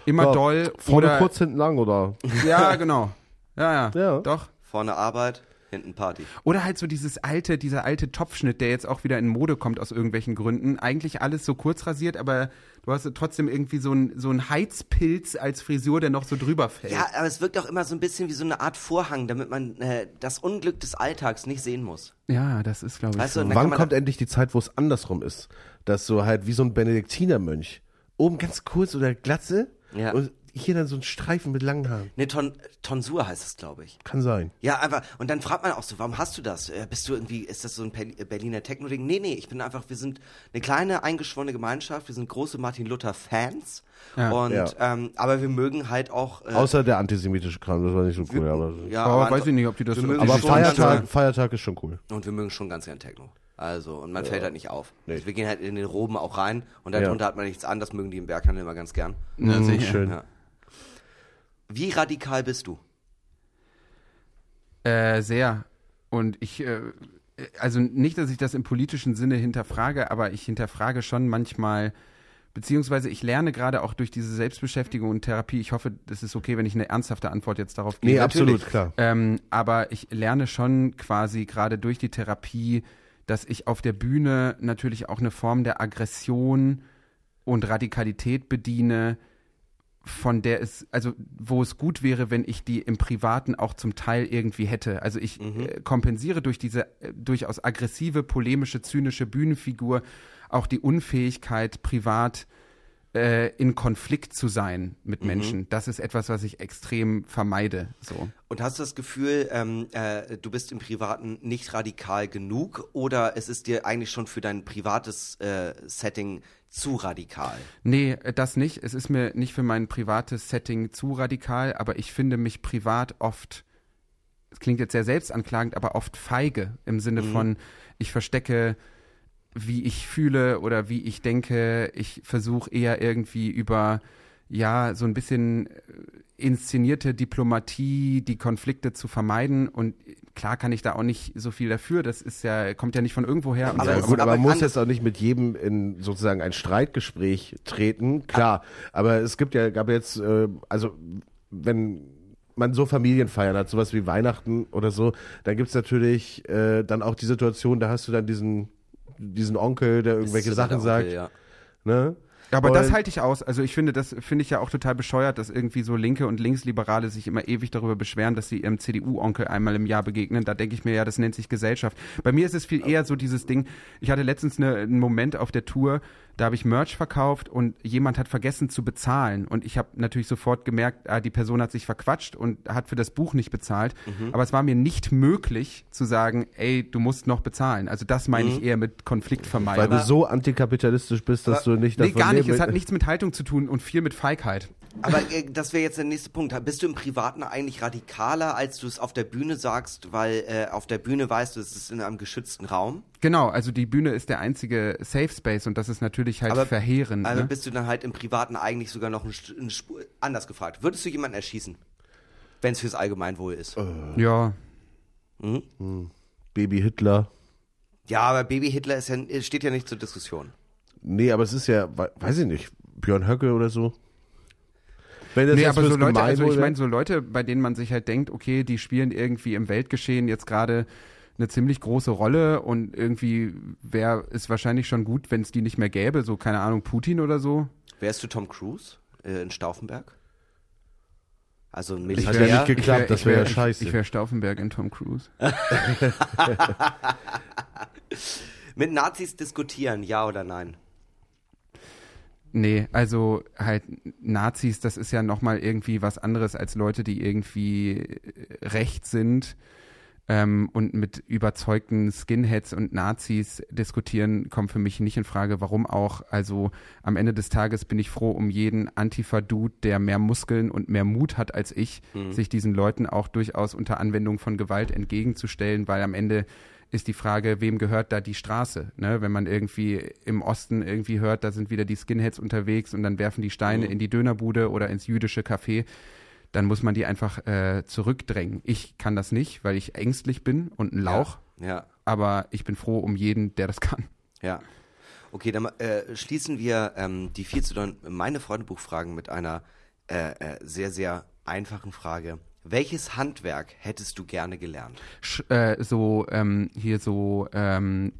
Immer Ja, doll Vorne oder kurz, hinten lang, oder? ja, genau. Ja, ja, Ja. doch. Vorne Arbeit, hinten Party. Oder halt so dieses alte, dieser alte Topfschnitt, der jetzt auch wieder in Mode kommt aus irgendwelchen Gründen. Eigentlich alles so kurz rasiert, aber du hast trotzdem irgendwie so ein so ein Heizpilz als Frisur, der noch so drüber fällt. Ja, aber es wirkt auch immer so ein bisschen wie so eine Art Vorhang, damit man äh, das Unglück des Alltags nicht sehen muss. Ja, das ist glaube ich Weißt du, so. Wann kommt endlich die Zeit, wo es andersrum ist? Dass so halt wie so ein Benediktinermönch. Oben ganz kurz oder Glatze Ja. und hier dann so ein Streifen mit langen Haaren. Ne, Ton Tonsur heißt es, glaube ich. Kann sein. Ja, einfach, und dann fragt man auch so, warum hast du das? Äh, bist du irgendwie, ist das so ein Berliner Techno-Ding? Nee, nee, ich bin einfach, wir sind eine kleine, eingeschworene Gemeinschaft, wir sind große Martin Luther-Fans. Ja. und, Ja. Ähm, aber wir mögen halt auch. Äh, Außer der antisemitische Kram, das war nicht so cool. Aber, ja, aber aber weiß ich nicht, ob die das wir so- mögen aber Feiertag, Feiertag ist schon cool. Und wir mögen schon ganz gern Techno. Also, und man fällt halt nicht auf. Nee. Also wir gehen halt in den Roben auch rein und Ja. darunter hat man nichts an, das mögen die im Berghandel immer ganz gern. Ja, sicher. schön. Ja. Wie radikal bist du? Äh, sehr. Und ich, äh, also nicht, dass ich das im politischen Sinne hinterfrage, aber ich hinterfrage schon manchmal, beziehungsweise ich lerne gerade auch durch diese Selbstbeschäftigung und Therapie, ich hoffe, das ist okay, wenn ich eine ernsthafte Antwort jetzt darauf gebe. Nee, natürlich. absolut, klar. Ähm, aber ich lerne schon quasi gerade durch die Therapie, dass ich auf der Bühne natürlich auch eine Form der Aggression und Radikalität bediene, von der es, also wo es gut wäre, wenn ich die im Privaten auch zum Teil irgendwie hätte. Also ich äh, kompensiere durch diese äh, durchaus aggressive, polemische, zynische Bühnenfigur auch die Unfähigkeit, privat äh, in Konflikt zu sein mit Menschen. Das ist etwas, was ich extrem vermeide. So. Und hast du das Gefühl, ähm, äh, du bist im Privaten nicht radikal genug oder es ist dir eigentlich schon für dein privates äh, Setting zu radikal? Nee, äh, das nicht. Es ist mir nicht für mein privates Setting zu radikal, aber ich finde mich privat oft es klingt jetzt sehr selbstanklagend, aber oft feige im Sinne von, ich verstecke, wie ich fühle oder wie ich denke. Ich versuche eher irgendwie über, ja, so ein bisschen äh, inszenierte Diplomatie, die Konflikte zu vermeiden. Und klar kann ich da auch nicht so viel dafür. Das ist ja, kommt ja nicht von irgendwoher. Und Aber Ja, es- gut, aber man muss jetzt auch nicht mit jedem in sozusagen ein Streitgespräch treten, klar. Aber es gibt ja, gab jetzt, äh, also wenn man so Familienfeiern hat, sowas wie Weihnachten oder so, dann gibt's natürlich äh, dann auch die Situation, da hast du dann diesen, diesen Onkel, der irgendwelche der Sachen Onkel, sagt. Ja. Ne? Aber das Und- halte ich aus. Also ich finde, das finde ich ja auch total bescheuert, dass irgendwie so Linke und Linksliberale sich immer ewig darüber beschweren, dass sie ihrem CDU-Onkel einmal im Jahr begegnen. Da denke ich mir ja, das nennt sich Gesellschaft. Bei mir ist es viel eher so dieses Ding, ich hatte letztens eine, einen Moment auf der Tour, da habe ich Merch verkauft und jemand hat vergessen zu bezahlen. Und ich habe natürlich sofort gemerkt, ah, die Person hat sich verquatscht und hat für das Buch nicht bezahlt. Mhm. Aber es war mir nicht möglich zu sagen, ey, du musst noch bezahlen. Also das meine Mhm. ich eher mit Konfliktvermeidung. Weil du so antikapitalistisch bist, dass du nicht Nee, davon gar nicht. Es hat nichts mit Haltung zu tun und viel mit Feigheit. Aber äh, das wäre jetzt der nächste Punkt. Bist du im Privaten eigentlich radikaler, als du es auf der Bühne sagst, weil äh, auf der Bühne weißt du, es ist in einem geschützten Raum? Genau, also die Bühne ist der einzige Safe Space und das ist natürlich halt Aber- verheerend. Also ne? bist du dann halt im Privaten eigentlich sogar noch ein, ein Spur, anders gefragt. Würdest du jemanden erschießen, wenn es fürs Allgemeinwohl ist? Ja, Mhm. Baby Hitler. Ja, aber Baby Hitler ist ja, steht ja nicht zur Diskussion. Nee, aber es ist ja, we- weiß ich nicht, Björn Höcke oder so. Wenn das nee, aber so Leute, also ich meine so Leute, bei denen man sich halt denkt, okay, die spielen irgendwie im Weltgeschehen jetzt gerade eine ziemlich große Rolle und irgendwie wäre es wahrscheinlich schon gut, wenn es die nicht mehr gäbe, so keine Ahnung, Putin oder so. Wärst du Tom Cruise äh, in Stauffenberg? Also ein Das Militär. hat ja nicht geklappt, wär- das wäre ja wär- scheiße. Ich, ich wäre Stauffenberg in Tom Cruise. Mit Nazis diskutieren, ja oder nein? Nee, also halt Nazis, das ist ja nochmal irgendwie was anderes als Leute, die irgendwie äh, rechts sind ähm, und mit überzeugten Skinheads und Nazis diskutieren, kommt für mich nicht in Frage. Warum auch? Also am Ende des Tages bin ich froh um jeden Antifa-Dude, der mehr Muskeln und mehr Mut hat als ich, sich diesen Leuten auch durchaus unter Anwendung von Gewalt entgegenzustellen, weil am Ende ist die Frage, wem gehört da die Straße? Ne? Wenn man irgendwie im Osten irgendwie hört, da sind wieder die Skinheads unterwegs und dann werfen die Steine in die Dönerbude oder ins jüdische Café, dann muss man die einfach äh, zurückdrängen. Ich kann das nicht, weil ich ängstlich bin und ein Lauch, Ja, aber ich bin froh um jeden, der das kann. ja. Okay, dann äh, schließen wir ähm, die viel zu doll meine Freundebuchfragen mit einer äh, äh, sehr, sehr einfachen Frage. Welches Handwerk hättest du gerne gelernt? Sch äh, so ähm, hier so ähm,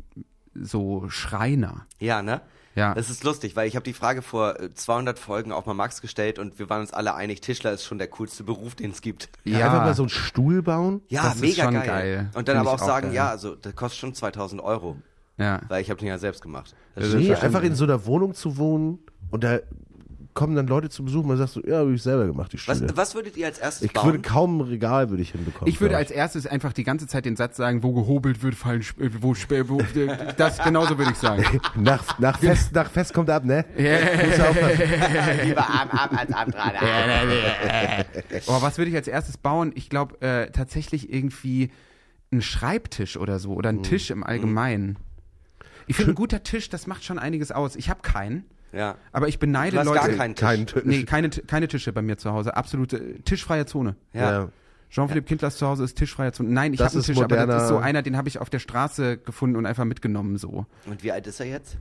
so Schreiner. Ja, ne? Ja. Das ist lustig, weil ich habe die Frage vor äh, 200 Folgen auch mal Max gestellt und wir waren uns alle einig, Tischler ist schon der coolste Beruf, den es gibt. Ja, Einfach mal so einen Stuhl bauen. Ja, Das ist mega schon geil. geil. Und dann Find aber auch auch sagen, geil. ja, also das kostet schon 2000 Euro, Ja. weil ich habe den ja selbst gemacht. Das Nee, einfach in so einer Wohnung zu wohnen und da kommen dann Leute zu Besuch und man sagt so, ja, habe ich selber gemacht, die was, Stühle. was würdet ihr als erstes ich bauen? würde kaum ein Regal würde ich hinbekommen. Ich würde als erstes einfach die ganze Zeit den Satz sagen, wo gehobelt wird, fallen, Sp- äh, wo, Sp- wo äh, das genauso würde ich sagen. nach, nach, Fest, nach Fest kommt ab, ne? Muss ja aufpassen. Lieber Arm ab als Arm dran. Oh, was würde ich als erstes bauen? Ich glaube äh, tatsächlich irgendwie einen Schreibtisch oder so oder einen Tisch im Allgemeinen. Ich finde, ein guter Tisch, das macht schon einiges aus. Ich habe keinen, Ja. aber ich beneide Du hast Leute. gar keinen Tisch. Kein Tisch. Nee, keine, keine Tische bei mir zu Hause. Absolute tischfreie Zone. Ja. Ja. Jean-Philippe Kindlers zu Hause ist tischfreier Zone. Nein, ich habe einen Tisch, aber das moderner- ist so einer, den habe ich auf der Straße gefunden und einfach mitgenommen so. Und wie alt ist er jetzt?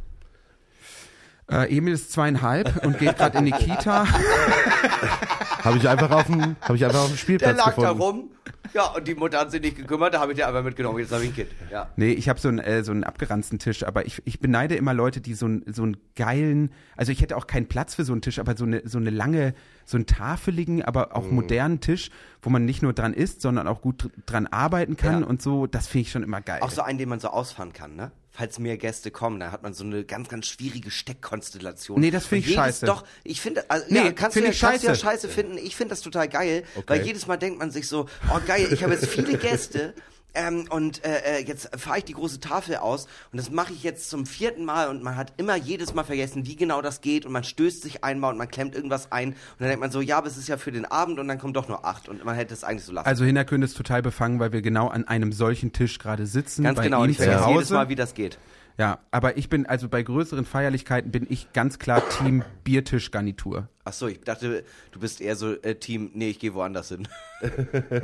Äh, Emil ist zweieinhalb und geht gerade in die Kita. Habe ich einfach auf dem, habe ich einfach auf dem Der Spielplatz lag da gefunden. rum. Ja, und die Mutter hat sich nicht gekümmert, da habe ich den einfach mitgenommen. Jetzt habe ich ein Kind. Ja. Nee, ich habe so einen äh, so einen abgeranzten Tisch, aber ich, ich beneide immer Leute, die so einen so einen geilen, also ich hätte auch keinen Platz für so einen Tisch, aber so eine so eine lange, so einen tafeligen, aber Mhm. auch modernen Tisch, wo man nicht nur dran isst, sondern auch gut dr- dran arbeiten kann Ja. und so, das finde ich schon immer geil. Auch so einen, den man so ausfahren kann, ne? Falls mehr Gäste kommen, dann hat man so eine ganz, ganz schwierige Steckkonstellation. Nee, das finde ich scheiße. Doch, ich finde, also, Nee, ja, kannst, du finde ja, kannst du ja scheiße. finden. Ich finde das total geil, weil jedes Mal denkt man sich so, oh geil, ich habe jetzt viele Gäste. Ähm, und äh, äh, jetzt fahre ich die große Tafel aus und das mache ich jetzt zum vierten Mal und man hat immer jedes Mal vergessen, wie genau das geht und man stößt sich einmal und man klemmt irgendwas ein und dann denkt man so, ja, aber es ist ja für den Abend und dann kommt doch nur acht und man hätte es eigentlich so lassen. Also Hinterkünde ist total befangen, weil wir genau an einem solchen Tisch gerade sitzen. Ganz genau, und ihm ich zu vergesse Hause. jedes Mal, wie das geht. Ja, aber ich bin, also bei größeren Feierlichkeiten bin ich ganz klar Team Biertischgarnitur. Ach so, ich dachte, du bist eher so äh, Team, nee, ich gehe woanders hin.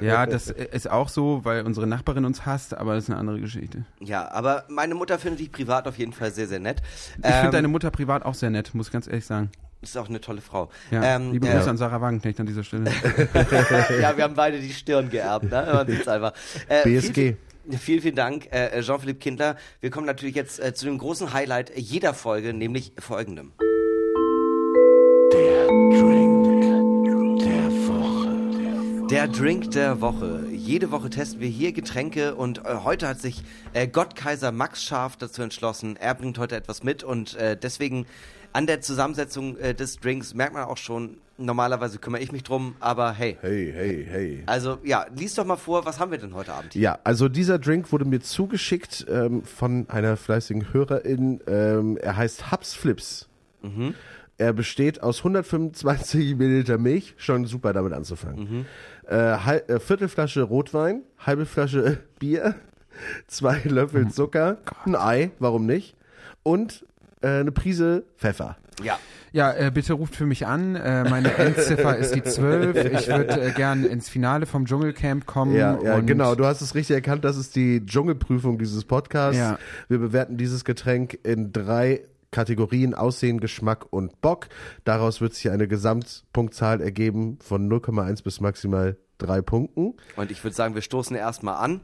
Ja, das ist auch so, weil unsere Nachbarin uns hasst, aber das ist eine andere Geschichte. Ja, aber meine Mutter findet dich privat auf jeden Fall sehr, sehr nett. Ich finde deine Mutter privat auch sehr nett, muss ich ganz ehrlich sagen. ist auch eine tolle Frau. Ja, Ähm, liebe äh, Grüße an Sarah Wagenknecht an dieser Stelle. ja, wir haben beide die Stirn geerbt, ne? Man sieht's einfach. Äh, BSG. Vielen, vielen, vielen Dank, äh, Jean-Philippe Kindler. Wir kommen natürlich jetzt äh, zu dem großen Highlight jeder Folge, nämlich folgendem. Der Drink der Woche. Jede Woche testen wir hier Getränke und äh, heute hat sich äh, Gottkaiser Max Scharf dazu entschlossen. Er bringt heute etwas mit und äh, deswegen an der Zusammensetzung äh, des Drinks merkt man auch schon, normalerweise kümmere ich mich drum, aber hey. Hey, hey, hey. Also ja, lies doch mal vor, was haben wir denn heute Abend? Ja, also dieser Drink wurde mir zugeschickt ähm, von einer fleißigen Hörerin. Ähm, er heißt Hubs Flips. Er besteht aus 125 Milliliter Milch, schon super damit anzufangen. Äh, hal- äh, Viertelflasche Rotwein, halbe Flasche Bier, zwei Löffel Zucker, ein Ei, warum nicht? Und äh, eine Prise Pfeffer. Ja. Ja, äh, bitte ruft für mich an. Äh, meine Endziffer ist die 12. Ich würde äh, gern ins Finale vom Dschungelcamp kommen. Ja, ja, und genau. Du hast es richtig erkannt. Das ist die Dschungelprüfung dieses Podcasts. Ja. Wir bewerten dieses Getränk in drei Kategorien Aussehen, Geschmack und Bock. Daraus wird sich eine Gesamtpunktzahl ergeben von 0,1 bis maximal drei Punkten. Und ich würde sagen, wir stoßen erstmal an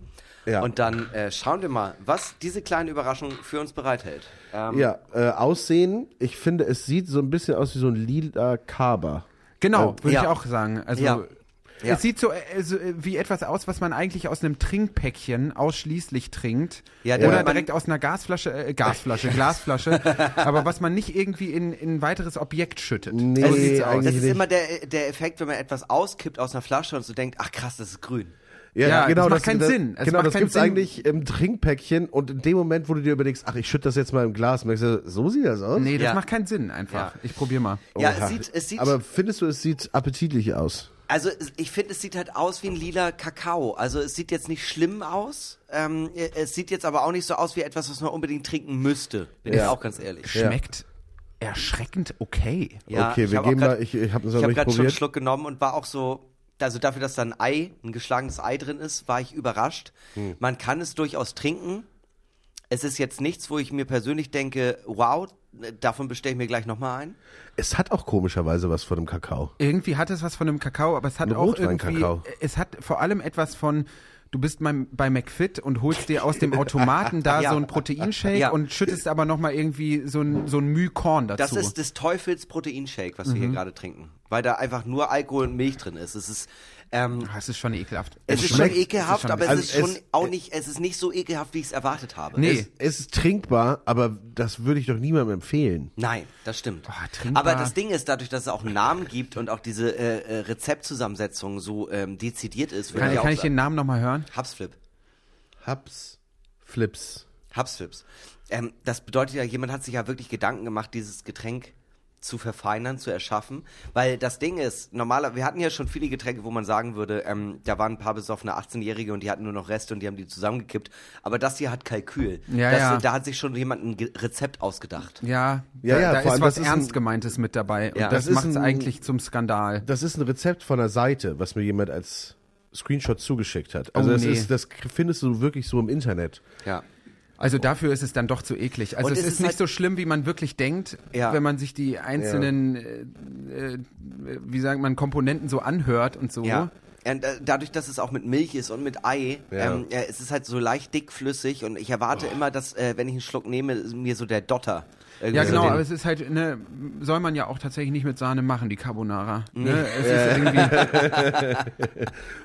Ja. und dann äh, schauen wir mal, was diese kleine Überraschung für uns bereithält. Ähm, Ja, äh, Aussehen. Ich finde, es sieht so ein bisschen aus wie so ein lila Kaba. Genau, würde Ja. ich auch sagen. Also Ja. Ja. es sieht so, äh, so äh, wie etwas aus, was man eigentlich aus einem Trinkpäckchen ausschließlich trinkt. Ja, der- Oder direkt aus einer Gasflasche, äh, Gasflasche, Glasflasche, aber was man nicht irgendwie in, in ein weiteres Objekt schüttet. Nee, so sieht's aus. Das ist nicht. immer der, der Effekt, wenn man etwas auskippt aus einer Flasche und so denkt, ach krass, das ist grün. Ja, das macht keinen das, Sinn. Es genau, macht das gibt's Sinn. eigentlich im Trinkpäckchen und in dem Moment, wo du dir überlegst, ach, ich schütte das jetzt mal im Glas, merkst du, so sieht das aus? Nee, das Ja. macht keinen Sinn einfach. Ja. Ich probier mal. Ja, Oha. es sieht, es sieht, Aber findest du, es sieht appetitlich aus? also es- ich finde, es sieht halt aus wie ein lila Kakao. Also es sieht jetzt nicht schlimm aus. Ähm, es sieht jetzt aber auch nicht so aus wie etwas, was man unbedingt trinken müsste. Bin ich Ja. auch ganz ehrlich. Schmeckt erschreckend okay. Ja, okay, ich wir hab gehen grad- mal, ich, ich habe es Ich nicht gerade schon einen. Schluck genommen und war auch so, also dafür, dass da ein Ei, ein geschlagenes Ei drin ist, war ich überrascht. Hm. Man kann es durchaus trinken. Es ist jetzt nichts, wo ich mir persönlich denke, wow, davon bestelle ich mir gleich nochmal ein. Es hat auch komischerweise was von einem Kakao. Irgendwie hat es was von einem Kakao, aber es hat Ein auch irgendwie, Rotweinkakao. es hat vor allem etwas von, du bist beim, bei McFit und holst dir aus dem Automaten da Ja. so ein Proteinshake Ja. und schüttest aber nochmal irgendwie so ein, so ein Müh Korn dazu. Das ist des Teufels Proteinshake, was wir Mhm. hier gerade trinken. Weil da einfach nur Alkohol und Milch drin ist. Es ist, ähm, das ist schon ekelhaft. es ist schon schmeckt- ekelhaft, es ist schon- aber es also ist schon es- auch nicht, es ist nicht so ekelhaft, wie ich es erwartet habe. Nee. Es, Es ist trinkbar, aber das würde ich doch niemandem empfehlen. nein, das stimmt. Boah, trinkbar. aber das Ding ist, dadurch, dass es auch einen Namen gibt und auch diese äh, äh, Rezeptzusammensetzung so ähm, dezidiert ist, würde Kann, ich auch kann ich den. Namen nochmal hören? Hubsflip. Hubs, Flips. Hubsflips. Ähm, das bedeutet ja, jemand hat sich ja wirklich Gedanken gemacht, dieses Getränk zu verfeinern, zu erschaffen. Weil das Ding ist, normaler, wir hatten ja schon viele Getränke, wo man sagen würde, ähm, da waren ein paar besoffene 18-Jährige und die hatten nur noch Reste und die haben die zusammengekippt. Aber das hier hat Kalkül. Ja, das, ja. Da hat sich schon jemand ein Ge Rezept ausgedacht. Ja, Ja, da, ja, da vor ist allem, was das ist Ernst ein- gemeintes mit dabei. Und Ja. das, Das ist macht es eigentlich zum Skandal. Das ist ein Rezept von der Seite, was mir jemand als Screenshot zugeschickt hat. Also Oh, das nee. ist, das findest du wirklich so im Internet. Ja. Also dafür ist es dann doch zu eklig. Also Und es ist, ist nicht halt- so schlimm, wie man wirklich denkt, Ja. wenn man sich die einzelnen, äh, äh, wie sagt man, Komponenten so anhört und so. Ja. Und, äh, dadurch, dass es auch mit Milch ist und mit Ei, Ja. ähm, ja, es ist halt so leicht dickflüssig und ich erwarte immer, dass, äh, wenn ich einen Schluck nehme, mir so der Dotter. Irgendwie Ja, so genau, aber es ist halt, ne, soll man ja auch tatsächlich nicht mit Sahne machen, die Carbonara. Ne? Es ist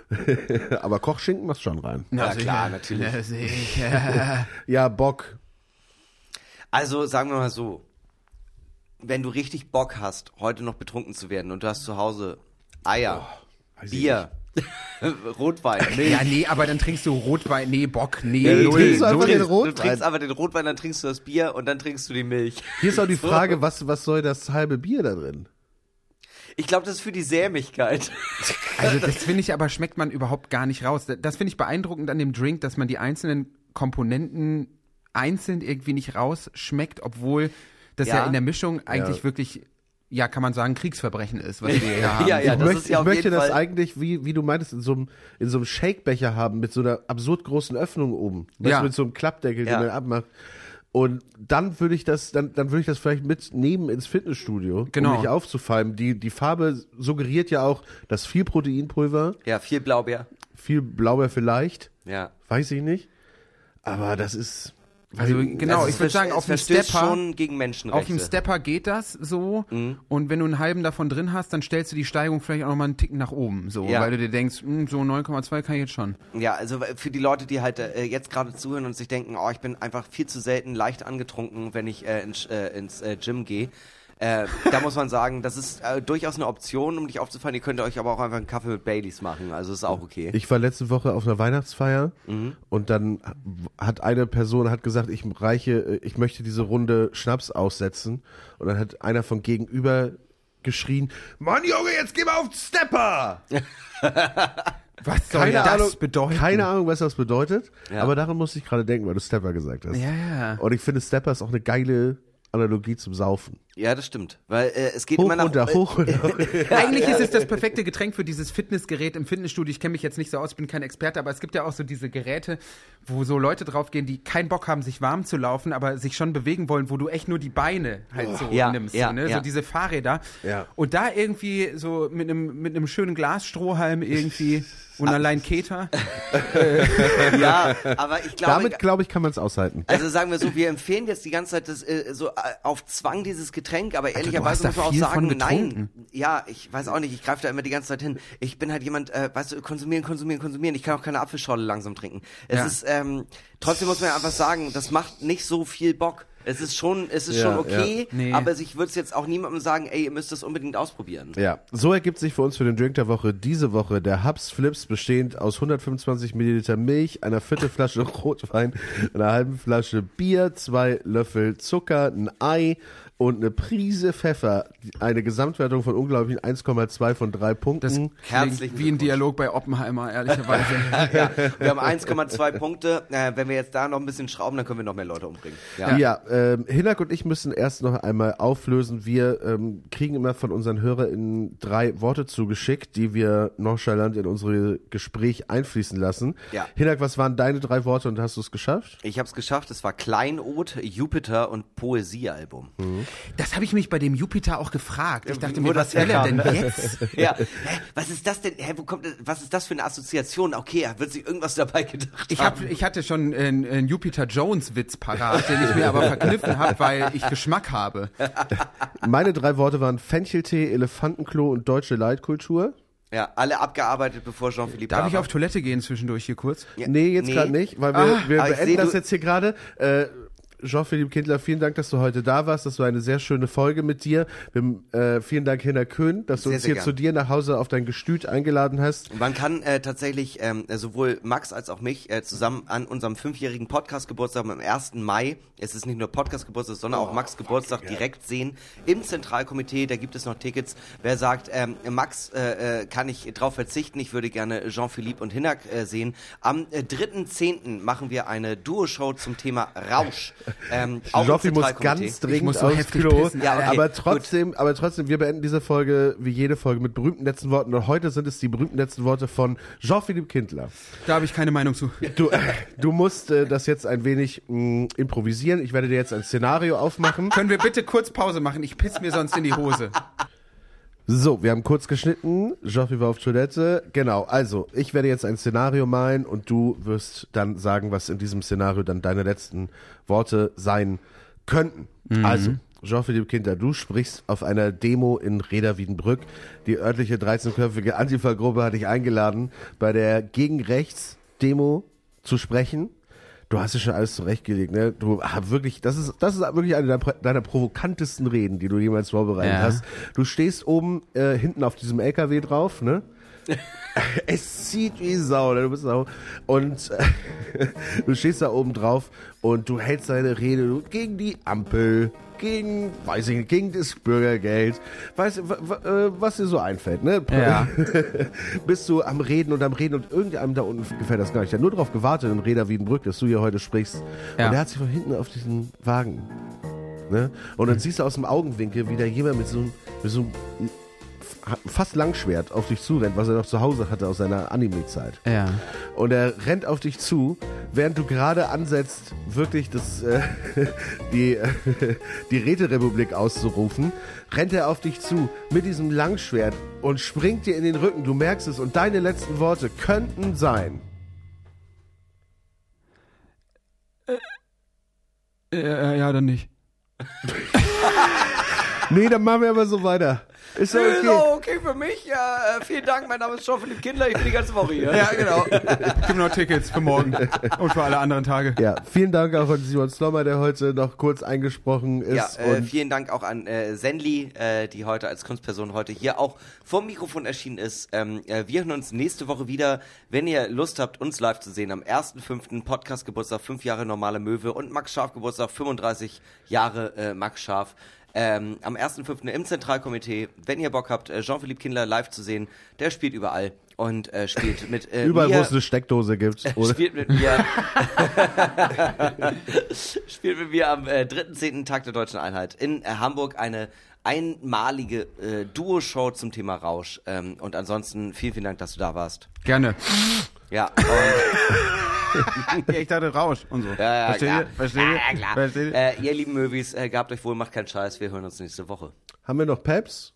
irgendwie, Aber Kochschinken machst schon rein. Ja, Also, klar, natürlich. Ja, sicher. Ja, Bock. Also sagen wir mal so, wenn du richtig Bock hast, heute noch betrunken zu werden und du hast zu Hause Eier, ich Bier, Rotwein. Ja, nee, aber dann trinkst du Rotwein. Nee, Bock, nee, Ja, null, trinkst du einfach null. den Du Rotwein. trinkst aber den Rotwein, dann trinkst du das Bier und dann trinkst du die Milch. Hier ist auch die Frage, was, was soll das halbe Bier da drin? Ich glaube, das ist für die Sämigkeit. Also das finde ich aber, schmeckt man überhaupt gar nicht raus. Das finde ich beeindruckend an dem Drink, dass man die einzelnen Komponenten einzeln irgendwie nicht rausschmeckt, obwohl das ja, Ja. in der Mischung eigentlich Ja. wirklich, ja, kann man sagen, Kriegsverbrechen ist, was wir hier haben. Ja, ja, ich das möchte, ist ja ich möchte das Fall. eigentlich, wie, wie du meintest, in so einem, in so einem Shakebecher haben, mit so einer absurd großen Öffnung oben. Ja. mit so einem Klappdeckel, Ja. den man abmacht. Und dann würde ich das, dann, dann würde ich das vielleicht mitnehmen ins Fitnessstudio, Genau. um mich aufzufallen. Die, die Farbe suggeriert ja auch, dass viel Proteinpulver, Ja, viel Blaubeer. viel Blaubeer vielleicht, Ja. weiß ich nicht. Aber das ist, Also genau, Also ich würde sagen, auf dem Stepper, schon gegen Menschenrechte. auf dem Stepper geht das so. Mhm. Und wenn du einen halben davon drin hast, dann stellst du die Steigung vielleicht auch nochmal einen Ticken nach oben, so, Ja. weil du dir denkst, hm, so 9,2 kann ich jetzt schon. Ja, also für die Leute, die halt äh, jetzt gerade zuhören und sich denken, oh, ich bin einfach viel zu selten leicht angetrunken, wenn ich äh, ins, äh, ins äh, Gym gehe. Äh, da muss man sagen, das ist äh, durchaus eine Option, um dich aufzufallen. Ihr könnt euch aber auch einfach einen Kaffee mit Baileys machen, also ist auch okay. Ich war letzte Woche auf einer Weihnachtsfeier Mhm. und dann hat eine Person hat gesagt, ich reiche, ich möchte diese Runde Schnaps aussetzen und dann hat einer von gegenüber geschrien, Mann Junge, jetzt geh mal auf den Stepper! Was soll Keine das Ahnung, bedeuten? Keine Ahnung, was das bedeutet, Ja. aber daran musste ich gerade denken, weil du Stepper gesagt hast. Ja, ja. Und ich finde Stepper ist auch eine geile Analogie zum Saufen. Ja, das stimmt, weil äh, es geht Hoch, immer nach runter, hoch, runter. Eigentlich ist es das perfekte Getränk für dieses Fitnessgerät im Fitnessstudio. Ich kenne mich jetzt nicht so aus, ich bin kein Experte, aber es gibt ja auch so diese Geräte, wo so Leute draufgehen, die keinen Bock haben, sich warm zu laufen, aber sich schon bewegen wollen, wo du echt nur die Beine halt so Ja, nimmst. ja, so, ne? ja. so diese Fahrräder. Ja. Und da irgendwie so mit einem, mit einem schönen Glasstrohhalm irgendwie und allein Keter. ja, aber ich glaube, Damit, glaube ich, kann man es aushalten. Also sagen wir so, wir empfehlen jetzt die ganze Zeit das, äh, so äh, auf Zwang dieses Getränk, aber ehrlicherweise muss man auch sagen, nein. Ja, ich weiß auch nicht, ich greife da immer die ganze Zeit hin. Ich bin halt jemand, äh, weißt du, konsumieren, konsumieren, konsumieren. Ich kann auch keine Apfelschorle langsam trinken. Es Ja. ist, ähm, trotzdem muss man ja einfach sagen, das macht nicht so viel Bock. Es ist schon, es ist Ja, schon okay, ja. Nee. aber ich würde es jetzt auch niemandem sagen, ey, ihr müsst das unbedingt ausprobieren. Ja, so ergibt sich für uns für den Drink der Woche diese Woche der Hubs Flips bestehend aus 125 Milliliter Milch, einer Viertelflasche Rotwein, einer halben Flasche Bier, zwei Löffel Zucker, ein Ei und eine Prise Pfeffer. Eine Gesamtwertung von unglaublichen 1,2 von drei Punkten. Das Herzlichen klingt wie ein Dialog bei Oppenheimer, ehrlicherweise. ja, wir haben 1,2 Punkte. Äh, wenn wir jetzt da noch ein bisschen schrauben, dann können wir noch mehr Leute umbringen. Ja. Ja, ähm, Hinak und ich müssen erst noch einmal auflösen. Wir ähm, kriegen immer von unseren HörerInnen drei Worte zugeschickt, die wir nonchalant in unsere Gespräch einfließen lassen. Ja. Hinak, was waren deine drei Worte und hast du es geschafft? Ich habe es geschafft. Es war Kleinod, Jupiter und Poesiealbum. Das habe ich mich bei dem Jupiter auch gefragt. Ich dachte Wo mir, was will er denn jetzt? ja. Hä, was ist das denn? Hä, wo kommt das, was ist das für eine Assoziation? Okay, er wird sich irgendwas dabei gedacht Ich, haben. hab, ich hatte schon einen, einen Jupiter Jones Witz parat, den ich mir aber verkniffen habe, weil ich Geschmack habe. Meine drei Worte waren Fencheltee, Elefantenklo und deutsche Leitkultur. Ja, alle abgearbeitet, bevor Jean-Philippe Darf da ich war. auf Toilette gehen zwischendurch hier kurz? Ja, Nee, jetzt gerade nicht, weil wir, Ah, wir ich beenden seh, das jetzt hier gerade. Äh, Jean-Philippe Kindler, vielen Dank, dass du heute da warst. Das war eine sehr schöne Folge mit dir. Wir, äh, vielen Dank, Hinner Köhn, dass du Sehr, uns sehr hier gern. zu dir nach Hause auf dein Gestüt eingeladen hast. Man kann äh, tatsächlich ähm, sowohl Max als auch mich äh, zusammen an unserem fünfjährigen Podcast-Geburtstag am 1. Mai, es ist nicht nur Podcast-Geburtstag, sondern auch Max Geburtstag direkt sehen im Zentralkomitee. Da gibt es noch Tickets. Wer sagt, ähm, Max äh, äh, kann ich drauf verzichten, ich würde gerne Jean-Philippe und Hinak äh, sehen. Am äh, 3.10. machen wir eine Duo-Show zum Thema Rausch. Ähm, Joffi muss ganz dringend muss so aufs Klo. Ja, okay, aber gut. trotzdem, aber trotzdem, wir beenden diese Folge wie jede Folge mit berühmten letzten Worten. Und heute sind es die berühmten letzten Worte von Jean-Philippe Kindler. Da habe ich keine Meinung zu. Du, äh, du musst äh, das jetzt ein wenig mh, improvisieren. Ich werde dir jetzt ein Szenario aufmachen. Können wir bitte kurz Pause machen? Ich piss mir sonst in die Hose. So, wir haben kurz geschnitten. Joffi war auf Toilette. Genau, also, ich werde jetzt ein Szenario malen und du wirst dann sagen, was in diesem Szenario dann deine letzten Worte sein könnten. Also, Jean-Philippe Kinder, du sprichst auf einer Demo in Reda-Wiedenbrück. Die örtliche 13-köpfige Antifa-Gruppe hat dich eingeladen, bei der gegen Rechts-Demo zu sprechen. Du hast ja schon alles zurechtgelegt, ne? Du ah, wirklich, das ist, das ist wirklich eine deiner, deiner provokantesten Reden, die du jemals vorbereitet Ja. hast. Du stehst oben äh, hinten auf diesem LKW drauf, ne? es zieht wie Sau, ne? du bist Sau. Und äh, du stehst da oben drauf und du hältst deine Rede gegen die Ampel, gegen, weiß ich nicht, gegen das Bürgergeld, weißt du, wa- wa- äh, was dir so einfällt, ne? Ja. Bist du am Reden und am Reden und irgendeinem da unten gefällt das gar nicht. Der hat nur darauf gewartet in Reda Wiedenbrück, dass du hier heute sprichst. Ja. Und der hat sich von hinten auf diesen Wagen. Ne? Und dann siehst du aus dem Augenwinkel, wie da jemand mit so, mit so einem fast Langschwert auf dich zurennt, was er noch zu Hause hatte aus seiner Anime-Zeit. Ja. Und er rennt auf dich zu, während du gerade ansetzt, wirklich das, äh, die, äh, die Räterepublik auszurufen, rennt er auf dich zu mit diesem Langschwert und springt dir in den Rücken. Du merkst es und deine letzten Worte könnten sein. Äh, ja, dann nicht. Nee, dann machen wir aber so weiter. Ist ja okay. auch okay für mich. Ja, äh, vielen Dank. Mein Name ist Jean-Philippe Kindler. Ich bin die ganze Woche hier. Ja, genau. Gib noch Tickets für morgen und für alle anderen Tage. Ja, vielen Dank auch an Simon Slommer, der heute noch kurz eingesprochen ist. Ja, äh, und vielen Dank auch an äh, Senli, äh, die heute als Kunstperson heute hier auch vom Mikrofon erschienen ist. Ähm, äh, wir hören uns nächste Woche wieder. Wenn ihr Lust habt, uns live zu sehen, am 1.5. Podcast Geburtstag, 5 Jahre normale Möwe und Max Scharf Geburtstag, 35 Jahre äh, Max Scharf. Ähm, am 1.5. im Zentralkomitee, wenn ihr Bock habt, äh, Jean-Philippe Kindler live zu sehen, der spielt überall und äh, spielt mit äh, überall, wo es eine Steckdose gibt. Oder? spielt mit mir spielt mit mir am äh, 3.10. Tag der Deutschen Einheit in äh, Hamburg eine einmalige äh, Duo-Show zum Thema Rausch. Ähm, und ansonsten vielen, vielen Dank, dass du da warst. Gerne. Ja, und, Ja, ich dachte Rausch und so. ja, ja, Versteht klar. ihr? Versteht ja, ihr? ja, klar. Versteht ihr? Äh, ihr lieben Movies, äh, gehabt euch wohl, macht keinen Scheiß, wir hören uns nächste Woche. Haben wir noch Peps?